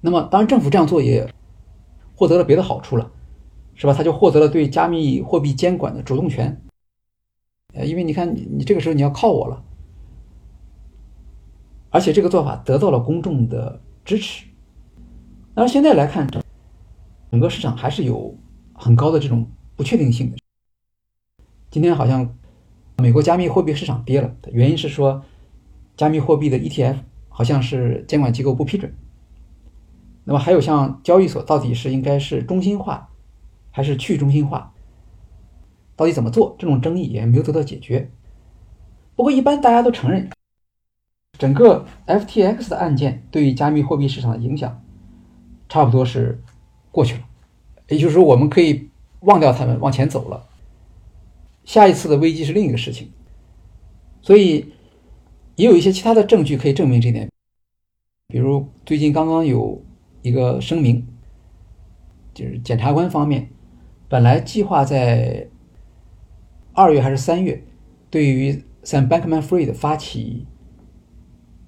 那么，当然政府这样做也获得了别的好处了，是吧？他就获得了对加密货币监管的主动权。呃，因为你看，你你这个时候你要靠我了，而且这个做法得到了公众的支持。当然，现在来看，整个市场还是有很高的这种不确定性的。今天好像美国加密货币市场跌了，原因是说加密货币的 ETF 好像是监管机构不批准。那么还有像交易所到底是应该是中心化还是去中心化？到底怎么做？这种争议也没有得到解决。不过，一般大家都承认，整个 FTX 的案件对于加密货币市场的影响，差不多是过去了。也就是说，我们可以忘掉他们，往前走了。下一次的危机是另一个事情。所以，也有一些其他的证据可以证明这点。比如，最近刚刚有一个声明，就是检察官方面本来计划在。二月还是三月，对于 Sam Bankman-Fried 发起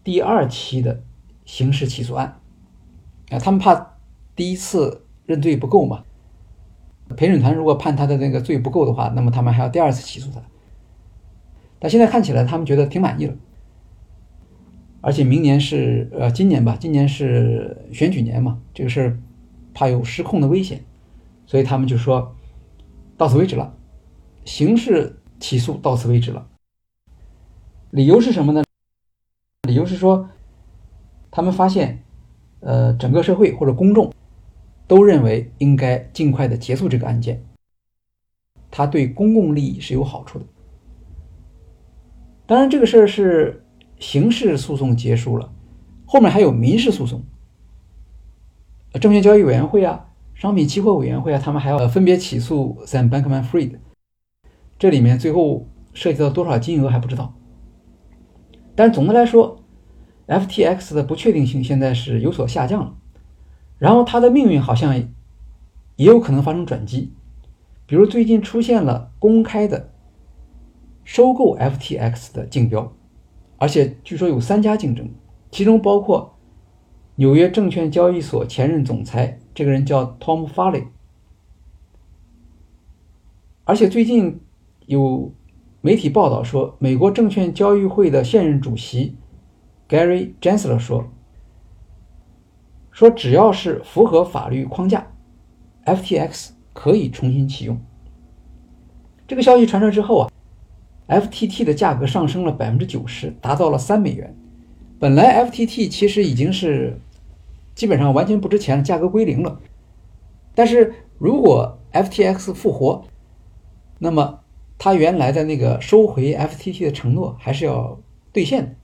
第二期的刑事起诉案，啊，他们怕第一次认罪不够嘛？陪审团如果判他的那个罪不够的话，那么他们还要第二次起诉他。但现在看起来，他们觉得挺满意了，而且明年是呃今年吧，今年是选举年嘛，这个事儿怕有失控的危险，所以他们就说到此为止了。刑事起诉到此为止了，理由是什么呢？理由是说，他们发现，呃，整个社会或者公众都认为应该尽快的结束这个案件，它对公共利益是有好处的。当然，这个事儿是刑事诉讼结束了，后面还有民事诉讼，证券交易委员会啊、商品期货委员会啊，他们还要分别起诉 Sam Bankman-Fried。这里面最后涉及到多少金额还不知道，但总的来说，FTX 的不确定性现在是有所下降了，然后它的命运好像也有可能发生转机，比如最近出现了公开的收购 FTX 的竞标，而且据说有三家竞争，其中包括纽约证券交易所前任总裁，这个人叫 Tom Farley，而且最近。有媒体报道说，美国证券交易会的现任主席 Gary Gensler 说：“说只要是符合法律框架，FTX 可以重新启用。”这个消息传出之后啊，FTT 的价格上升了百分之九十，达到了三美元。本来 FTT 其实已经是基本上完全不值钱了，价格归零了。但是如果 FTX 复活，那么他原来的那个收回 FTT 的承诺还是要兑现的，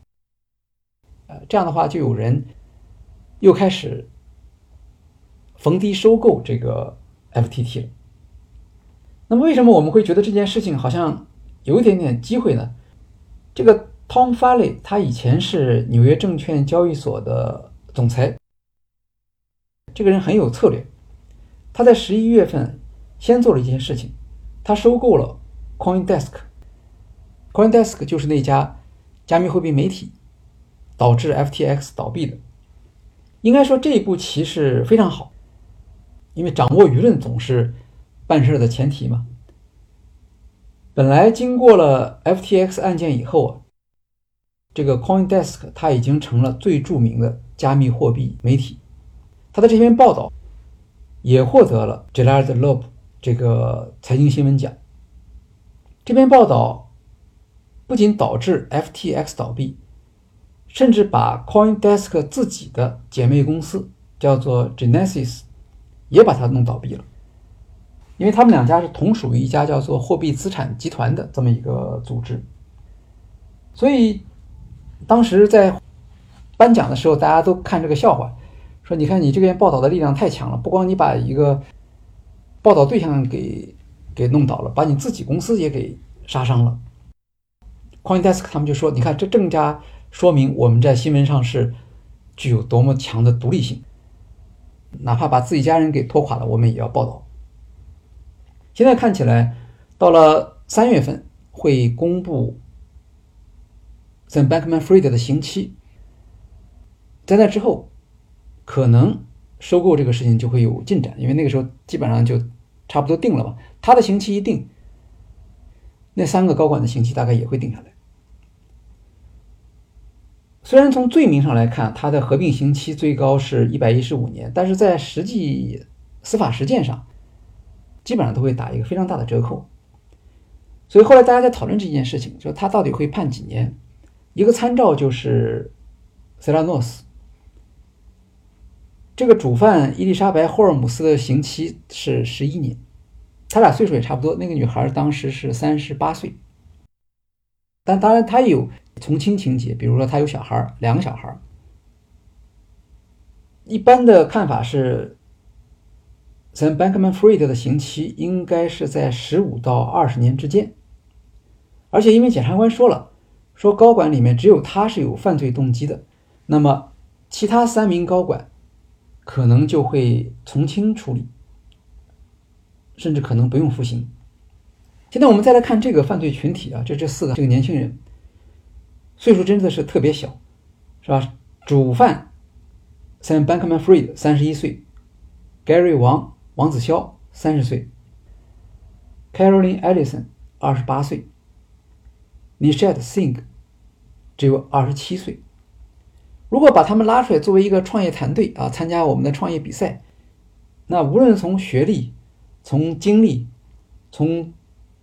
呃，这样的话就有人又开始逢低收购这个 FTT 了。那么，为什么我们会觉得这件事情好像有一点点机会呢？这个 Tom Farley 他以前是纽约证券交易所的总裁，这个人很有策略。他在十一月份先做了一件事情，他收购了。CoinDesk，CoinDesk 就是那家加密货币媒体导致 FTX 倒闭的。应该说这一步棋是非常好，因为掌握舆论总是办事的前提嘛。本来经过了 FTX 案件以后啊，这个 CoinDesk 它已经成了最著名的加密货币媒体，它的这篇报道也获得了 Gerard Loeb 这个财经新闻奖。这篇报道不仅导致 FTX 倒闭，甚至把 CoinDesk 自己的姐妹公司叫做 Genesis 也把它弄倒闭了，因为他们两家是同属于一家叫做货币资产集团的这么一个组织，所以当时在颁奖的时候，大家都看这个笑话，说你看你这边报道的力量太强了，不光你把一个报道对象给。给弄倒了，把你自己公司也给杀伤了。CoinDesk 他们就说：“你看，这正家说明我们在新闻上是具有多么强的独立性。”哪怕把自己家人给拖垮了，我们也要报道。现在看起来，到了三月份会公布 Sam Bankman-Fried 的刑期，在那之后，可能收购这个事情就会有进展，因为那个时候基本上就差不多定了嘛。他的刑期一定，那三个高管的刑期大概也会定下来。虽然从罪名上来看，他的合并刑期最高是一百一十五年，但是在实际司法实践上，基本上都会打一个非常大的折扣。所以后来大家在讨论这件事情，说他到底会判几年？一个参照就是塞拉诺斯，这个主犯伊丽莎白·霍尔姆斯的刑期是十一年，他俩岁数也差不多。那个女孩当时是三十八岁，但当然她有。从轻情节，比如说他有小孩儿两个小孩儿一般的看法是咱 Bankman-Fried 的刑期应该是在十五到二十年之间。而且因为检察官说了，说高管里面只有他是有犯罪动机的，那么其他三名高管可能就会从轻处理，甚至可能不用服刑。现在我们再来看这个犯罪群体啊，就这四个这个年轻人。岁数真的是特别小，是吧？主犯 Sam Bankman-Fried 三十一岁，Gary 王王子潇三十岁，Caroline Ellison 二十八岁，Nishat Singh 只有二十七岁。如果把他们拉出来作为一个创业团队啊，参加我们的创业比赛，那无论从学历、从经历、从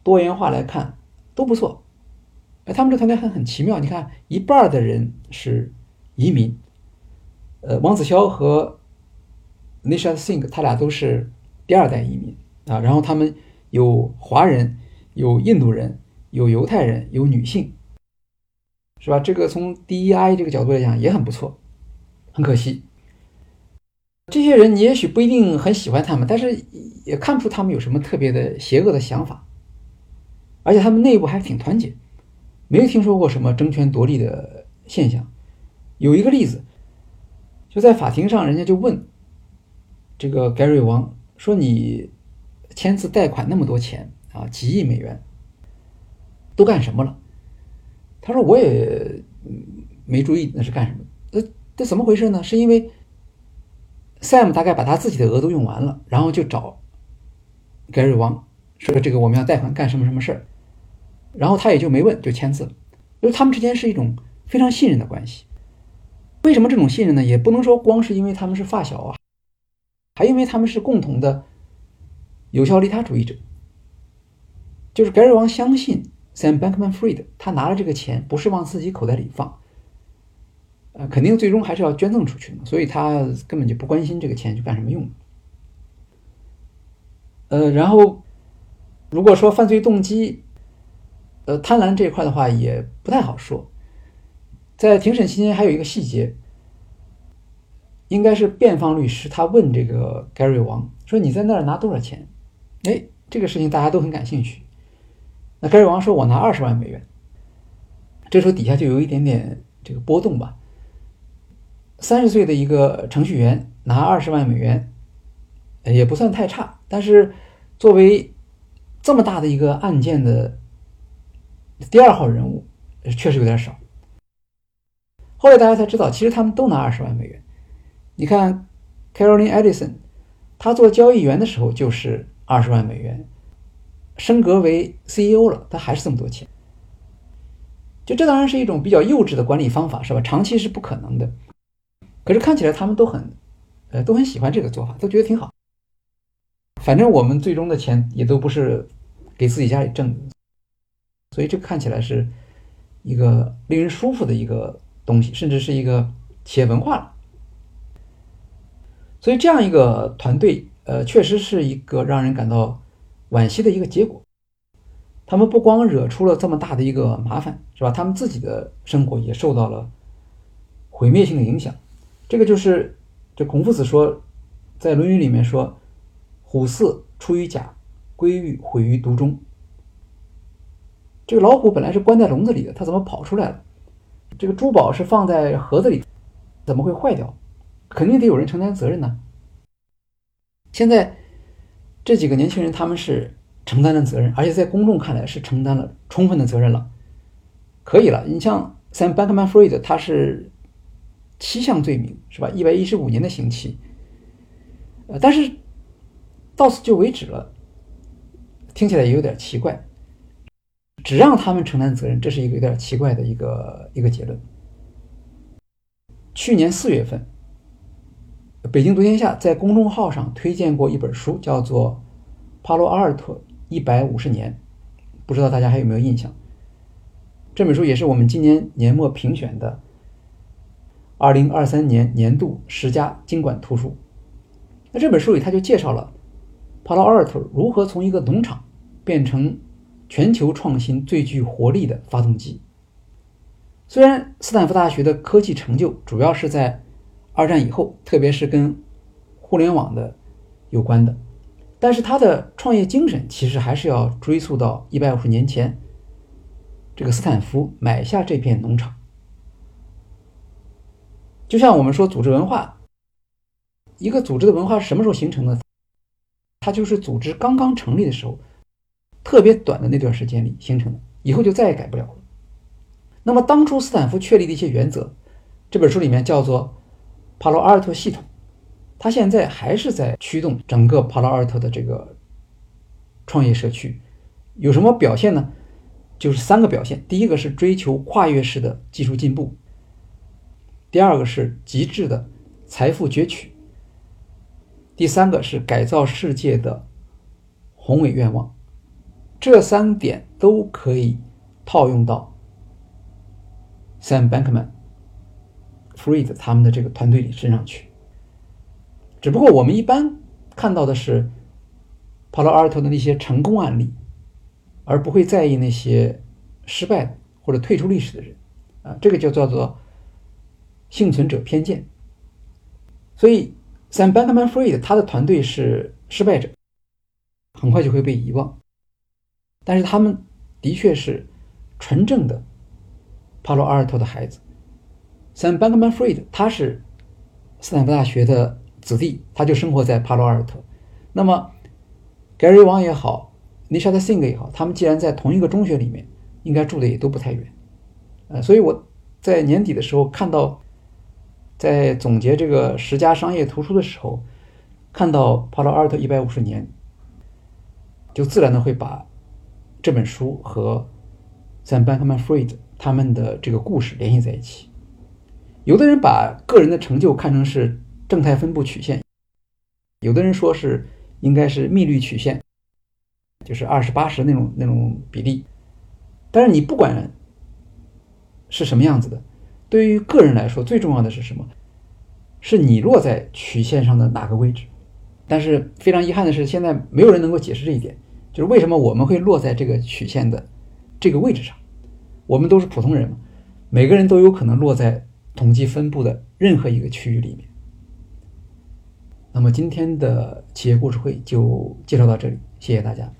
多元化来看都不错。哎，他们这团队很很奇妙。你看，一半的人是移民，呃，王子潇和 Nisha Singh，他俩都是第二代移民啊。然后他们有华人，有印度人，有犹太人，有女性，是吧？这个从 DEI 这个角度来讲也很不错。很可惜，这些人你也许不一定很喜欢他们，但是也看不出他们有什么特别的邪恶的想法，而且他们内部还挺团结。没有听说过什么争权夺利的现象。有一个例子，就在法庭上，人家就问这个 Gary 王说：“你签字贷款那么多钱啊，几亿美元，都干什么了？”他说：“我也没注意那是干什么。呃，这怎么回事呢？是因为 Sam 大概把他自己的额度用完了，然后就找 Gary 王说：‘这个我们要贷款干什么什么事儿。’”然后他也就没问，就签字了。因为他们之间是一种非常信任的关系。为什么这种信任呢？也不能说光是因为他们是发小啊，还因为他们是共同的有效利他主义者。就是盖瑞王相信 Sam Bankman-Fried，他拿了这个钱不是往自己口袋里放，呃，肯定最终还是要捐赠出去的，所以他根本就不关心这个钱去干什么用。呃，然后如果说犯罪动机，呃，贪婪这一块的话也不太好说。在庭审期间还有一个细节，应该是辩方律师他问这个 Gary 王说：“你在那儿拿多少钱？”哎，这个事情大家都很感兴趣。那 Gary 王说：“我拿二十万美元。”这时候底下就有一点点这个波动吧。三十岁的一个程序员拿二十万美元，也不算太差，但是作为这么大的一个案件的。第二号人物确实有点少。后来大家才知道，其实他们都拿二十万美元。你看，Caroline Edison，他做交易员的时候就是二十万美元，升格为 CEO 了，他还是这么多钱。就这当然是一种比较幼稚的管理方法，是吧？长期是不可能的。可是看起来他们都很，呃，都很喜欢这个做法，都觉得挺好。反正我们最终的钱也都不是给自己家里挣的。所以这看起来是一个令人舒服的一个东西，甚至是一个企业文化了。所以这样一个团队，呃，确实是一个让人感到惋惜的一个结果。他们不光惹出了这么大的一个麻烦，是吧？他们自己的生活也受到了毁灭性的影响。这个就是，这孔夫子说，在《论语》里面说：“虎兕出于甲，龟玉毁于毒中。”这个老虎本来是关在笼子里的，它怎么跑出来了？这个珠宝是放在盒子里，怎么会坏掉？肯定得有人承担责任呢。现在这几个年轻人他们是承担了责任，而且在公众看来是承担了充分的责任了，可以了。你像 Sam Bankman-Fried，他是七项罪名是吧？一百一十五年的刑期，呃，但是到此就为止了，听起来也有点奇怪。只让他们承担责任，这是一个有点奇怪的一个一个结论。去年四月份，北京读天下在公众号上推荐过一本书，叫做《帕洛阿尔特一百五十年》，不知道大家还有没有印象？这本书也是我们今年年末评选的二零二三年年度十佳经管图书。那这本书里，他就介绍了帕洛阿尔特如何从一个农场变成。全球创新最具活力的发动机。虽然斯坦福大学的科技成就主要是在二战以后，特别是跟互联网的有关的，但是他的创业精神其实还是要追溯到一百五十年前，这个斯坦福买下这片农场。就像我们说组织文化，一个组织的文化什么时候形成的？它就是组织刚刚成立的时候。特别短的那段时间里形成的，以后就再也改不了了。那么当初斯坦福确立的一些原则，这本书里面叫做帕罗阿尔特系统，它现在还是在驱动整个帕罗阿尔特的这个创业社区。有什么表现呢？就是三个表现：第一个是追求跨越式的技术进步；第二个是极致的财富攫取；第三个是改造世界的宏伟愿望。这三点都可以套用到 Sam Bankman-Fried 他们的这个团队里身上去。只不过我们一般看到的是 Palo Alto 的那些成功案例，而不会在意那些失败或者退出历史的人。啊，这个就叫做幸存者偏见。所以 Sam Bankman-Fried 他的团队是失败者，很快就会被遗忘。但是他们的确是纯正的帕洛阿尔托的孩子。Sam Bankman-Fried 他是斯坦福大学的子弟，他就生活在帕洛阿尔特。那么 Gary Wang 也好，Nisha Singh 也好，他们既然在同一个中学里面，应该住的也都不太远。呃，所以我在年底的时候看到，在总结这个十佳商业图书的时候，看到帕洛阿尔特一百五十年，就自然的会把。这本书和 Sam Bankman-Fried 他们的这个故事联系在一起。有的人把个人的成就看成是正态分布曲线，有的人说是应该是幂律曲线，就是二十八十那种那种比例。但是你不管是什么样子的，对于个人来说，最重要的是什么？是你落在曲线上的哪个位置？但是非常遗憾的是，现在没有人能够解释这一点。就是为什么我们会落在这个曲线的这个位置上？我们都是普通人嘛，每个人都有可能落在统计分布的任何一个区域里面。那么今天的企业故事会就介绍到这里，谢谢大家。